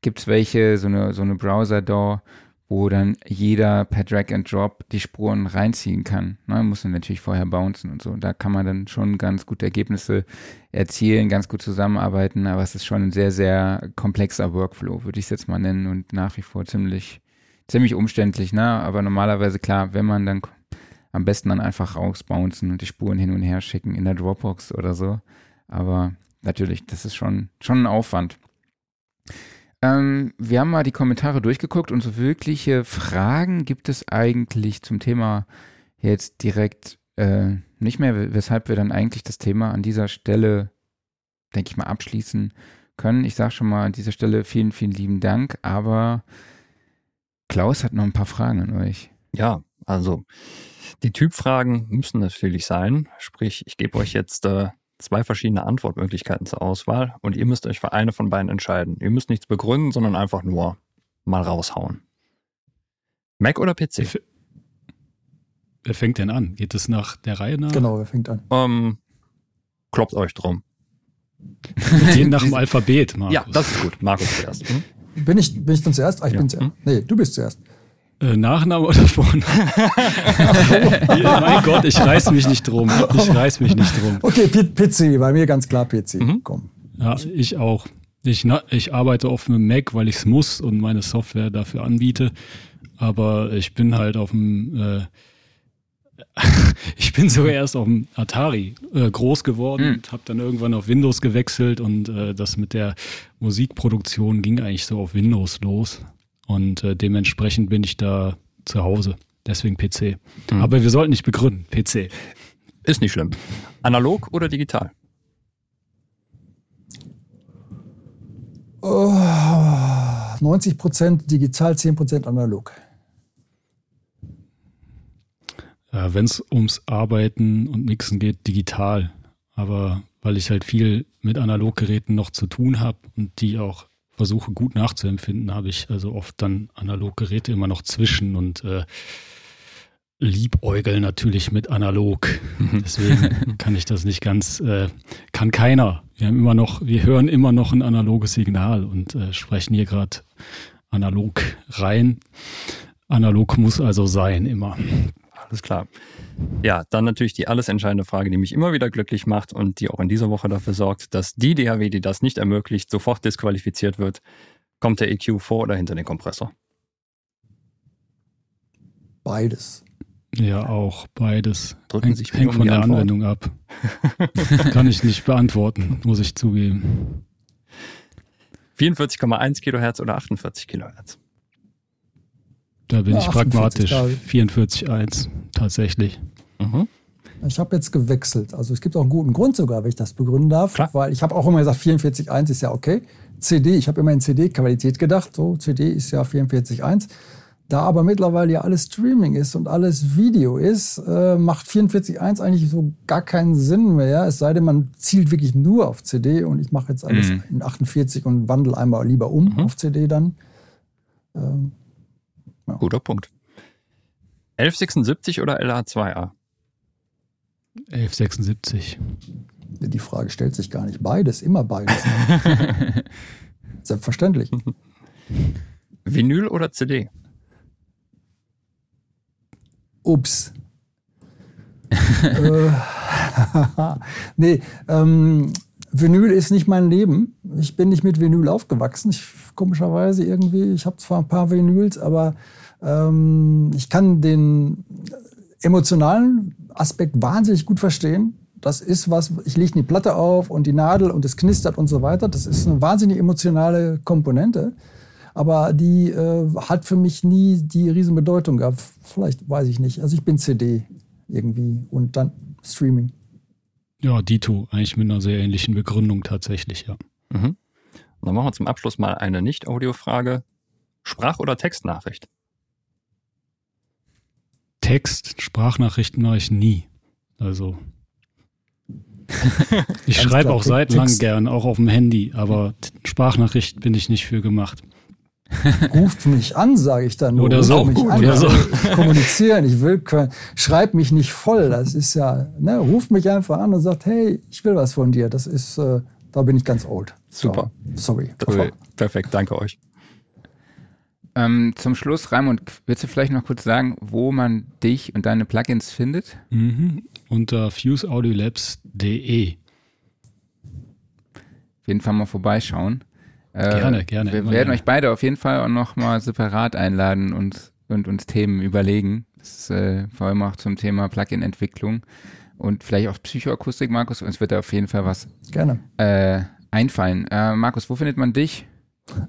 gibt es welche, so eine, so eine Browser-Door, wo dann jeder per Drag and Drop die Spuren reinziehen kann. Ne, muss man natürlich vorher bouncen und so. Da kann man dann schon ganz gute Ergebnisse erzielen, ganz gut zusammenarbeiten, aber es ist schon ein sehr, sehr komplexer Workflow, würde ich es jetzt mal nennen und nach wie vor ziemlich, ziemlich umständlich. Ne? Aber normalerweise klar, wenn man dann am besten dann einfach rausbouncen und die Spuren hin und her schicken in der Dropbox oder so. Aber natürlich, das ist schon, schon ein Aufwand. Ähm, wir haben mal die Kommentare durchgeguckt und so wirkliche Fragen gibt es eigentlich zum Thema jetzt direkt äh, nicht mehr, weshalb wir dann eigentlich das Thema an dieser Stelle, denke ich mal, abschließen können. Ich sage schon mal an dieser Stelle vielen, vielen lieben Dank, aber Klaus hat noch ein paar Fragen an euch. Ja, also die Typfragen müssen natürlich sein. Sprich, ich gebe euch jetzt äh, zwei verschiedene Antwortmöglichkeiten zur Auswahl und ihr müsst euch für eine von beiden entscheiden. Ihr müsst nichts begründen, sondern einfach nur mal raushauen. Mac oder PC? Wer fängt denn an? Geht es nach der Reihe nach? Genau, wer fängt an? Ähm, kloppt euch drum. Wir nach dem Alphabet, Markus. Ja, das ist gut. Markus zuerst. Hm? Bin, ich, bin ich dann zuerst? Ah, ich ja. bin zuerst. Hm? Nee, du bist zuerst. Äh, Nachname oder Vorname? *laughs* mein Gott, ich reiß mich nicht drum. Ich reiß mich nicht drum. Okay, PC, bei mir ganz klar PC. Mhm. Komm. Ja, ich auch. Ich, ich arbeite auf einem Mac, weil ich es muss und meine Software dafür anbiete. Aber ich bin halt auf dem, äh, *laughs* ich bin sogar erst auf dem Atari äh, groß geworden mhm. und habe dann irgendwann auf Windows gewechselt und äh, das mit der Musikproduktion ging eigentlich so auf Windows los. Und äh, dementsprechend bin ich da zu Hause. Deswegen PC. Mhm. Aber wir sollten nicht begründen, PC. Ist nicht schlimm. Analog oder digital? Oh, 90% digital, 10% analog. Wenn es ums Arbeiten und Mixen geht, digital. Aber weil ich halt viel mit Analoggeräten noch zu tun habe und die auch versuche gut nachzuempfinden, habe ich also oft dann Analoggeräte immer noch zwischen und äh, liebäugel natürlich mit analog. Mhm. Deswegen kann ich das nicht ganz, äh, kann keiner. Wir haben immer noch, wir hören immer noch ein analoges Signal und äh, sprechen hier gerade analog rein. Analog muss also sein, immer. Alles klar. Ja, dann natürlich die alles entscheidende Frage, die mich immer wieder glücklich macht und die auch in dieser Woche dafür sorgt, dass die DAW, die das nicht ermöglicht, sofort disqualifiziert wird. Kommt der EQ vor oder hinter den Kompressor? Beides. Ja, auch beides. Drücken sich hängt von der Antwort. Anwendung ab. *laughs* Kann ich nicht beantworten, muss ich zugeben. 44,1 Kilohertz oder 48 Kilohertz? Da bin ja, ich pragmatisch. 44,1 tatsächlich. Mhm. Ich habe jetzt gewechselt. Also es gibt auch einen guten Grund sogar, wenn ich das begründen darf. Klar. Weil ich habe auch immer gesagt, 44,1 ist ja okay. CD, ich habe immer in CD-Qualität gedacht, so CD ist ja 44.1. Da aber mittlerweile ja alles Streaming ist und alles Video ist, äh, macht 44.1 eigentlich so gar keinen Sinn mehr. Es sei denn, man zielt wirklich nur auf CD und ich mache jetzt alles Mhm. in 48 und wandle einmal lieber um Mhm. auf CD dann. Ähm, Guter Punkt. 1176 oder LA2A? 1176. die Frage stellt sich gar nicht. Beides, immer beides. *laughs* Selbstverständlich. Vinyl oder CD? Ups. äh, *laughs* nee, ähm, Vinyl ist nicht mein Leben. Ich bin nicht mit Vinyl aufgewachsen. Ich, komischerweise irgendwie. Ich habe zwar ein paar Vinyls, aber ähm, ich kann den emotionalen Aspekt wahnsinnig gut verstehen. Das ist was, ich lege die Platte auf und die Nadel und es knistert und so weiter. Das ist eine wahnsinnig emotionale Komponente. Aber die äh, hat für mich nie die Riesenbedeutung gehabt. Vielleicht weiß ich nicht. Also ich bin CD irgendwie und dann Streaming. Ja, Dito, eigentlich mit einer sehr ähnlichen Begründung tatsächlich, ja. Mhm. Und dann machen wir zum Abschluss mal eine Nicht-Audio-Frage. Sprach- oder Textnachricht? Text, Sprachnachrichten mache ich nie. Also. *laughs* Ich schreibe auch seit langem Text. gern, auch auf dem Handy, aber Sprachnachricht bin ich nicht für gemacht. *laughs* Ruft mich an, sage ich dann. nur. Oder so. Mich Gut, an. oder so. Kommunizieren, ich will können. Schreib mich nicht voll. Das ist ja, ne, ruft mich einfach an und sagt, hey, ich will was von dir. Das ist, äh, da bin ich ganz old. Super. So, sorry. War perfekt, danke euch. Ähm, zum Schluss, Raimund, willst du vielleicht noch kurz sagen, wo man dich und deine Plugins findet? Mhm. Unter fuseaudiolabs.de. Auf jeden Fall mal vorbeischauen. Äh, Gerne, gerne, Wir werden gerne. euch beide auf jeden Fall auch nochmal separat einladen und, und uns Themen überlegen. Das ist äh, vor allem auch zum Thema Plugin-Entwicklung und vielleicht auch Psychoakustik, Markus. Uns wird da auf jeden Fall was Gerne. äh, einfallen. Äh, Markus, wo findet man dich?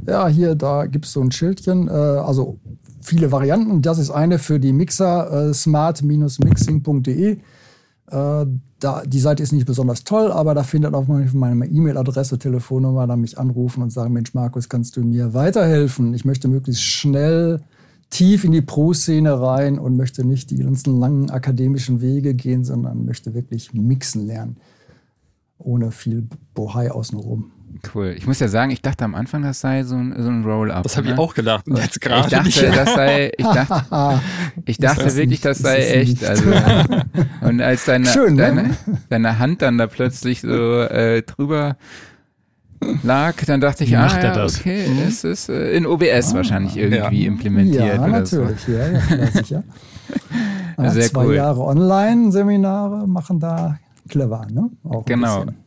Ja, hier, da gibt es so ein Schildchen. Äh, also viele Varianten. Das ist eine für die Mixer, äh, smart-mixing.de. Da, die Seite ist nicht besonders toll, aber da findet auch meine E-Mail-Adresse, Telefonnummer, dann mich anrufen und sagen, Mensch, Markus, kannst du mir weiterhelfen? Ich möchte möglichst schnell tief in die Pro-Szene rein und möchte nicht die ganzen langen akademischen Wege gehen, sondern möchte wirklich mixen lernen. Ohne viel Bohai außenrum. Cool. Ich muss ja sagen, ich dachte am Anfang, das sei so ein, so ein Roll-Up. Das habe ich ne? auch gedacht. Jetzt Ich gerade dachte, nicht. das sei, ich dachte, *laughs* ich dachte das wirklich, nicht, das sei es echt. nicht. Also, und als deine, Schön, ne? deine, deine Hand dann da plötzlich so äh, drüber lag, dann dachte ich, Wie ah, macht er ja, das? okay, es ist äh, in OBS wahrscheinlich irgendwie Ja. implementiert Ja, oder so. natürlich. Ja, ja, klar, sicher. Ja, *laughs* Sehr zwei cool. Jahre Online-Seminare machen da clever, ne? Auch Genau. bisschen.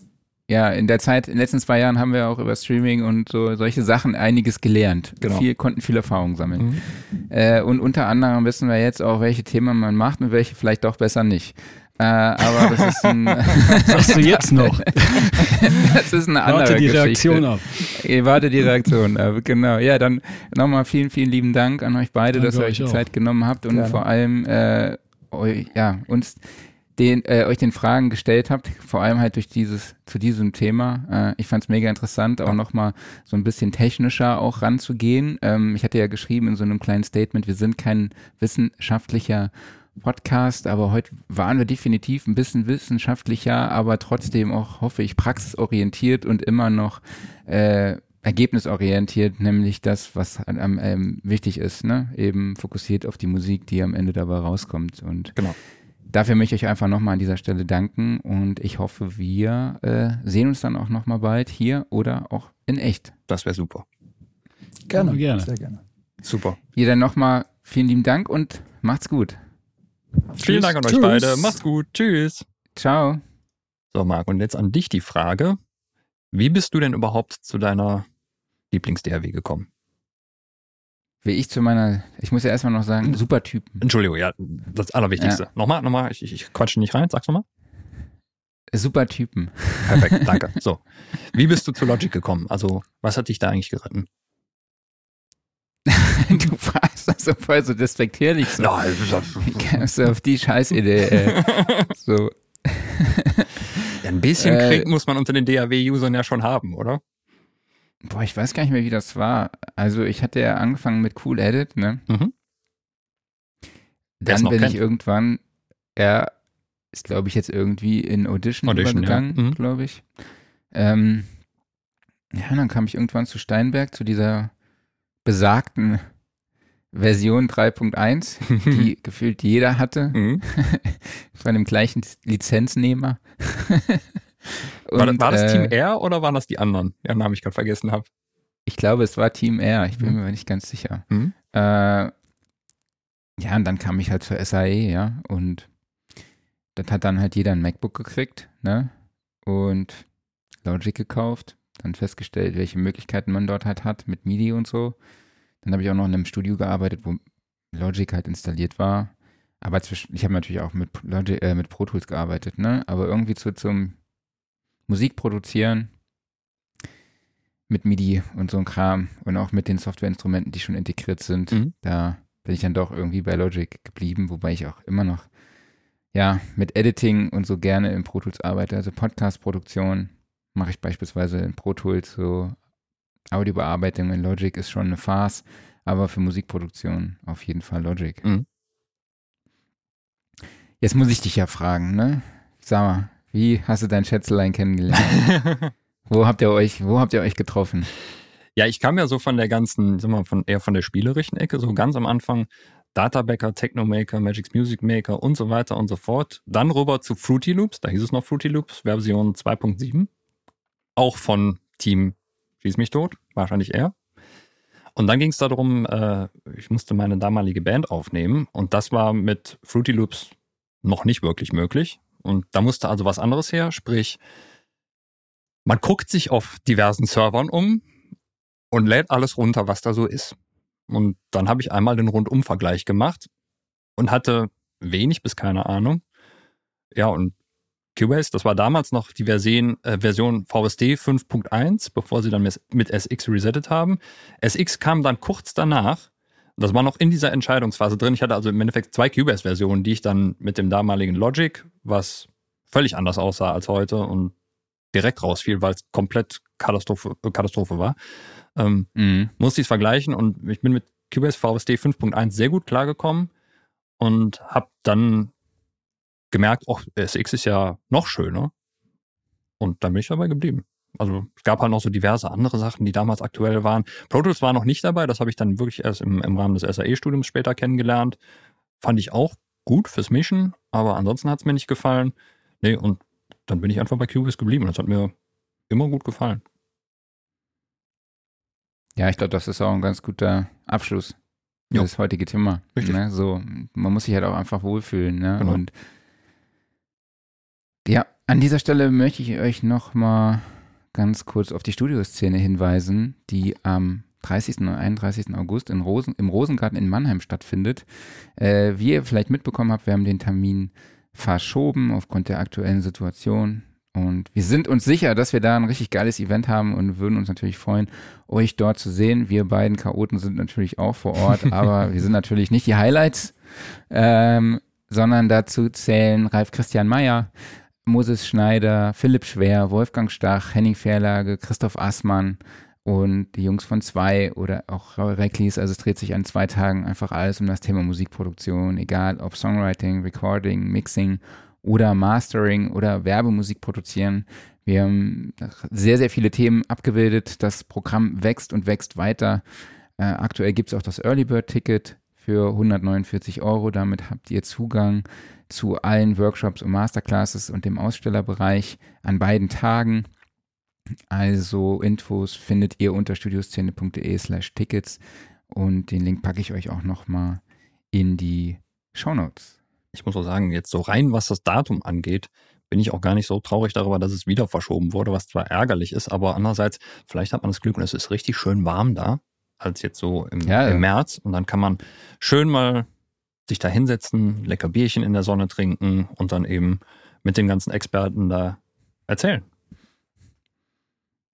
Ja, in der Zeit, in den letzten zwei Jahren haben wir auch über Streaming und so solche Sachen einiges gelernt. Genau. Viel, konnten viel Erfahrung sammeln. Mhm. Äh, und unter anderem wissen wir jetzt auch, welche Themen man macht und welche vielleicht doch besser nicht. Äh, aber das ist ein, *laughs* Sagst du jetzt noch? *laughs* das ist eine andere Warte die Geschichte. Reaktion ab. Ich warte die Reaktion ab, genau. Ja, dann nochmal vielen, vielen lieben Dank an euch beide, Danke dass ihr euch die auch. Zeit genommen habt und Gerne. vor allem äh, eu, ja, uns den, äh, euch den Fragen gestellt habt, vor allem halt durch dieses, zu diesem Thema. Äh, ich fand es mega interessant, auch nochmal so ein bisschen technischer auch ranzugehen. Ähm, ich hatte ja geschrieben in so einem kleinen Statement, wir sind kein wissenschaftlicher Podcast, aber heute waren wir definitiv ein bisschen wissenschaftlicher, aber trotzdem auch, hoffe ich, praxisorientiert und immer noch äh, ergebnisorientiert, nämlich das, was ähm, wichtig ist, ne? Eben fokussiert auf die Musik, die am Ende dabei rauskommt. Und Genau. Dafür möchte ich euch einfach nochmal an dieser Stelle danken und ich hoffe, wir äh, sehen uns dann auch nochmal bald hier oder auch in echt. Das wäre super. Gerne, gerne. sehr gerne. Super. Ihr dann nochmal vielen lieben Dank und macht's gut. Vielen Dank an euch Tschüss. beide. Macht's gut. Tschüss. Ciao. So, Marc, und jetzt an dich die Frage. Wie bist du denn überhaupt zu deiner Lieblings-DRW gekommen? Wie ich zu meiner, ich muss ja erstmal noch sagen, super Typen. Entschuldigung, ja, das Allerwichtigste. Nochmal, nochmal, ich, ich, ich quatsche nicht rein, sag's nochmal. Super Typen. Perfekt, *laughs* danke. So. Wie bist du zu Logic gekommen? Also, was hat dich da eigentlich geritten? *laughs* du warst das so voll so despektierlich. So. Wie kamst du auf die Scheißidee? Ey? *laughs* So, Ja, ein bisschen Äh, Krieg muss man unter den DAW-Usern ja schon haben, oder? Boah, ich weiß gar nicht mehr, wie das war. Also ich hatte ja angefangen mit Cool Edit, ne? Mhm. Dann bin kennt. ich irgendwann, er ist, glaube ich, jetzt irgendwie in Audition, Audition, ja. übergegangen, Mhm. glaube ich. Ähm, ja, dann kam ich irgendwann zu Steinberg, zu dieser besagten Version 3.1, *laughs* die gefühlt jeder hatte, Mhm. *laughs* von dem gleichen Lizenznehmer. War, Und, war das äh, Team R oder waren das die anderen, deren Namen ich gerade vergessen habe? Ich glaube, es war Team R, ich bin Mhm. mir nicht ganz sicher. Mhm. Äh, ja, und dann kam ich halt zur SAE, ja, und das hat dann halt jeder ein MacBook gekriegt, ne, und Logic gekauft, dann festgestellt, welche Möglichkeiten man dort halt hat mit MIDI und so. Dann habe ich auch noch in einem Studio gearbeitet, wo Logic halt installiert war. Aber zwischen, ich habe natürlich auch mit, Logic, äh, mit Pro Tools gearbeitet, ne, aber irgendwie zu, zum Musik produzieren mit MIDI und so ein Kram und auch mit den Softwareinstrumenten, die schon integriert sind, Mhm. da bin ich dann doch irgendwie bei Logic geblieben, wobei ich auch immer noch ja mit Editing und so gerne in Pro Tools arbeite. Also Podcast-Produktion mache ich beispielsweise in Pro Tools, so Audiobearbeitung in Logic ist schon eine Farce, aber für Musikproduktion auf jeden Fall Logic. Mhm. Jetzt muss ich dich ja fragen, ne? Sag mal, wie hast du dein Schätzelein kennengelernt? *laughs* wo habt ihr euch, wo habt ihr euch getroffen? Ja, ich kam ja so von der ganzen, sag mal, von eher von der spielerischen Ecke, so ganz am Anfang Databacker, Technomaker, Magic's Music Maker und so weiter und so fort. Dann rüber zu Fruity Loops, da hieß es noch Fruity Loops, Version 2.7. Auch von Team Schieß mich tot, wahrscheinlich er. Und dann ging es darum, äh, ich musste meine damalige Band aufnehmen und das war mit Fruity Loops noch nicht wirklich möglich. Und da musste also was anderes her, sprich, man guckt sich auf diversen Servern um, und lädt alles runter, was da so ist. Und dann habe ich einmal den Rundumvergleich gemacht und hatte wenig bis keine Ahnung. Ja, und Cubase, das war damals noch die Version, äh, Version VSD 5.1, bevor sie dann mit, mit SX resettet haben. SX kam dann kurz danach. Das war noch in dieser Entscheidungsphase drin. Ich hatte also im Endeffekt zwei Cubase-Versionen, die ich dann mit dem damaligen Logic, was völlig anders aussah als heute und direkt rausfiel, weil es komplett Katastrophe, Katastrophe war ähm, Mhm. musste ich es vergleichen und ich bin mit Cubase VSD 5.1 sehr gut klargekommen und habe dann gemerkt, oh, SX ist ja noch schöner. Und dann bin ich dabei geblieben. Also es gab halt noch so diverse andere Sachen, die damals aktuell waren. Pro Tools war noch nicht dabei, das habe ich dann wirklich erst im, im Rahmen des SAE-Studiums später kennengelernt. Fand ich auch gut fürs Mischen, aber ansonsten hat es mir nicht gefallen. Nee, und dann bin ich einfach bei Cubase geblieben. Das hat mir immer gut gefallen. Ja, ich glaube, das ist auch ein ganz guter Abschluss für das heutige Thema. Richtig. Ne? So, man muss sich halt auch einfach wohlfühlen. Ne? Genau. Und ja, an dieser Stelle möchte ich euch noch mal ganz kurz auf die Studioszene hinweisen, die am 30. und 31. August in Rosen, im Rosengarten in Mannheim stattfindet. Äh, wie ihr vielleicht mitbekommen habt, wir haben den Termin verschoben aufgrund der aktuellen Situation. Und wir sind uns sicher, dass wir da ein richtig geiles Event haben und würden uns natürlich freuen, euch dort zu sehen. Wir beiden Chaoten sind natürlich auch vor Ort, *laughs* aber wir sind natürlich nicht die Highlights, ähm, sondern dazu zählen Ralf Christian Meyer, Moses Schneider, Philipp Schwer, Wolfgang Stach, Henning Verlage, Christoph Assmann und die Jungs von zwei oder auch Raul Recklis. Also es dreht sich an zwei Tagen einfach alles um das Thema Musikproduktion, egal ob Songwriting, Recording, Mixing oder Mastering oder Werbemusik produzieren. Wir haben sehr, sehr viele Themen abgebildet. Das Programm wächst und wächst weiter. Äh, aktuell gibt es auch das Early Bird Ticket für 149 Euro. Damit habt ihr Zugang zu allen Workshops und Masterclasses und dem Ausstellerbereich an beiden Tagen. Also Infos findet ihr unter studioszene.de slash Tickets und den Link packe ich euch auch nochmal in die Shownotes. ich muss auch sagen, jetzt so rein, was das Datum angeht, bin ich auch gar nicht so traurig darüber, dass es wieder verschoben wurde, was zwar ärgerlich ist, aber andererseits, vielleicht hat man das Glück und es ist richtig schön warm da, als jetzt so im, Ja, ja. im März. Und dann kann man schön mal sich da hinsetzen, lecker Bierchen in der Sonne trinken und dann eben mit den ganzen Experten da erzählen.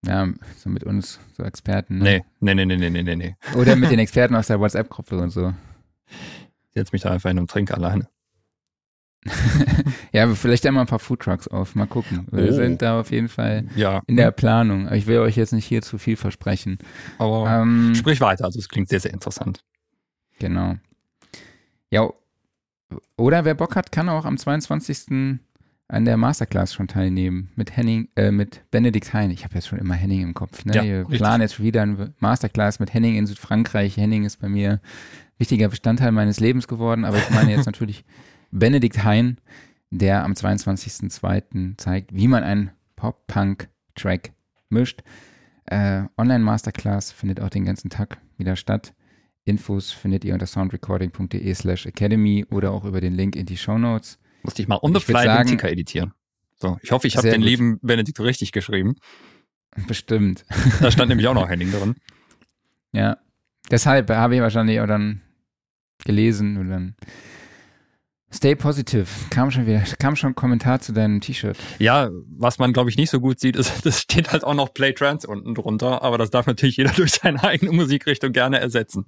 Ja, so mit uns, so Experten. Ne? Nee, nee, nee, nee, nee, nee, nee. Oder mit den *laughs* Experten aus der WhatsApp-Gruppe und so. Ich setz mich da einfach in einem Trink alleine. *laughs* ja, vielleicht einmal ein paar Foodtrucks auf. Mal gucken. Wir Oh. sind da auf jeden Fall Ja, in der Planung. Ich will euch jetzt nicht hier zu viel versprechen. aber Ähm, sprich weiter. Also es klingt sehr, sehr interessant. genau. Ja, oder wer Bock hat, kann auch am 22. an der Masterclass schon teilnehmen. Mit Henning, äh, mit Benedikt Hein. Ich habe jetzt schon immer Henning im Kopf. Ne? Ja, Wir planen jetzt wieder eine Masterclass mit Henning in Südfrankreich. Henning ist bei mir wichtiger Bestandteil meines Lebens geworden, aber ich meine jetzt *laughs* natürlich Benedikt Hein, der am 22.02. zeigt, wie man einen Pop-Punk-Track mischt. Äh, Online-Masterclass findet auch den ganzen Tag wieder statt. Infos findet ihr unter soundrecording.de slash academy oder auch über den Link in die Show Notes. Musste ich mal on the fly den Ticker editieren. So, ich hoffe, ich habe den gut. lieben Benedikt richtig geschrieben. Bestimmt. Da stand nämlich auch noch *laughs* Henning drin. Ja. Deshalb habe ich wahrscheinlich auch dann gelesen und dann Stay positive. Kam schon wieder, kam schon ein Kommentar zu deinem T-Shirt. Ja, was man, glaube ich, nicht so gut sieht, ist, *laughs* das steht halt auch noch Play Trance unten drunter, aber das darf natürlich jeder *laughs* durch seine eigene Musikrichtung gerne ersetzen.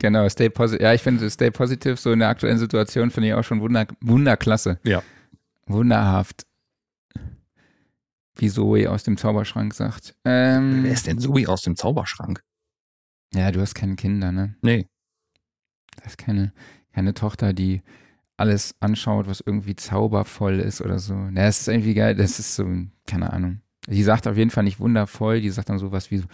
Genau, stay positive. Ja, ich finde stay positive so in der aktuellen Situation finde ich auch schon wunder, wunderklasse. Ja. Wunderhaft. Wie Zoe aus dem Zauberschrank sagt. Ähm, Wer ist denn Zoe aus dem Zauberschrank? ja, du hast keine Kinder, ne? Nee. Das ist keine, keine Tochter, die alles anschaut, was irgendwie zaubervoll ist oder so. Na, das ist irgendwie geil. Das ist so, keine Ahnung. Die sagt auf jeden Fall nicht wundervoll, die sagt dann sowas wie so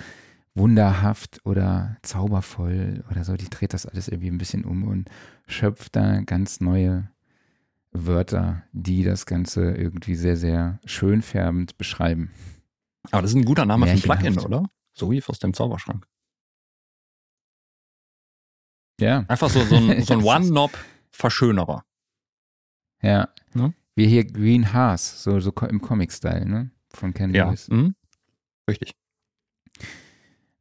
wunderhaft oder zaubervoll oder so. Die dreht das alles irgendwie ein bisschen um und schöpft da ganz neue Wörter, die das Ganze irgendwie sehr, sehr schön färbend beschreiben. Aber das ist ein guter Name für ein Plugin, Märchenhaft. oder? Zoe aus dem Zauberschrank. Ja, Einfach so, so ein, so ein *laughs* One-Knob-Verschönerer. Ja. Ne? Wie hier Green Hearts, so, so im Comic-Style, ne? Von Ken Ja. Lewis. Mhm. Richtig.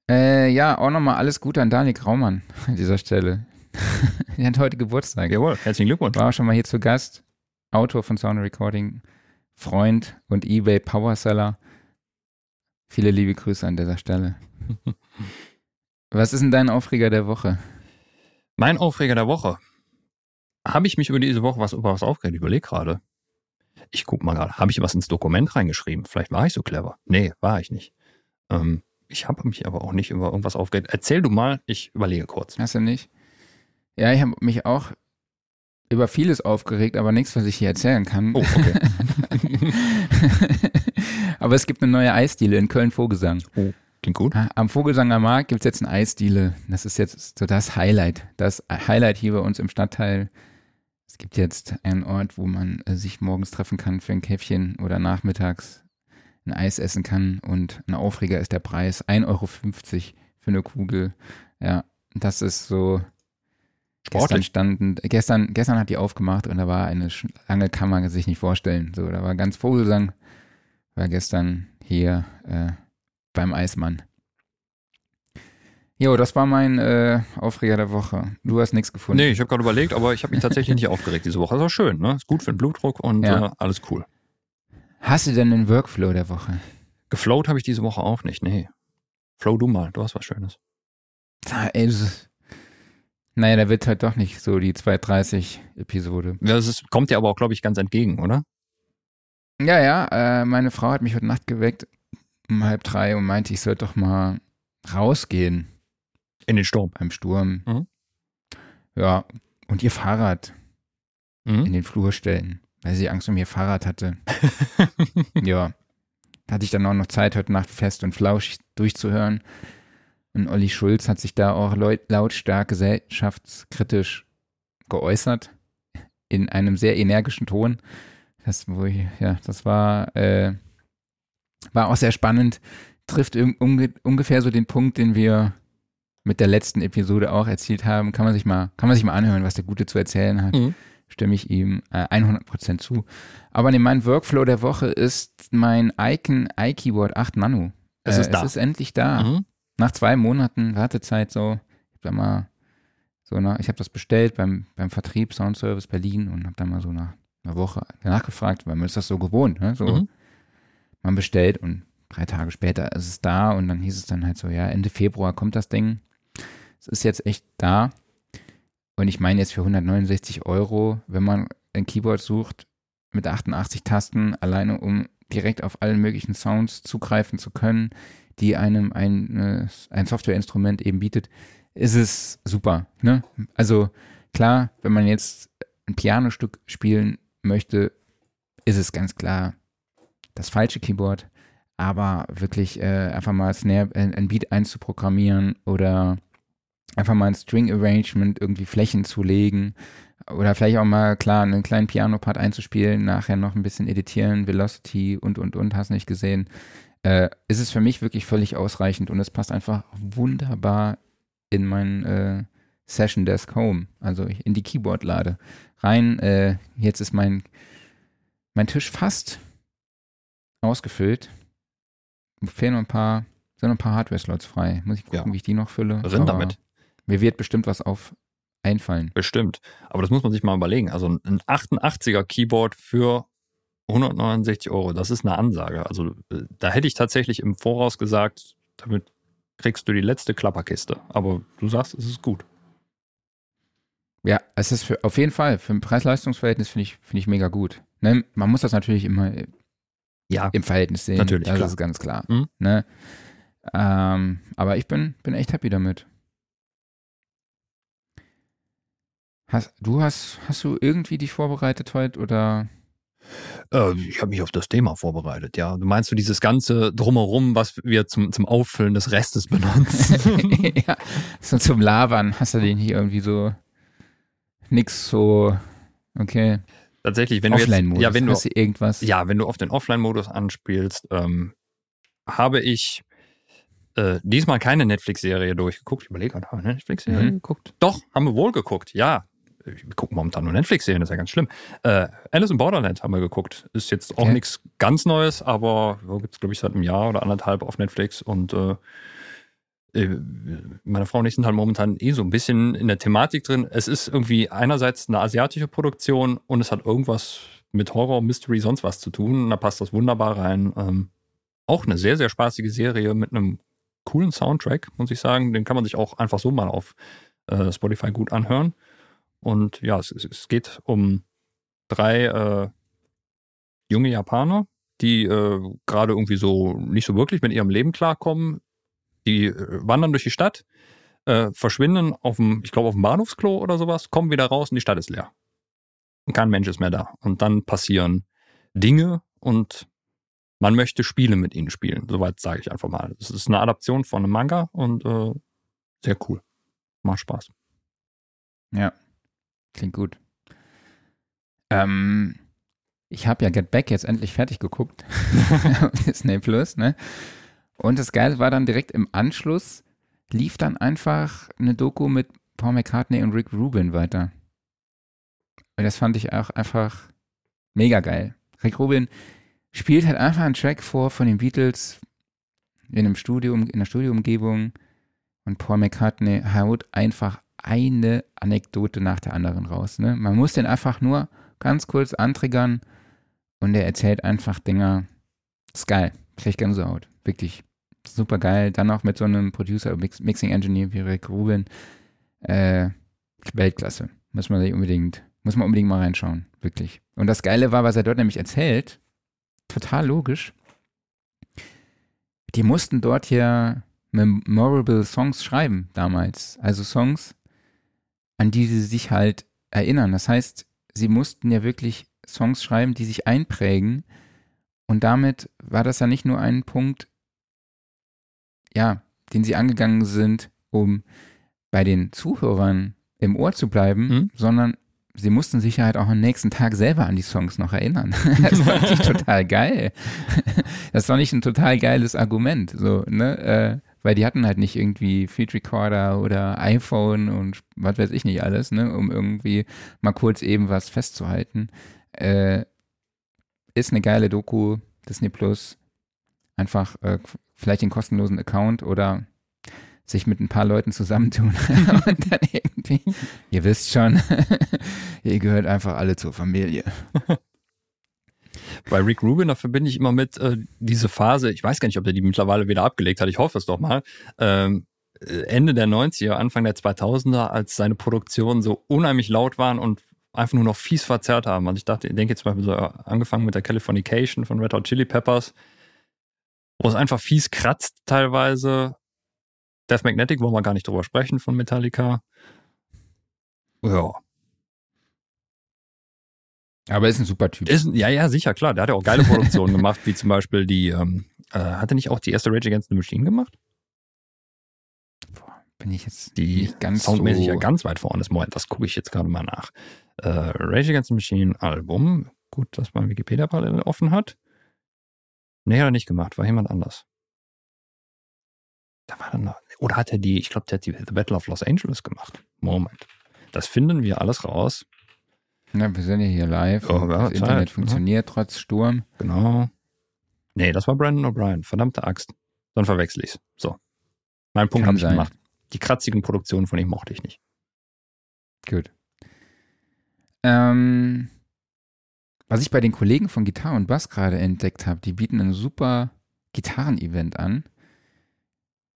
Äh, ja, auch nochmal alles Gute an Daniel Graumann *laughs* an dieser Stelle. *laughs* er hat heute Geburtstag. Jawohl, herzlichen Glückwunsch. War auch schon mal hier zu Gast. Autor von Sound Recording, Freund und eBay Powerseller. Viele liebe Grüße an dieser Stelle. *laughs* Was ist denn dein Aufreger der Woche? Mein Aufreger der Woche. Habe ich mich über diese Woche was über was aufgeregt? Ich überlege gerade. Ich guck mal gerade. Habe ich was ins Dokument reingeschrieben? Vielleicht war ich so clever. Nee, war ich nicht. Ähm, ich habe mich aber auch nicht über irgendwas aufgeregt. Erzähl du mal, ich überlege kurz. Hast du nicht? Ja, ich habe mich auch über vieles aufgeregt, aber nichts, was ich hier erzählen kann. Oh, okay. *laughs* aber es gibt eine neue Eisdiele in Köln-Vogelsang. Klingt gut. Am Vogelsanger Markt gibt es jetzt eine Eisdiele. Das ist jetzt so das Highlight. Das Highlight hier bei uns im Stadtteil. Es gibt jetzt einen Ort, wo man äh, sich morgens treffen kann für ein Käffchen oder nachmittags ein Eis essen kann. Und ein Aufreger ist der Preis 1,50 Euro für eine Kugel. Ja, das ist so. Gestern Sportlich. standen, gestern, gestern hat die aufgemacht und da war eine lange, kann man sich nicht vorstellen. So, da war ganz Vogelsang, war gestern hier äh, beim Eismann. Jo, das war mein äh, Aufreger der Woche. Du hast nichts gefunden. Nee, ich habe gerade überlegt, aber ich habe mich tatsächlich nicht *laughs* aufgeregt diese Woche. Das war schön, ne? Ist gut für den Blutdruck und Ja. äh, alles cool. Hast du denn den Workflow der Woche? Geflowt habe ich diese Woche auch nicht, nee. Flow du mal, du hast was Schönes. Ah, ey, das ist- naja, da wird halt doch nicht so die 230 Episode. Ja, Das ist, kommt dir aber auch, glaube ich, ganz entgegen, oder? Ja, ja, äh, meine Frau hat mich heute Nacht geweckt um halb drei und meinte, ich soll doch mal rausgehen In den Sturm. beim Sturm. Mhm. Ja, und ihr Fahrrad Mhm. in den Flur stellen, weil sie Angst um ihr Fahrrad hatte. *laughs* ja. Da hatte ich dann auch noch Zeit, heute Nacht fest und flauschig durchzuhören. Und Olli Schulz hat sich da auch laut, lautstark gesellschaftskritisch geäußert. In einem sehr energischen Ton. Das, wo ich, ja, das war, äh, war auch sehr spannend. Trifft um, unge, ungefähr so den Punkt, den wir mit der letzten Episode auch erzielt haben. Kann man sich mal, kann man sich mal anhören, was der Gute zu erzählen hat Mhm. stimme ich ihm äh, 100% zu. Aber nee, mein Workflow der Woche ist mein Icon iKeyboard 8 Nano. Es ist äh, da. Es ist endlich da. Mhm. Nach zwei Monaten Wartezeit so. Ich hab da mal so nach, ich habe das bestellt beim, beim Vertrieb Sound Service Berlin und habe dann mal so nach einer Woche nachgefragt, weil man ist das so gewohnt, ne? So Mhm. man bestellt und drei Tage später ist es da und dann hieß es dann halt so, ja, Ende Februar kommt das Ding. Es ist jetzt echt da. Und ich meine jetzt für 169 Euro, wenn man ein Keyboard sucht mit 88 Tasten, alleine um direkt auf allen möglichen Sounds zugreifen zu können, die einem ein, ein Softwareinstrument eben bietet, ist es super. Ne? Also klar, wenn man jetzt ein Pianostück spielen möchte, ist es ganz klar das falsche Keyboard. Aber wirklich äh, einfach mal Snare, ein Beat einzuprogrammieren oder einfach mal ein String Arrangement irgendwie Flächen zu legen oder vielleicht auch mal klar einen kleinen Piano-Part einzuspielen, nachher noch ein bisschen editieren, Velocity und und und, hast nicht gesehen, äh, ist es für mich wirklich völlig ausreichend und es passt einfach wunderbar in mein äh, Session Desk Home, also in die Keyboard-Lade rein. Äh, jetzt ist mein, mein Tisch fast ausgefüllt. Fehlen noch ein paar, sind noch ein paar Hardware-Slots frei. Muss ich gucken, ja. wie ich die noch fülle. Rinn damit. Mir wird bestimmt was auf einfallen. Bestimmt. Aber das muss man sich mal überlegen. Also ein 88er Keyboard für 169 Euro, das ist eine Ansage. Also äh, da hätte ich tatsächlich im Voraus gesagt, damit kriegst du die letzte Klapperkiste. Aber du sagst, es ist gut. Ja, es ist für, auf jeden Fall, für ein Preis-Leistungs-Verhältnis finde ich, find ich mega gut. Ne? Man muss das natürlich immer ja, im Verhältnis sehen. Natürlich, das klar. ist ganz klar. Mhm. Ne? Ähm, aber ich bin, bin echt happy damit. Hast, du hast, hast du irgendwie dich vorbereitet heute oder? Äh, ich habe mich auf das Thema vorbereitet, ja. Du meinst du dieses ganze Drumherum, was wir zum, zum Auffüllen des Restes benutzen? *laughs* ja, so zum Labern. Hast du den hier irgendwie so nix so, okay. Tatsächlich, wenn du jetzt, ja, wenn du, irgendwas? Ja, wenn du auf den Offline-Modus anspielst, ähm, habe ich äh, diesmal keine Netflix-Serie durchgeguckt. Ich überlege gerade, haben wir eine Netflix-Serie mhm. geguckt? Doch, haben wir wohl geguckt, ja wir gucken momentan nur Netflix-Serien, das ist ja ganz schlimm. Äh, Alice in Borderland haben wir geguckt. Ist jetzt auch okay. nichts ganz Neues, aber so gibt es, glaube ich, seit einem Jahr oder anderthalb auf Netflix. Und äh, äh, meine Frau und ich sind halt momentan eh so ein bisschen in der Thematik drin. Es ist irgendwie einerseits eine asiatische Produktion und es hat irgendwas mit Horror, Mystery, sonst was zu tun. Und da passt das wunderbar rein. Ähm, auch eine sehr, sehr spaßige Serie mit einem coolen Soundtrack, muss ich sagen. Den kann man sich auch einfach so mal auf äh, Spotify gut anhören. Und ja, es, es geht um drei äh, junge Japaner, die äh, gerade irgendwie so nicht so wirklich mit ihrem Leben klarkommen. Die äh, wandern durch die Stadt, äh, verschwinden auf dem, ich glaube, auf dem Bahnhofsklo oder sowas, kommen wieder raus und die Stadt ist leer. Und kein Mensch ist mehr da. Und dann passieren Dinge und man möchte Spiele mit ihnen spielen. Soweit sage ich einfach mal. Es ist eine Adaption von einem Manga und äh, sehr cool. Macht Spaß. Ja, Klingt gut. Ähm, ich habe ja Get Back jetzt endlich fertig geguckt. *laughs* *laughs* Disney Plus, ne? Und das Geile war dann direkt im Anschluss, lief dann einfach eine Doku mit Paul McCartney und Rick Rubin weiter. Und das fand ich auch einfach mega geil. Rick Rubin spielt halt einfach einen Track vor von den Beatles in einem Studium, in einer Studioumgebung und Paul McCartney haut einfach eine Anekdote nach der anderen raus. Ne? Man muss den einfach nur ganz kurz antriggern und der erzählt einfach Dinger. Ist geil. Krieg Gänsehaut. Wirklich super geil. Dann auch mit so einem Producer, Mix, Mixing Engineer wie Rick Rubin. Äh, Weltklasse. Muss man sich unbedingt, muss man unbedingt mal reinschauen. Wirklich. Und das Geile war, was er dort nämlich erzählt, total logisch. Die mussten dort ja memorable Songs schreiben damals. Also Songs, an die sie sich halt erinnern. Das heißt, sie mussten ja wirklich Songs schreiben, die sich einprägen. Und damit war das ja nicht nur ein Punkt, ja, den sie angegangen sind, um bei den Zuhörern im Ohr zu bleiben, mhm. sondern sie mussten sich halt auch am nächsten Tag selber an die Songs noch erinnern. *laughs* das war nicht *laughs* total geil. Das war nicht ein total geiles Argument. So, ne? Weil die hatten halt nicht irgendwie Feed Recorder oder iPhone und was weiß ich nicht alles, ne, um irgendwie mal kurz eben was festzuhalten. Äh, ist eine geile Doku, Disney Plus. Einfach äh, vielleicht den kostenlosen Account oder sich mit ein paar Leuten zusammentun *laughs* und dann irgendwie, ihr wisst schon, *laughs* ihr gehört einfach alle zur Familie. *laughs* Bei Rick Rubin, da verbinde ich immer mit äh, diese Phase, ich weiß gar nicht, ob der die mittlerweile wieder abgelegt hat, ich hoffe es doch mal, ähm, Ende der 90er, Anfang der 2000er, als seine Produktionen so unheimlich laut waren und einfach nur noch fies verzerrt haben. Also ich dachte, ich denke jetzt mal so angefangen mit der Californication von Red Hot Chili Peppers, wo es einfach fies kratzt teilweise. Death Magnetic wollen wir gar nicht drüber sprechen von Metallica. Ja. Aber ist ein super Typ. Ist, ja, ja, sicher, klar. Der hat ja auch geile *laughs* Produktionen gemacht, wie zum Beispiel die, ähm, äh, hat er nicht auch die erste Rage Against the Machine gemacht? Boah, bin ich jetzt Die ganz soundmäßig so ja ganz weit vorne ist. Moment, das gucke ich jetzt gerade mal nach. Äh, Rage Against the Machine Album. Gut, dass man Wikipedia parallel offen hat. Nee, hat er nicht gemacht. War jemand anders. Da war dann noch, oder hat er die, ich glaube, der hat die The Battle of Los Angeles gemacht. Moment. Das finden wir alles raus. Ja, wir sind ja hier live. Oh, das Internet ne? funktioniert trotz Sturm. Genau. Nee, das war Brandon O'Brien. Verdammte Axt. Dann verwechsel ich's. So. Mein Punkt habe ich gemacht. Die kratzigen Produktionen von ihm mochte ich nicht. Gut. Ähm, was ich bei den Kollegen von Gitarre und Bass gerade entdeckt habe, die bieten ein super Gitarren-Event an.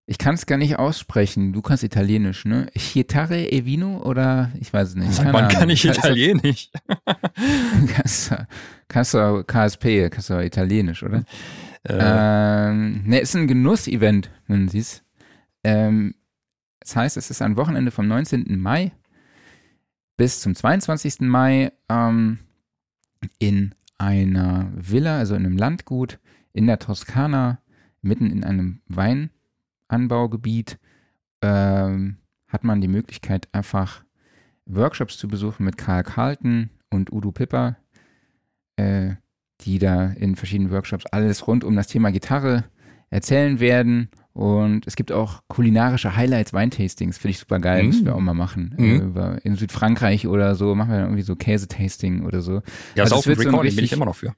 Ich kann es gar nicht aussprechen. Du kannst Italienisch, ne? Gitarre e vino oder ich weiß es nicht. Keine man kann nicht Italienisch. Kannst, du- KSP, *laughs* kannst du Italienisch, oder? Äh, Ähm, ne, ist ein Genuss-Event, nennen sie es. Ähm, das heißt, es ist ein Wochenende vom 19. Mai bis zum 22. Mai ähm, in einer Villa, also in einem Landgut in der Toskana, mitten in einem Weinanbaugebiet, ähm, hat man die Möglichkeit, einfach Workshops zu besuchen mit Karl Carlton und Udo Pipper, äh, die da in verschiedenen Workshops alles rund um das Thema Gitarre erzählen werden. Und es gibt auch kulinarische Highlights, Weintastings, finde ich super geil, Mm. müssen wir auch mal machen. Mm. Äh, über, in Südfrankreich oder so machen wir dann irgendwie so Käsetasting oder so. ja, also wird so ein Recording bin ich richtig- immer noch für.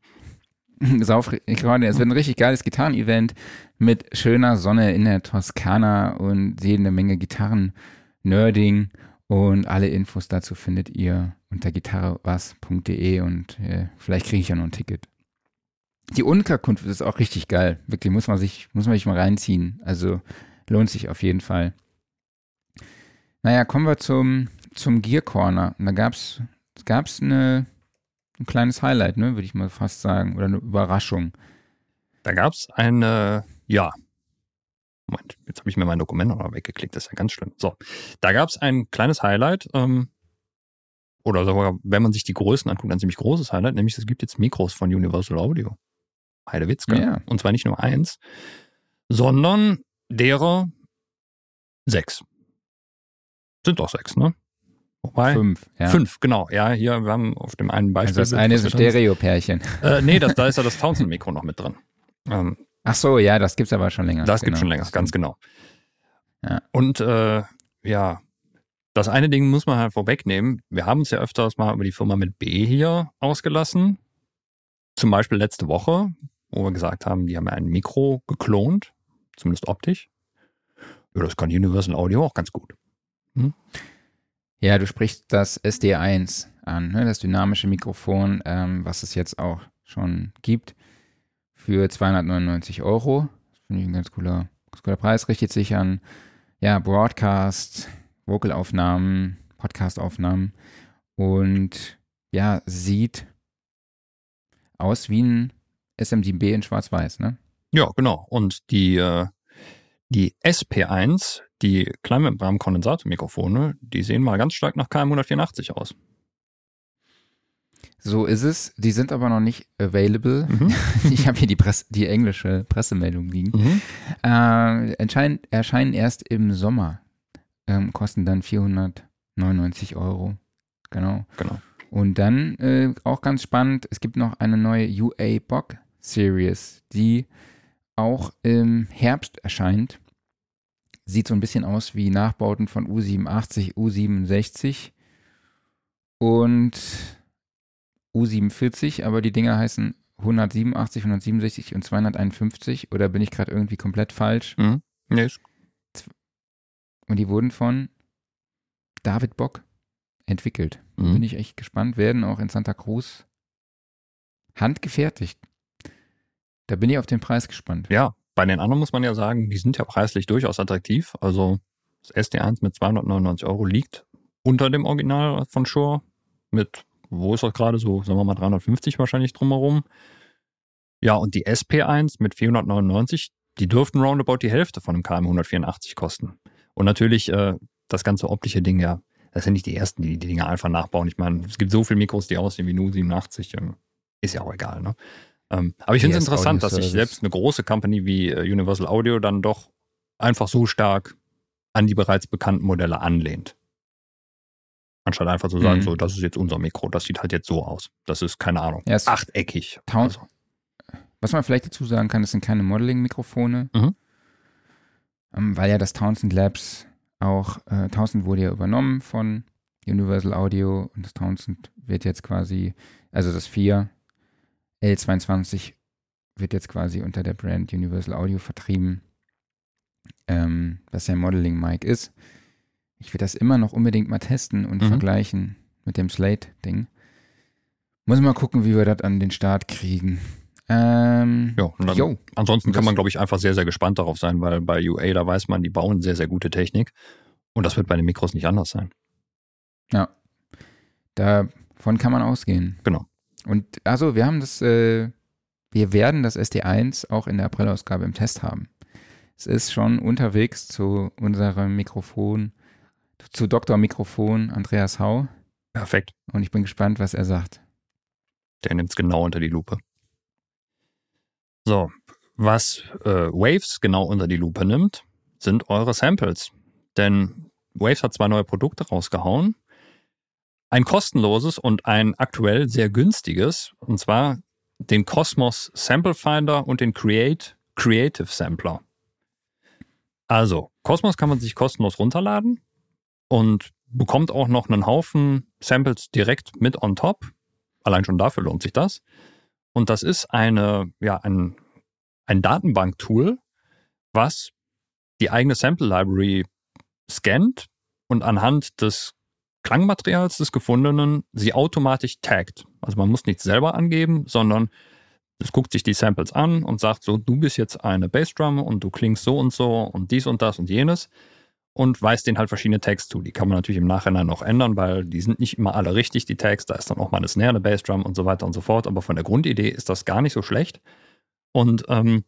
*laughs* Sauf, ich glaube, es wird ein richtig geiles Gitarren-Event mit schöner Sonne in der Toskana und jede Menge Gitarren-Nerding. Und alle Infos dazu findet ihr unter gitarrewas.de und äh, vielleicht kriege ich ja noch ein Ticket. Die Unterkunft ist auch richtig geil. Wirklich, muss man sich, muss man sich mal reinziehen. Also lohnt sich auf jeden Fall. Naja, kommen wir zum, zum Gear Corner. Und da gab's, gab's eine, ein kleines Highlight, ne, würde ich mal fast sagen. Oder eine Überraschung. Da gab's eine, ja. Moment, jetzt habe ich mir mein Dokument noch mal weggeklickt, das ist ja ganz schlimm. So, da gab's ein kleines Highlight, ähm, oder sogar, wenn man sich die Größen anguckt, ein ziemlich großes Highlight, nämlich es gibt jetzt Mikros von Universal Audio. Heidewitzka. Ja. Und zwar nicht nur eins, sondern derer sechs. Sind doch sechs, ne? Wobei, Fünf. Ja. Fünf, genau. Ja, hier, wir haben auf dem einen Beispiel. Also das eine ist ein Stereo-Pärchen. Äh, nee, das, da ist ja das Townsend-Mikro noch mit drin. Ähm, Ach so, ja, das gibt's aber schon länger. das genau. gibt schon länger, ganz genau. Ja. Und äh, ja, das eine Ding muss man halt vorwegnehmen. Wir haben uns ja öfters mal über die Firma mit B hier ausgelassen. Zum Beispiel letzte Woche, wo wir gesagt haben, die haben ja ein Mikro geklont, zumindest optisch. Ja, das kann Universal Audio auch ganz gut. Ja, du sprichst das SD1 an, ne? das dynamische Mikrofon, ähm, was es jetzt auch schon gibt, für 299 Euro. Das finde ich ein ganz cooler, ganz cooler Preis. Richtet sich an ja, Broadcast, Vocalaufnahmen, Podcastaufnahmen und ja, sieht aus wie ein SMDB in Schwarz-Weiß, ne? Ja, genau. Und die, äh, die SP1, die Kleinmembran-Kondensatormikrofone, die sehen mal ganz stark nach KM184 aus. So ist es. Die sind aber noch nicht available. Mhm. *laughs* Ich habe hier die, Press die englische Pressemeldung liegen. Mhm. Äh, erscheinen, erscheinen erst im Sommer. Ähm, kosten dann 499 Euro. Genau. Genau. Und dann äh, auch ganz spannend, es gibt noch eine neue UA Bock Series, die auch im Herbst erscheint. Sieht so ein bisschen aus wie Nachbauten von U87, U67 und U47, aber die Dinger heißen 187, 167 und 251 oder bin ich gerade irgendwie komplett falsch? Mhm. Nee, Und die wurden von David Bock entwickelt. Mhm. Bin ich echt gespannt, werden auch in Santa Cruz handgefertigt. Da bin ich auf den Preis gespannt. Ja, bei den anderen muss man ja sagen, die sind ja preislich durchaus attraktiv. Also das SD1 mit 299 Euro liegt unter dem Original von Shure mit, wo ist das gerade so, sagen wir mal 350 wahrscheinlich drumherum. Ja, und die SP1 mit 499, die dürften roundabout die Hälfte von einem KM184 kosten. Und natürlich äh, das ganze optische Ding, ja, das sind nicht die ersten, die die Dinge einfach nachbauen. Ich meine, es gibt so viele Mikros, die aussehen wie Nu 87. Ähm, ist ja auch egal, ne? Ähm, aber ich finde es interessant, dass sich selbst eine große Company wie äh, Universal Audio dann doch einfach so stark an die bereits bekannten Modelle anlehnt. Anstatt einfach zu sagen, mhm. so, das ist jetzt unser Mikro, das sieht halt jetzt so aus. Das ist, keine Ahnung, ja, achteckig. Also. Was man vielleicht dazu sagen kann, das sind keine Modeling-Mikrofone, mhm. ähm, weil ja das Townsend Labs auch, äh, Townsend wurde ja übernommen von Universal Audio und das Townsend wird jetzt quasi, also das 4 L22 wird jetzt quasi unter der Brand Universal Audio vertrieben, ähm, was ja Modeling Mic ist. Ich will das immer noch unbedingt mal testen und mhm. vergleichen mit dem Slate-Ding. Muss mal gucken, wie wir das an den Start kriegen. Ähm, ja, dann, jo, ansonsten kann man, glaube ich, einfach sehr, sehr gespannt darauf sein, weil bei UA, da weiß man, die bauen sehr, sehr gute Technik. Und das wird bei den Mikros nicht anders sein. Ja. Davon kann man ausgehen. Genau. Und also, wir haben das, äh, wir werden das SD1 auch in der Aprilausgabe im Test haben. Es ist schon unterwegs zu unserem Mikrofon, zu Dr. Mikrofon Andreas Hau. Perfekt. Und ich bin gespannt, was er sagt. Der nimmt es genau unter die Lupe. So, was äh, Waves genau unter die Lupe nimmt, sind eure Samples. Denn Waves hat zwei neue Produkte rausgehauen. Ein kostenloses und ein aktuell sehr günstiges, und zwar den Cosmos Sample Finder und den Create Creative Sampler. Also, Cosmos kann man sich kostenlos runterladen und bekommt auch noch einen Haufen Samples direkt mit on top. Allein schon dafür lohnt sich das. Und das ist eine, ja, ein, ein Datenbank-Tool, was die eigene Sample Library scannt und anhand des Klangmaterials des Gefundenen sie automatisch taggt. Also man muss nichts selber angeben, sondern es guckt sich die Samples an und sagt so, du bist jetzt eine Bassdrum und du klingst so und so und dies und das und jenes und weist denen halt verschiedene Tags zu. Die kann man natürlich im Nachhinein noch ändern, weil die sind nicht immer alle richtig, die Tags. Da ist dann auch mal eine Snare, eine Bassdrum und so weiter und so fort. Aber von der Grundidee ist das gar nicht so schlecht. Und ähm,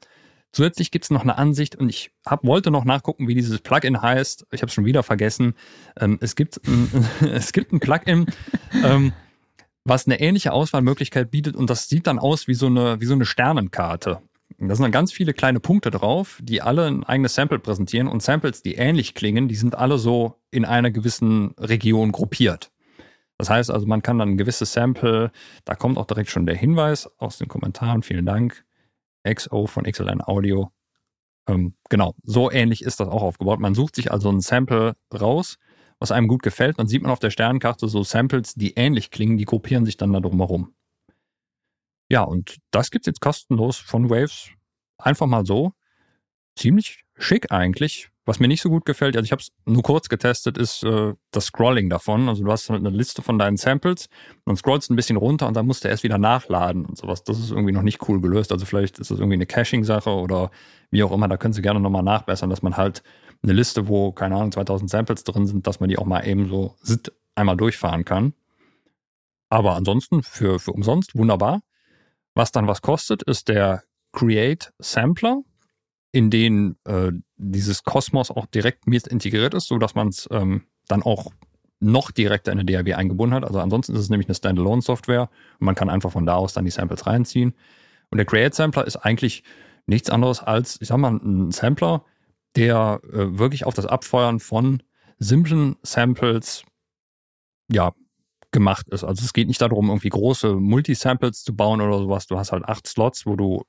zusätzlich gibt es noch eine Ansicht und ich hab, wollte noch nachgucken, wie dieses Plugin heißt. Ich habe es schon wieder vergessen. Ähm, es, gibt ein, *laughs* es gibt ein Plugin, ähm, was eine ähnliche Auswahlmöglichkeit bietet und das sieht dann aus wie so eine, wie so eine Sternenkarte. Da sind dann ganz viele kleine Punkte drauf, die alle ein eigenes Sample präsentieren und Samples, die ähnlich klingen, die sind alle so in einer gewissen Region gruppiert. Das heißt also, man kann dann ein gewisses Sample, da kommt auch direkt schon der Hinweis aus den Kommentaren, vielen Dank, XO von XLN Audio. Ähm, genau, so ähnlich ist das auch aufgebaut. Man sucht sich also ein Sample raus, was einem gut gefällt. Dann sieht man auf der Sternkarte so Samples, die ähnlich klingen, die gruppieren sich dann da drumherum. Ja, und das gibt's jetzt kostenlos von Waves. Einfach mal so. Ziemlich schick eigentlich. Was mir nicht so gut gefällt, also ich habe es nur kurz getestet, ist äh, das Scrolling davon. Also du hast halt eine Liste von deinen Samples und scrollst ein bisschen runter und dann musst du erst wieder nachladen und sowas. Das ist irgendwie noch nicht cool gelöst. Also vielleicht ist das irgendwie eine Caching-Sache oder wie auch immer. Da können sie gerne nochmal nachbessern, dass man halt eine Liste, wo, keine Ahnung, 2000 Samples drin sind, dass man die auch mal eben so einmal durchfahren kann. Aber ansonsten für, für umsonst wunderbar. Was dann was kostet, ist der Create Sampler, in den äh, dieses Kosmos auch direkt mit integriert ist, sodass man es ähm, dann auch noch direkter in eine DAW eingebunden hat. Also ansonsten ist es nämlich eine Standalone-Software und man kann einfach von da aus dann die Samples reinziehen. Und der Create Sampler ist eigentlich nichts anderes als, ich sag mal, ein Sampler, der äh, wirklich auf das Abfeuern von simplen Samples ja, gemacht ist. Also es geht nicht darum, irgendwie große Multisamples zu bauen oder sowas. Du hast halt acht Slots, wo du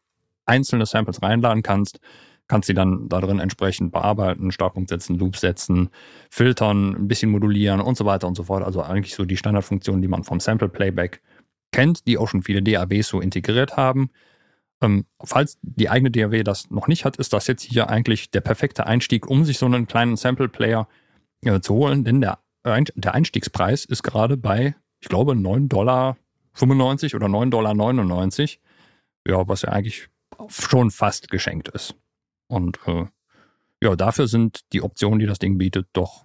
einzelne Samples reinladen kannst, kannst sie dann da drin entsprechend bearbeiten, Startpunkt setzen, Loop setzen, filtern, ein bisschen modulieren und so weiter und so fort. Also eigentlich so die Standardfunktionen, die man vom Sample Playback kennt, die auch schon viele DAWs so integriert haben. Ähm, falls die eigene DAW das noch nicht hat, ist das jetzt hier eigentlich der perfekte Einstieg, um sich so einen kleinen Sample Player äh, zu holen, denn der der Einstiegspreis ist gerade bei, ich glaube, 9,95 Dollar oder 9,99 Dollar. Ja, was ja eigentlich schon fast geschenkt ist. Und äh, ja, dafür sind die Optionen, die das Ding bietet, doch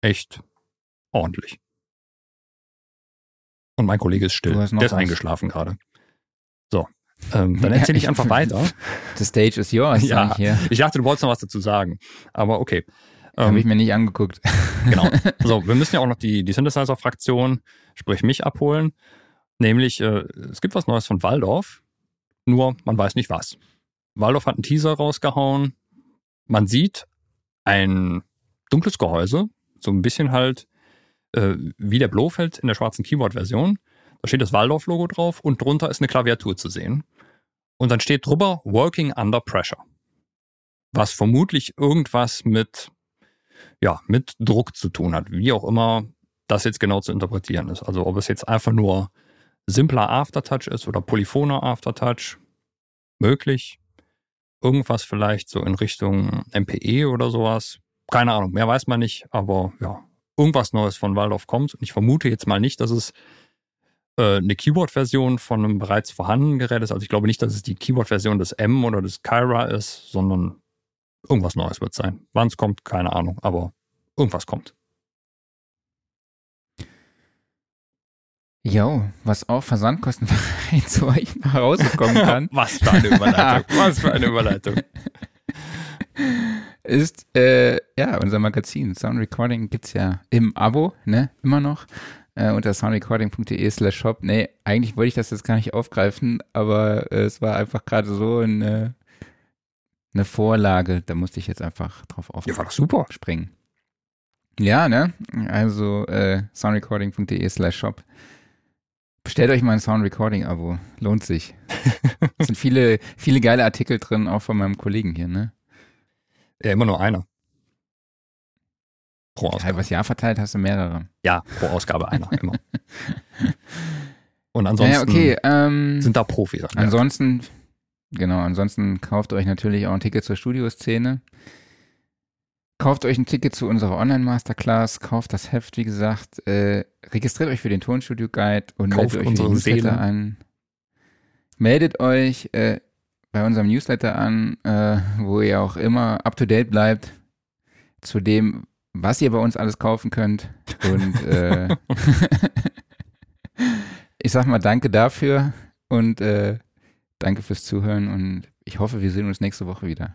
echt ordentlich. Und mein Kollege ist still. Der ist was. eingeschlafen gerade. So, ähm, dann *laughs* erzähle ich einfach weiter. *laughs* The stage is yours, Ja. hier. Ich dachte, du wolltest noch was dazu sagen. Aber okay. Habe Ähm, ich mir nicht angeguckt. *laughs* Genau. So, wir müssen ja auch noch die, die Synthesizer-Fraktion, sprich mich, abholen. Nämlich, äh, es gibt was Neues von Waldorf, nur man weiß nicht was. Waldorf hat einen Teaser rausgehauen. Man sieht ein dunkles Gehäuse, so ein bisschen halt äh, wie der Blofeld in der schwarzen Keyboard-Version. Da steht das Waldorf-Logo drauf und drunter ist eine Klaviatur zu sehen. Und dann steht drüber Working Under Pressure. Was vermutlich irgendwas mit ja, mit Druck zu tun hat, wie auch immer das jetzt genau zu interpretieren ist. Also ob es jetzt einfach nur simpler Aftertouch ist oder polyphoner Aftertouch, möglich. Irgendwas vielleicht so in Richtung MPE oder sowas. Keine Ahnung, mehr weiß man nicht, aber ja, irgendwas Neues von Waldorf kommt. Und ich vermute jetzt mal nicht, dass es äh, eine Keyboard-Version von einem bereits vorhandenen Gerät ist. Also ich glaube nicht, dass es die Keyboard-Version des M oder des Kyra ist, sondern irgendwas Neues wird sein. Wann es kommt, keine Ahnung, aber irgendwas kommt. Jo, was auch versandkostenfrei *laughs* zu euch nach Hause kommen kann, *laughs* Was für eine Überleitung. *laughs* Was für eine Überleitung. ist äh, ja unser Magazin. Sound Recording gibt's ja im Abo, ne? Immer noch. Äh, unter soundrecording.de slash shop. Nee, eigentlich wollte ich das jetzt gar nicht aufgreifen, aber äh, es war einfach gerade so eine, eine Vorlage. Da musste ich jetzt einfach drauf auf Ja, war doch super. springen. Ja, ne? Also äh, soundrecording.de slash shop. Bestellt euch mal ein Soundrecording-Abo. Lohnt sich. es *laughs* sind viele, viele geile Artikel drin, auch von meinem Kollegen hier, ne? Ja, immer nur einer. Pro Ausgabe. übers Jahr verteilt hast du mehrere. Ja, pro Ausgabe einer, immer. *laughs* Und ansonsten ja, okay. Ähm, sind da Profis. ansonsten, genau, ansonsten kauft euch natürlich auch ein Ticket zur Studioszene. Kauft euch ein Ticket zu unserer Online-Masterclass, kauft das Heft, wie gesagt, äh, registriert euch für den Tonstudio-Guide und Kauft meldet euch für den Newsletter Seele. an. Meldet euch äh, bei unserem Newsletter an, äh, wo ihr auch immer up-to-date bleibt zu dem, was ihr bei uns alles kaufen könnt. Und äh, *laughs* ich sag mal danke dafür und äh, danke fürs Zuhören und ich hoffe, wir sehen uns nächste Woche wieder.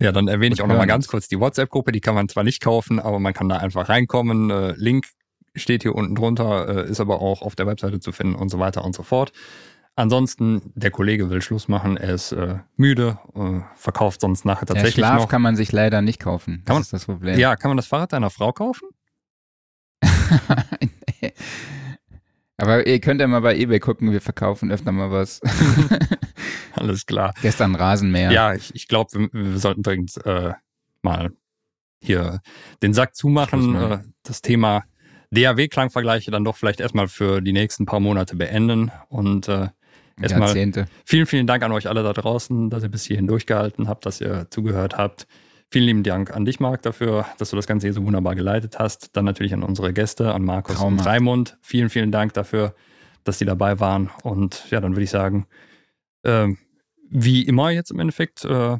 Ja, dann erwähne ich auch nochmal ganz kurz die WhatsApp-Gruppe. Die kann man zwar nicht kaufen, aber man kann da einfach reinkommen. Äh, Link steht hier unten drunter, äh, ist aber auch auf der Webseite zu finden und so weiter und so fort. Ansonsten, der Kollege will Schluss machen. Er ist äh, müde, äh, verkauft sonst nachher Der tatsächlich Schlaf noch. kann man sich leider nicht kaufen. Das Kann man- ist das Problem. ja, kann man das Fahrrad deiner Frau kaufen? *laughs* *laughs* Nee. Aber ihr könnt ja mal bei eBay gucken, wir verkaufen öfter mal was. *laughs* Alles klar. Gestern Rasenmäher. Ja, ich, ich glaube, wir, wir sollten dringend äh, mal hier den Sack zumachen. Äh, das Thema DAW-Klangvergleiche dann doch vielleicht erstmal für die nächsten paar Monate beenden. Und äh, erstmal Jahrzehnte. vielen, vielen Dank an euch alle da draußen, dass ihr bis hierhin durchgehalten habt, dass ihr zugehört habt. Vielen lieben Dank an dich, Marc, dafür, dass du das Ganze hier so wunderbar geleitet hast. Dann natürlich an unsere Gäste, an Markus Traumhaft. und Raimund. Vielen, vielen Dank dafür, dass die dabei waren. Und ja, dann würde ich sagen, ähm, wie immer jetzt im Endeffekt äh,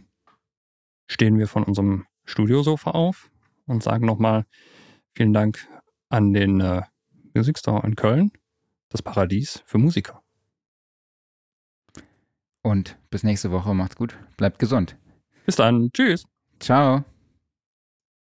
stehen wir von unserem Studiosofa auf und sagen nochmal vielen Dank an den äh, Music Store in Köln, das Paradies für Musiker. Und bis nächste Woche. Macht's gut. Bleibt gesund. Bis dann. Tschüss. Ciao.